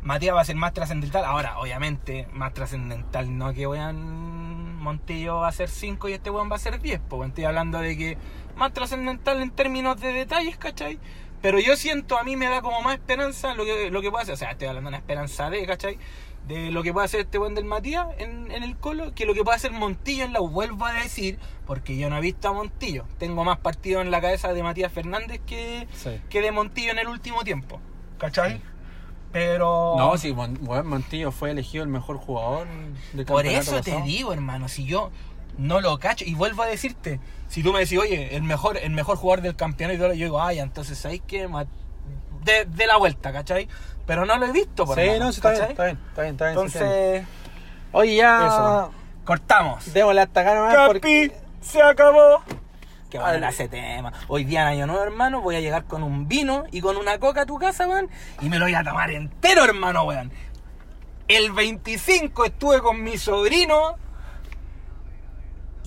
Speaker 1: Matías va a ser más trascendental. Ahora, obviamente, más trascendental, no que weón Montillo va a ser 5 y este weón va a ser 10. Pues estoy hablando de que más trascendental en términos de detalles, ¿cachai? Pero yo siento, a mí me da como más esperanza lo que, lo que puede hacer. O sea, estoy hablando de una esperanza de, ¿cachai? De lo que puede hacer este buen del Matías en, en el Colo, que lo que puede hacer Montillo en la U. Vuelvo a decir, porque yo no he visto a Montillo. Tengo más partidos en la cabeza de Matías Fernández que,
Speaker 2: Sí.
Speaker 1: que de Montillo en el último tiempo. ¿Cachai? Pero.
Speaker 2: No, sí, Montillo fue elegido el mejor jugador del
Speaker 1: Por eso te
Speaker 2: pasado.
Speaker 1: digo, hermano, si yo no lo cacho, y vuelvo a decirte, si tú me decís, oye, el mejor, el mejor jugador del campeonato, yo digo, ay, entonces ¿sabéis? Ma- De, de la vuelta, ¿cachai? Pero no lo he visto, por
Speaker 2: Sí, no, sí, está bien, está bien, está bien, está bien.
Speaker 1: Entonces,
Speaker 2: Oye, ya.
Speaker 1: Eso. cortamos.
Speaker 2: Démosle hasta acá nomás
Speaker 1: Capi,
Speaker 2: porque.
Speaker 1: se acabó. Qué
Speaker 2: Al-
Speaker 1: bueno era ese tema. Hoy día en Año Nuevo, hermano, voy a llegar con un vino y con una coca a tu casa, weón. Y me lo voy a tomar entero, hermano, weón. El 25 estuve con mi sobrino.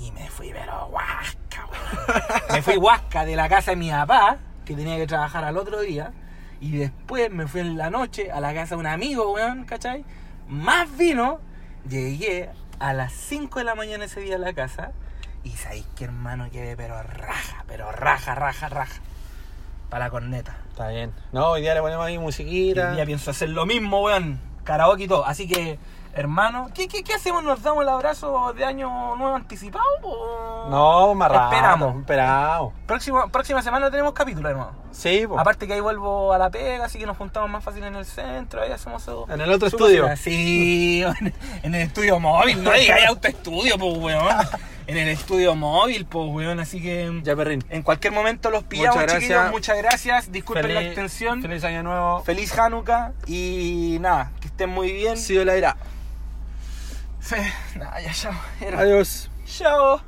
Speaker 1: Y me fui, pero huasca, weón. Me fui huasca de la casa de mi papá, que tenía que trabajar al otro día. Y después me fui en la noche a la casa de un amigo, weón, ¿cachai? Más vino. Llegué a las 5 de la mañana ese día a la casa. Y sabéis que hermano quedé, pero raja, pero raja, raja, raja. Para la corneta.
Speaker 2: Está bien. No, hoy día le ponemos ahí
Speaker 1: Y
Speaker 2: musiquita.
Speaker 1: hoy día pienso hacer lo mismo, weón. Karaoke y todo. Así que, hermano, ¿qué, qué, qué hacemos? ¿Nos damos el abrazo de año nuevo anticipado? O...
Speaker 2: No, más rato.
Speaker 1: Esperamos.
Speaker 2: Esperamos.
Speaker 1: Próxima, próxima semana tenemos capítulo, hermano.
Speaker 2: Sí, pues.
Speaker 1: Aparte que ahí vuelvo a la pega, así que nos juntamos más fácil en el centro, ahí hacemos eso.
Speaker 2: En el otro estudio.
Speaker 1: Sí, [LAUGHS] en, el estudio móvil, no digas hay autoestudio, pues weón. [LAUGHS] En el estudio móvil, pues weón, así que
Speaker 2: Ya, perrín.
Speaker 1: en cualquier momento los pillamos,
Speaker 2: Muchas
Speaker 1: chiquillos,
Speaker 2: gracias.
Speaker 1: muchas gracias, disculpen la extensión.
Speaker 2: Feliz año nuevo.
Speaker 1: Feliz Hanukkah y nada, que estén muy bien.
Speaker 2: Sí, la irá.
Speaker 1: Fe, nah, ya, chao. Era.
Speaker 2: Adiós.
Speaker 1: Chao.